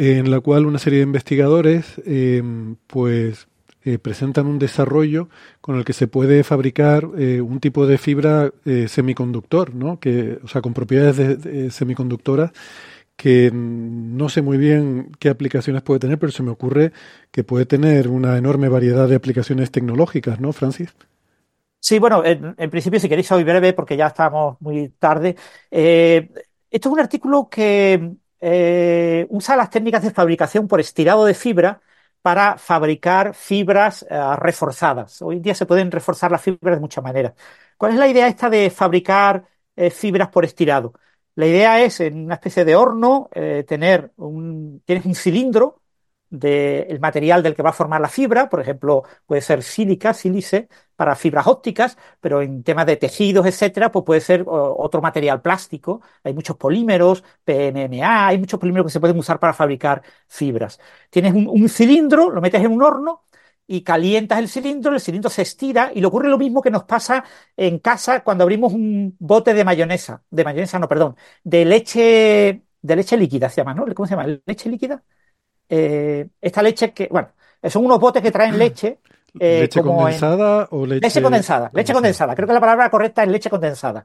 en la cual una serie de investigadores em, pues eh, presentan un desarrollo con el que se puede fabricar eh, un tipo de fibra eh, semiconductor, ¿no? que, o sea, con propiedades semiconductoras que no sé muy bien qué aplicaciones puede tener, pero se me ocurre que puede tener una enorme variedad de aplicaciones tecnológicas, ¿no, Francis? Sí, bueno, en, principio, si queréis, soy breve porque ya estamos muy tarde. esto es un artículo que eh, usa las técnicas de fabricación por estirado de fibra para fabricar fibras eh, reforzadas. Hoy en día se pueden reforzar las fibras de muchas maneras. ¿Cuál es la idea esta de fabricar eh, fibras por estirado? La idea es en una especie de horno tener un, tienes un cilindro del material del que va a formar la fibra, por ejemplo, puede ser sílica, sílice, para fibras ópticas, pero en temas de tejidos, etcétera, pues puede ser otro material plástico. Hay muchos polímeros, PMMA, hay muchos polímeros que se pueden usar para fabricar fibras. Tienes un, cilindro, lo metes en un horno y calientas el cilindro, el cilindro se estira y le ocurre lo mismo que nos pasa en casa cuando abrimos un bote de mayonesa, de mayonesa no, perdón, de leche, de leche líquida se llama, ¿no? ¿Cómo se llama? ¿Leche líquida? Eh, esta leche que, bueno, son unos botes que traen leche. Eh, ¿Leche condensada o leche... Leche condensada, leche condensada. Creo que la palabra correcta es leche condensada.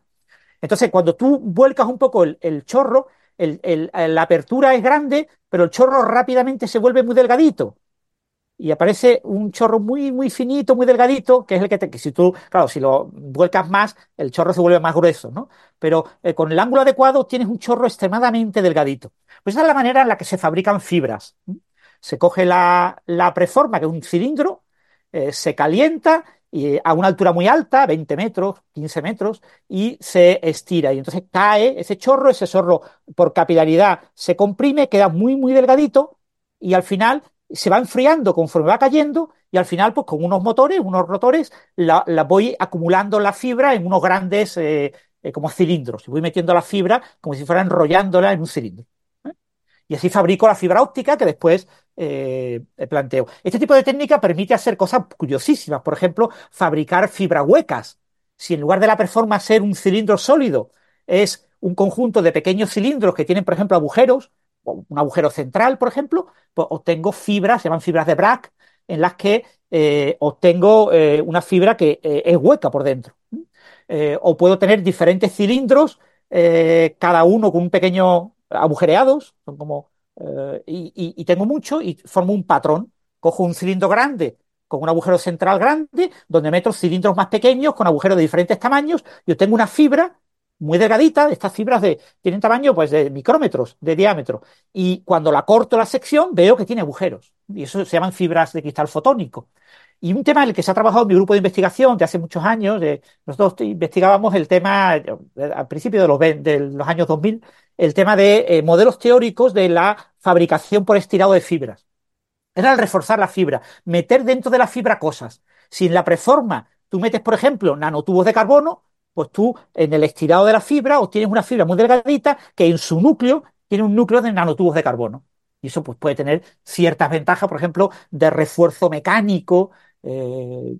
Entonces, cuando tú vuelcas un poco el, chorro, la apertura es grande, pero el chorro rápidamente se vuelve muy delgadito. Y aparece un chorro muy, muy finito, muy delgadito, que es el que, te, que si tú, claro, si lo vuelcas más, el chorro se vuelve más grueso, ¿no? Pero eh, con el ángulo adecuado tienes un chorro extremadamente delgadito. Pues esa es la manera en la que se fabrican fibras. Se coge la, la preforma, que es un cilindro, eh, se calienta y a una altura muy alta, 20 metros, 15 metros, y se estira. Y entonces cae ese chorro, ese chorro por capilaridad se comprime, queda muy, muy delgadito, y al final se va enfriando conforme va cayendo y al final, pues con unos motores, unos rotores, la, voy acumulando la fibra en unos grandes eh, eh, como cilindros. Y voy metiendo la fibra como si fuera enrollándola en un cilindro. ¿eh? Y así fabrico la fibra óptica que después planteo. Este tipo de técnica permite hacer cosas curiosísimas. Por ejemplo, fabricar fibra huecas. Si en lugar de la performance ser un cilindro sólido, es un conjunto de pequeños cilindros que tienen, por ejemplo, agujeros, un agujero central, por ejemplo, pues obtengo fibras, se llaman fibras de Bragg, en las que eh, obtengo eh, una fibra que eh, es hueca por dentro. o puedo tener diferentes cilindros, cada uno con un pequeño agujereados, son como, y, tengo mucho y formo un patrón. Cojo un cilindro grande con un agujero central grande, donde meto cilindros más pequeños con agujeros de diferentes tamaños y obtengo una fibra muy delgadita, estas fibras de, tienen tamaño pues de micrómetros de diámetro. Y cuando la corto la sección, veo que tiene agujeros. Y eso se llaman fibras de cristal fotónico. Y un tema en el que se ha trabajado mi grupo de investigación de hace muchos años, nosotros investigábamos el tema, eh, al principio de los, de los años 2000, el tema de eh, modelos teóricos de la fabricación por estirado de fibras. Era el reforzar la fibra, meter dentro de la fibra cosas. Si en la preforma tú metes, por ejemplo, nanotubos de carbono, pues tú en el estirado de la fibra obtienes una fibra muy delgadita que en su núcleo tiene un núcleo de nanotubos de carbono. Y eso pues, puede tener ciertas ventajas, por ejemplo, de refuerzo mecánico. Eh,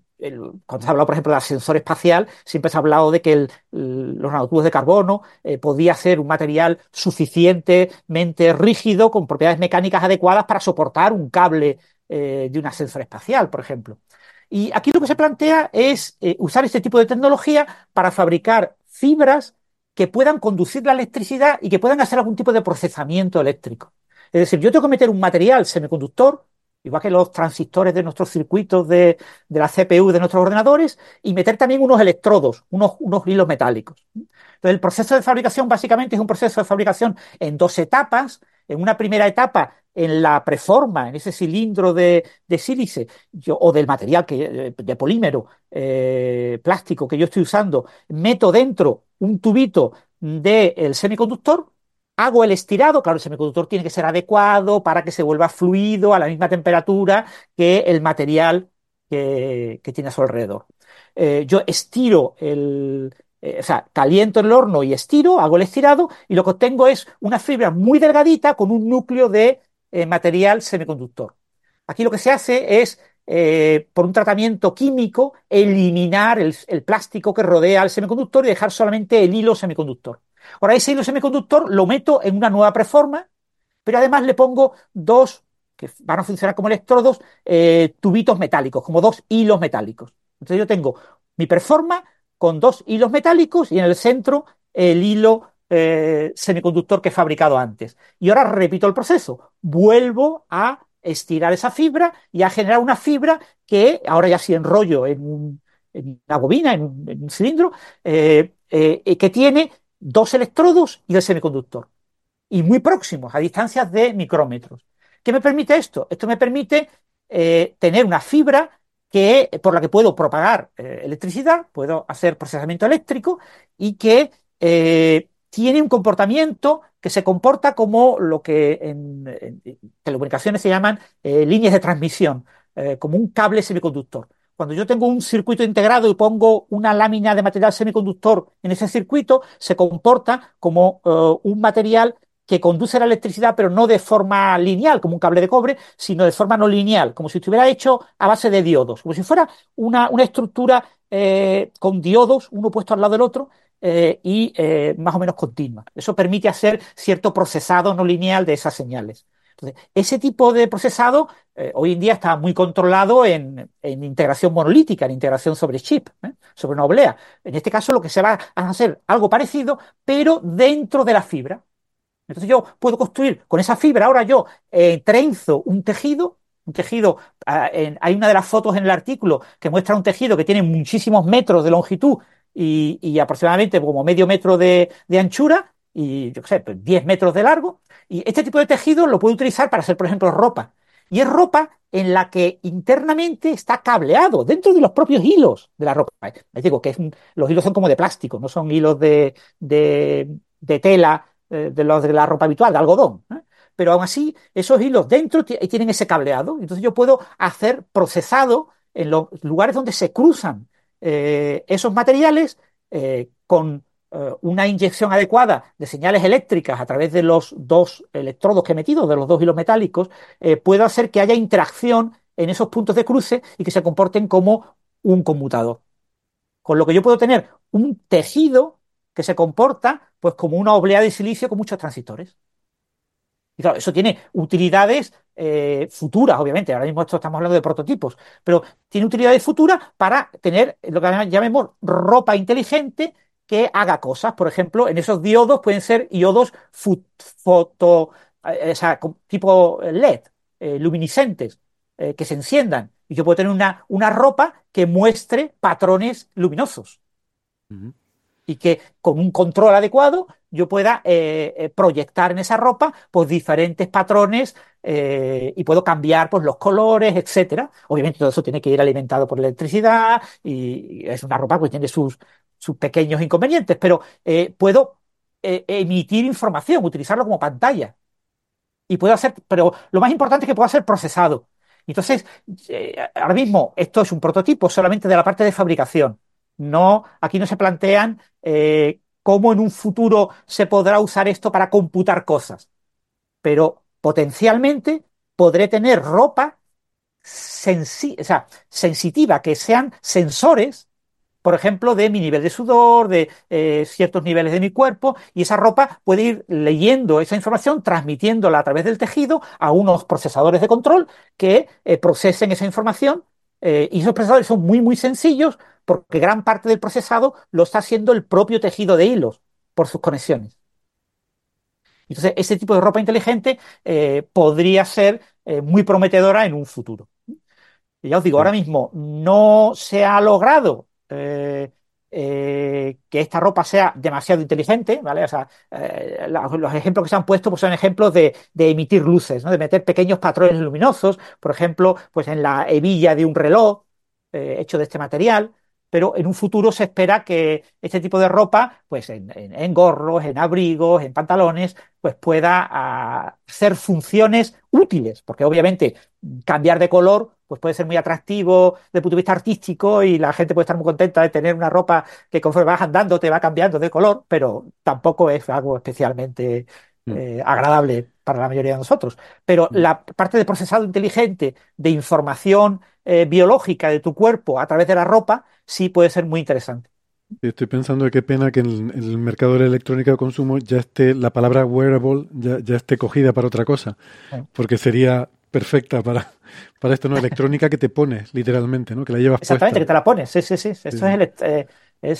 cuando se ha hablado, por ejemplo, del ascensor espacial, siempre se ha hablado de que los nanotubos de carbono eh, podía ser un material suficientemente rígido, con propiedades mecánicas adecuadas para soportar un cable eh, de un ascensor espacial, por ejemplo. Y aquí lo que se plantea es eh, usar este tipo de tecnología para fabricar fibras que puedan conducir la electricidad y que puedan hacer algún tipo de procesamiento eléctrico. Es decir, yo tengo que meter un material semiconductor, igual que los transistores de nuestros circuitos de, la CPU de nuestros ordenadores, y meter también unos electrodos, unos, unos hilos metálicos. Entonces, el proceso de fabricación básicamente es un proceso de fabricación en dos etapas. En una primera etapa en la preforma, en ese cilindro de, sílice o del material que, de polímero eh, plástico que yo estoy usando, meto dentro un tubito del semiconductor, hago el estirado, claro, el semiconductor tiene que ser adecuado para que se vuelva fluido a la misma temperatura que el material que, tiene a su alrededor. Eh, yo estiro el, eh, o sea, caliento el horno y estiro, hago el estirado y lo que obtengo es una fibra muy delgadita con un núcleo de eh, material semiconductor. Aquí lo que se hace es, eh, por un tratamiento químico, eliminar el, plástico que rodea al semiconductor y dejar solamente el hilo semiconductor. Ahora, ese hilo semiconductor lo meto en una nueva preforma, pero además le pongo dos, que van a funcionar como electrodos, tubitos metálicos, como dos hilos metálicos. Entonces yo tengo mi preforma con dos hilos metálicos y en el centro el hilo eh, semiconductor que he fabricado antes. Y ahora repito el proceso. Vuelvo a estirar esa fibra y a generar una fibra que ahora ya sí enrollo en, una bobina, en un, cilindro, eh, eh, que tiene dos electrodos y el semiconductor. Y muy próximos, a distancias de micrómetros. ¿Qué me permite esto? Esto me permite tener una fibra que, por la que puedo propagar electricidad, puedo hacer procesamiento eléctrico y que tiene un comportamiento que se comporta como lo que en, telecomunicaciones se llaman eh, líneas de transmisión, eh, como un cable semiconductor. Cuando yo tengo un circuito integrado y pongo una lámina de material semiconductor en ese circuito, se comporta como eh, un material que conduce la electricidad, pero no de forma lineal, como un cable de cobre, sino de forma no lineal, como si estuviera hecho a base de diodos, como si fuera una, una estructura con diodos, uno puesto al lado del otro, eh, y eh, más o menos continua. Eso permite hacer cierto procesado no lineal de esas señales. Entonces, ese tipo de procesado eh, hoy en día está muy controlado en, integración monolítica, en integración sobre chip, sobre una oblea. En este caso lo que se va a hacer algo parecido, pero dentro de la fibra. Entonces yo puedo construir con esa fibra, ahora yo trenzo un tejido un tejido, ah, hay una de las fotos en el artículo que muestra un tejido que tiene muchísimos metros de longitud y, aproximadamente como medio metro de, anchura y, yo qué sé, 10 pues metros de largo. Y este tipo de tejido lo puede utilizar para hacer, por ejemplo, ropa. Y es ropa en la que internamente está cableado dentro de los propios hilos de la ropa. Les digo que los hilos son como de plástico, no son hilos de, tela eh, de los de la ropa habitual, de algodón. ¿eh? Pero aún así, esos hilos dentro tienen ese cableado. Entonces yo puedo hacer procesado en los lugares donde se cruzan eh, esos materiales con una inyección adecuada de señales eléctricas a través de los dos electrodos que he metido, de los dos hilos metálicos, puedo hacer que haya interacción en esos puntos de cruce y que se comporten como un conmutador. Con lo que yo puedo tener un tejido que se comporta pues como una oblea de silicio con muchos transistores. Y claro, eso tiene utilidades eh, futuras, obviamente. Ahora mismo esto estamos hablando de prototipos, pero tiene utilidades futuras para tener lo que llamemos ropa inteligente que haga cosas. Por ejemplo, en esos diodos pueden ser diodos foto, eh, tipo LED, eh, luminiscentes, que se enciendan. Y yo puedo tener una, una ropa que muestre patrones luminosos y que con un control adecuado yo pueda eh, eh, proyectar en esa ropa pues diferentes patrones eh, y puedo cambiar pues los colores, etcétera. Obviamente todo eso tiene que ir alimentado por electricidad y es una ropa que tiene sus, sus pequeños inconvenientes, pero puedo emitir información, utilizarlo como pantalla. Y puedo hacer, pero lo más importante es que pueda ser procesado. Entonces, ahora mismo esto es un prototipo solamente de la parte de fabricación. No, aquí no se plantean eh, cómo en un futuro se podrá usar esto para computar cosas. Pero potencialmente podré tener ropa sensitiva, que sean sensores por ejemplo, de mi nivel de sudor, de eh, ciertos niveles de mi cuerpo, y esa ropa puede ir leyendo esa información, transmitiéndola a través del tejido a unos procesadores de control que eh, procesen esa información. Y esos procesadores son muy, muy sencillos, porque gran parte del procesado lo está haciendo el propio tejido de hilos por sus conexiones. Entonces, ese tipo de ropa inteligente eh, podría ser eh, muy prometedora en un futuro. Y ya os digo, ahora mismo no se ha logrado eh, que esta ropa sea demasiado inteligente, ¿vale? O sea, los ejemplos que se han puesto pues, son ejemplos de, emitir luces, ¿no? De meter pequeños patrones luminosos, por ejemplo, pues en la hebilla de un reloj hecho de este material, pero en un futuro se espera que este tipo de ropa, pues en, gorros, en abrigos, en pantalones, pues pueda hacer funciones útiles, porque obviamente cambiar de color pues puede ser muy atractivo desde el punto de vista artístico y la gente puede estar muy contenta de tener una ropa que conforme vas andando te va cambiando de color, pero tampoco es algo especialmente mm. eh, agradable para la mayoría de nosotros. Pero mm. la parte de procesado inteligente de información eh, biológica de tu cuerpo a través de la ropa, sí puede ser muy interesante. Estoy pensando de qué pena que en, el mercado de la electrónica de consumo ya esté la palabra wearable, ya, esté cogida para otra cosa, porque sería perfecta para, para esto, ¿no? Electrónica que te pones, literalmente, ¿no? Que la llevas Exactamente, que te la pones, sí, sí, sí. Esto es, eh,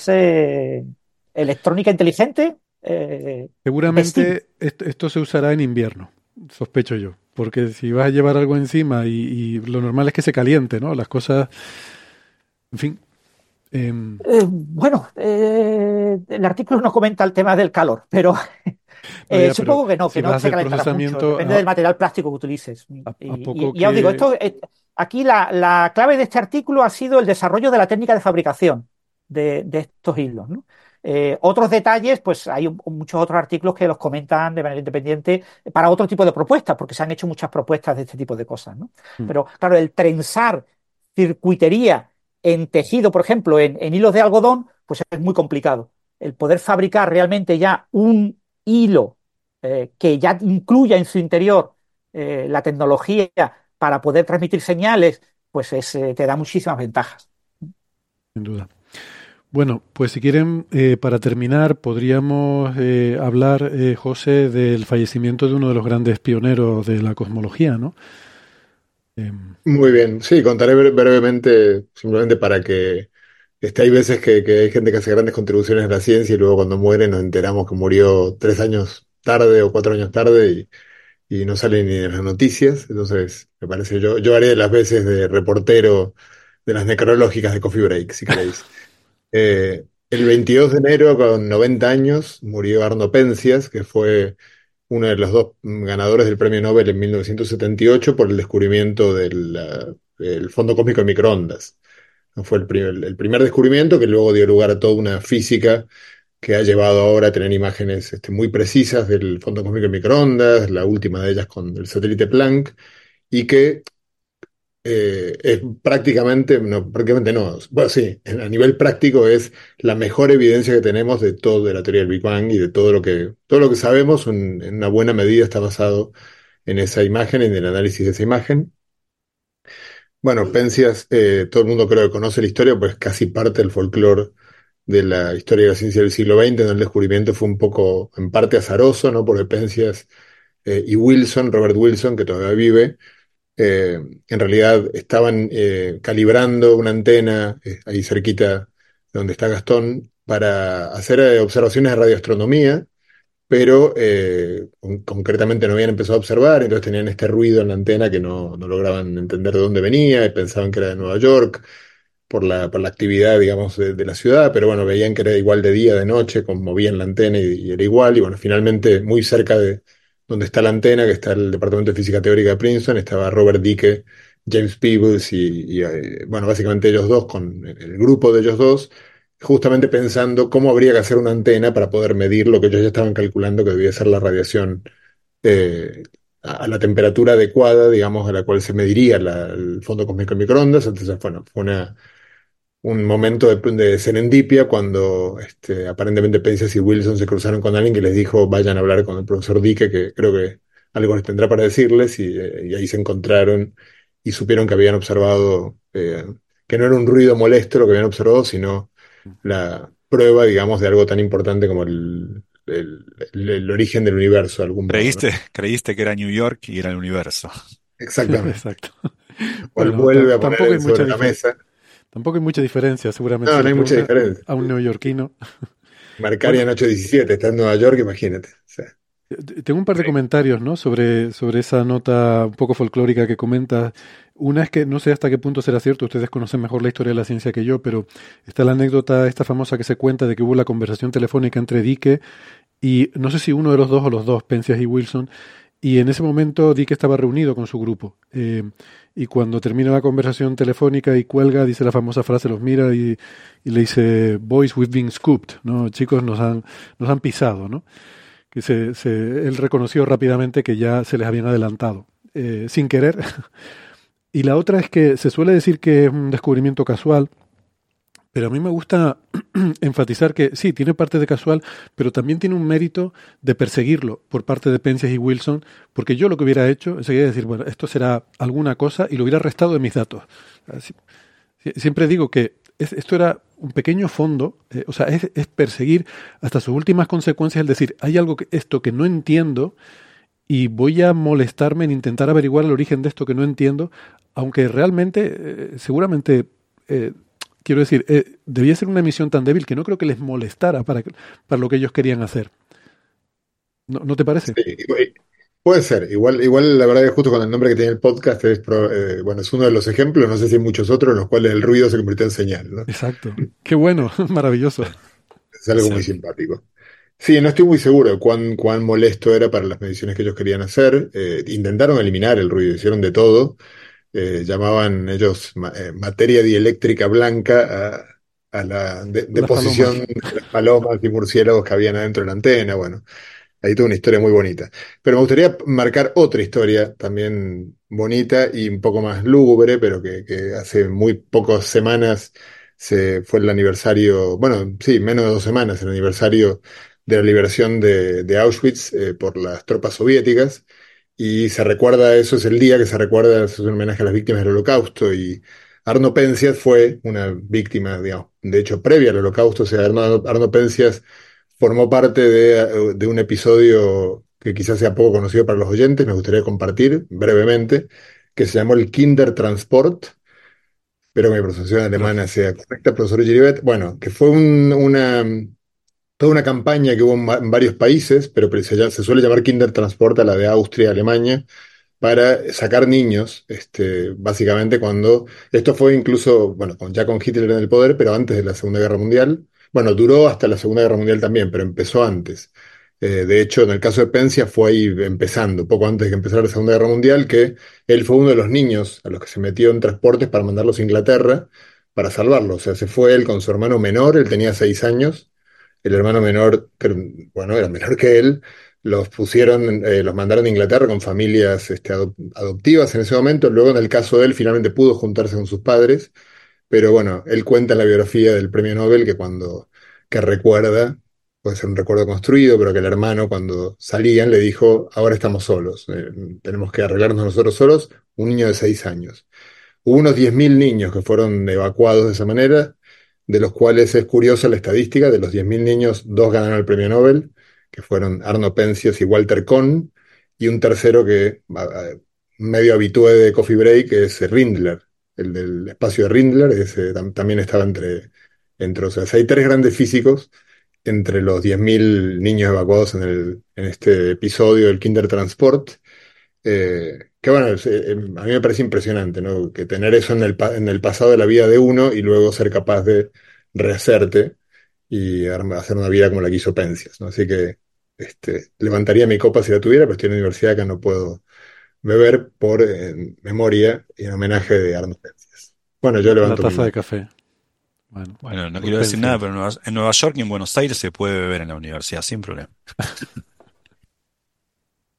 eh, electrónica inteligente. Eh, Seguramente esto, se usará en invierno, sospecho yo, porque si vas a llevar algo encima y, y lo normal es que se caliente, ¿no? Las cosas, en fin, eh, bueno, eh, el artículo no comenta el tema del calor, pero eh, supongo que no, que no se calentará mucho. Depende del material plástico que utilices. y, ya os digo, esto, aquí la, clave de este artículo ha sido el desarrollo de la técnica de fabricación de, estos hilos. otros detalles, pues hay muchos otros artículos que los comentan de manera independiente para otro tipo de propuestas, porque se han hecho muchas propuestas de este tipo de cosas. ¿no? Hmm. Pero claro, el trenzar circuitería en tejido, por ejemplo, en, hilos de algodón, pues es muy complicado. El poder fabricar realmente ya un hilo eh, que ya incluya en su interior eh, la tecnología para poder transmitir señales, pues eh, te da muchísimas ventajas. Sin duda. Bueno, pues si quieren, para terminar, podríamos hablar, José, del fallecimiento de uno de los grandes pioneros de la cosmología, ¿no? Em, Muy bien, sí, contaré brevemente, simplemente para que este, hay veces que, hay gente que hace grandes contribuciones a la ciencia y luego cuando muere nos enteramos que murió tres años tarde o cuatro años tarde y no sale ni en las noticias. Entonces, me parece, yo, yo haré las veces de reportero de las necrológicas de Coffee Break, si queréis. Eh, el 22 de enero, con 90 años, murió Arno Penzias, que fue uno de los dos ganadores del premio Nobel en 1978 por el descubrimiento del, fondo cósmico de microondas. Fue el primer, el primer descubrimiento que luego dio lugar a toda una física que ha llevado ahora a tener imágenes este, muy precisas del fondo cósmico de microondas, la última de ellas con el satélite Planck, y que eh, es prácticamente, no, prácticamente no, bueno, sí, a nivel práctico es la mejor evidencia que tenemos de todo, de la teoría del Big Bang y de todo lo que, todo lo que sabemos en, una buena medida está basado en esa imagen, en el análisis de esa imagen. Bueno, Penzias, eh, todo el mundo creo que conoce la historia, pues casi parte del folclore de la historia de la ciencia del siglo XX, donde el descubrimiento fue un poco, en parte azaroso, ¿no? Porque Penzias eh, y Wilson, Robert Wilson, que todavía vive, eh, en realidad estaban eh, calibrando una antena ahí cerquita de donde está Gastón para hacer observaciones de radioastronomía, pero concretamente no habían empezado a observar, entonces tenían este ruido en la antena que no, no lograban entender de dónde venía y pensaban que era de Nueva York por la, por la actividad, digamos, de, la ciudad, pero bueno, veían que era igual de día, de noche, como movían la antena y, era igual, y bueno, finalmente muy cerca de donde está la antena, que está el Departamento de Física Teórica de Princeton, estaba Robert Dicke, James Peebles y, eh, bueno, básicamente ellos dos, con el grupo de ellos dos, justamente pensando cómo habría que hacer una antena para poder medir lo que ellos ya estaban calculando que debía ser la radiación eh, a la temperatura adecuada, digamos, a la cual se mediría el fondo cósmico de microondas. Entonces, bueno, fue una, un momento de, serendipia cuando este, aparentemente Penzias y Wilson se cruzaron con alguien que les dijo vayan a hablar con el profesor Dicke, que creo que algo les tendrá para decirles, y, eh, ahí se encontraron y supieron que habían observado, eh, que no era un ruido molesto lo que habían observado, sino la prueba, digamos, de algo tan importante como el, el, origen del universo. Algún creíste, creíste que era New York y era el universo. Exactamente. Exacto. O vuelve a poner sobre la mesa. Tampoco hay mucha diferencia, seguramente. No, no hay mucha diferencia. A un neoyorquino. Marcaria en 817, está en Nueva York, imagínate. Tengo un par de comentarios ¿no? sobre, sobre esa nota un poco folclórica que comenta. Una es que no sé hasta qué punto será cierto, ustedes conocen mejor la historia de la ciencia que yo, pero está la anécdota esta famosa que se cuenta de que hubo la conversación telefónica entre Dike y no sé si uno de los dos o los dos, Penzias y Wilson, y en ese momento Dick estaba reunido con su grupo. Eh, y cuando termina la conversación telefónica y cuelga, dice la famosa frase, los mira y, le dice, Boys, we've been scooped, ¿no? Chicos, nos han, nos han pisado, ¿no? Que se, se, él reconoció rápidamente que ya se les habían adelantado, eh, sin querer. y la otra es que se suele decir que es un descubrimiento casual, pero a mí me gusta enfatizar que sí, tiene parte de casual, pero también tiene un mérito de perseguirlo por parte de Penzias y Wilson, porque yo lo que hubiera hecho sería decir, bueno, esto será alguna cosa y lo hubiera restado de mis datos. Siempre digo que esto era un pequeño fondo, eh, o sea, es, perseguir hasta sus últimas consecuencias, es decir, hay algo que esto que no entiendo y voy a molestarme en intentar averiguar el origen de esto que no entiendo, aunque realmente, eh, seguramente eh, Quiero decir, eh, debía ser una emisión tan débil que no creo que les molestara para, para lo que ellos querían hacer. ¿No, te parece? Sí, puede ser. Igual, igual la verdad es justo con el nombre que tiene el podcast es, eh, bueno, es uno de los ejemplos, no sé si hay muchos otros, en los cuales el ruido se convirtió en señal. ¿no? Exacto. Qué bueno, maravilloso. Es algo muy simpático. Sí, no estoy muy seguro de cuán, cuán molesto era para las mediciones que ellos querían hacer. Eh, intentaron eliminar el ruido, hicieron de todo. Eh, llamaban ellos eh, materia dieléctrica blanca a, la deposición de las palomas y murciélagos que habían adentro de la antena. Bueno, ahí tuvo una historia muy bonita. Pero me gustaría marcar otra historia también bonita y un poco más lúgubre, pero que, hace muy pocas semanas se fue el aniversario, bueno, sí, menos de dos semanas, el aniversario de la liberación de, Auschwitz eh, por las tropas soviéticas y se recuerda, eso es el día que se recuerda, es un homenaje a las víctimas del holocausto. Y Arno Penzias fue una víctima, digamos, de hecho previa al holocausto, o sea, Arno, Arno Penzias formó parte de, de, un episodio que quizás sea poco conocido para los oyentes, me gustaría compartir brevemente, que se llamó el Kindertransport, espero que mi pronunciación alemana sea correcta, profesor Giribet, bueno, que fue una, toda una campaña que hubo en, varios países, pero se, se suele llamar Kindertransport a la de Austria, Alemania, para sacar niños, este, básicamente cuando, esto fue incluso, bueno, ya con Hitler en el poder, pero antes de la Segunda Guerra Mundial, bueno, duró hasta la Segunda Guerra Mundial también, pero empezó antes. Eh, de hecho, en el caso de Pensia fue ahí empezando, poco antes de que empezara la Segunda Guerra Mundial, que él fue uno de los niños a los que se metió en transportes para mandarlos a Inglaterra para salvarlos. O sea, se fue él con su hermano menor, él tenía seis años, el hermano menor, bueno, era menor que él, los pusieron, eh, los mandaron a Inglaterra con familias este, adoptivas en ese momento. Luego, en el caso de él, finalmente pudo juntarse con sus padres. Pero bueno, él cuenta en la biografía del premio Nobel que cuando, que recuerda, puede ser un recuerdo construido, pero que el hermano cuando salían le dijo, ahora estamos solos, eh, tenemos que arreglarnos nosotros solos, un niño de seis años. Hubo unos 10.000 niños que fueron evacuados de esa manera, de los cuales es curiosa la estadística, de los 10.000 niños, dos ganaron el premio Nobel, que fueron Arno Penzias y Walter Kohn, y un tercero que medio habitué de Coffee Break, que es Rindler, el del espacio de Rindler, ese también estaba entre, entre, o sea, hay tres grandes físicos entre los 10.000 niños evacuados en, el, en este episodio del Kindertransport, eh, que bueno, eh, em, a mí me parece impresionante, ¿no? Que tener eso en el, en el pasado de la vida de uno y luego ser capaz de rehacerte y hacer una vida como la que hizo Penzias, ¿no? Así que este, levantaría mi copa si la tuviera, pero estoy en la universidad que no puedo beber por memoria y en homenaje de Arno Penzias. Bueno, yo levanto Una taza de café. Bueno, no quiero decir nada, pero en Nueva, York y en Buenos Aires se puede beber en la universidad sin problema.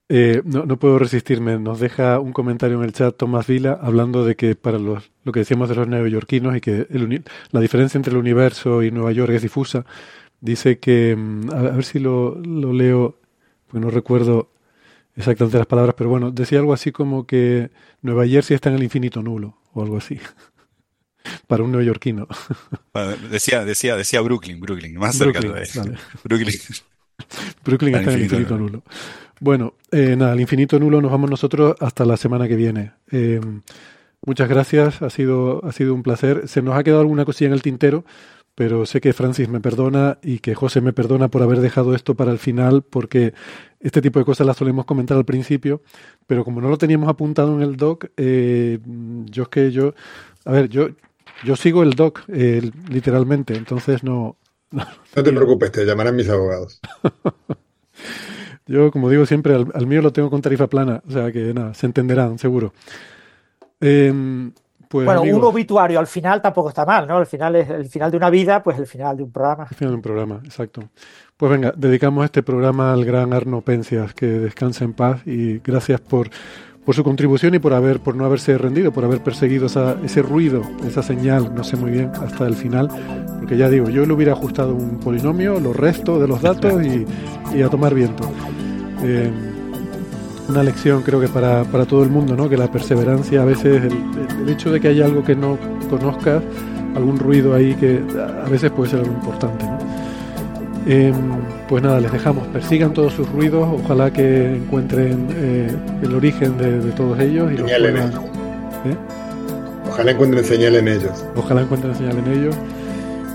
Eh, no, no, puedo resistirme. Nos deja un comentario en el chat Tomás Vila hablando de que para los, lo que decíamos de los neoyorquinos y que la diferencia entre el universo y Nueva York es difusa. Dice que, mm, a, ver si lo, lo leo, porque no recuerdo exactamente las palabras, pero bueno, decía algo así como que Nueva Jersey está en el infinito nulo o algo así. Para un neoyorquino. decía, decía, decía Brooklyn, Brooklyn, más cerca de Brooklyn. Brooklyn está en el infinito nulo. Bueno, eh, nada, al infinito nulo nos vamos nosotros hasta la semana que viene. Eh, muchas gracias, ha sido, ha sido un placer. Se nos ha quedado alguna cosilla en el tintero, pero sé que Francis me perdona y que José me perdona por haber dejado esto para el final, porque este tipo de cosas las solemos comentar al principio, pero como no lo teníamos apuntado en el doc, eh, yo es que yo, a ver, yo, yo sigo el doc eh, literalmente, entonces no... No, te preocupes, te llamarán mis abogados. yo, como digo siempre, al, mío lo tengo con tarifa plana, o sea que nada, se entenderán, seguro. Eh, pues, bueno, un obituario al final tampoco está mal, ¿no? El final es el final de una vida, pues el final de un programa. El final de un programa, exacto. Pues venga, dedicamos este programa al gran Arno Pencias, que descansa en paz y gracias por, por su contribución y por haber por no haberse rendido, por haber perseguido ese ruido, esa señal, no sé muy bien, hasta el final, porque ya digo, yo le hubiera ajustado un polinomio, los restos de los datos y, a tomar viento. Eh, una lección creo que para, para, todo el mundo, ¿no? que la perseverancia a veces, el, hecho de que haya algo que no conozcas, algún ruido ahí que a veces puede ser algo importante. ¿no? Em, pues nada, les dejamos, persigan todos sus ruidos, ojalá que encuentren eh, el origen de, todos ellos. Y ¿eh? Ojalá encuentren señal en ellos. Ojalá encuentren señal en ellos.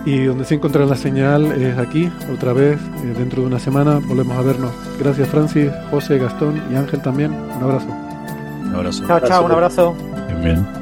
Y donde se encontrará la señal es aquí, otra vez, eh, dentro de una semana volvemos a vernos. Gracias Francis, José, Gastón y Ángel también. Un abrazo. Un abrazo. Chao, chao, un abrazo. bien.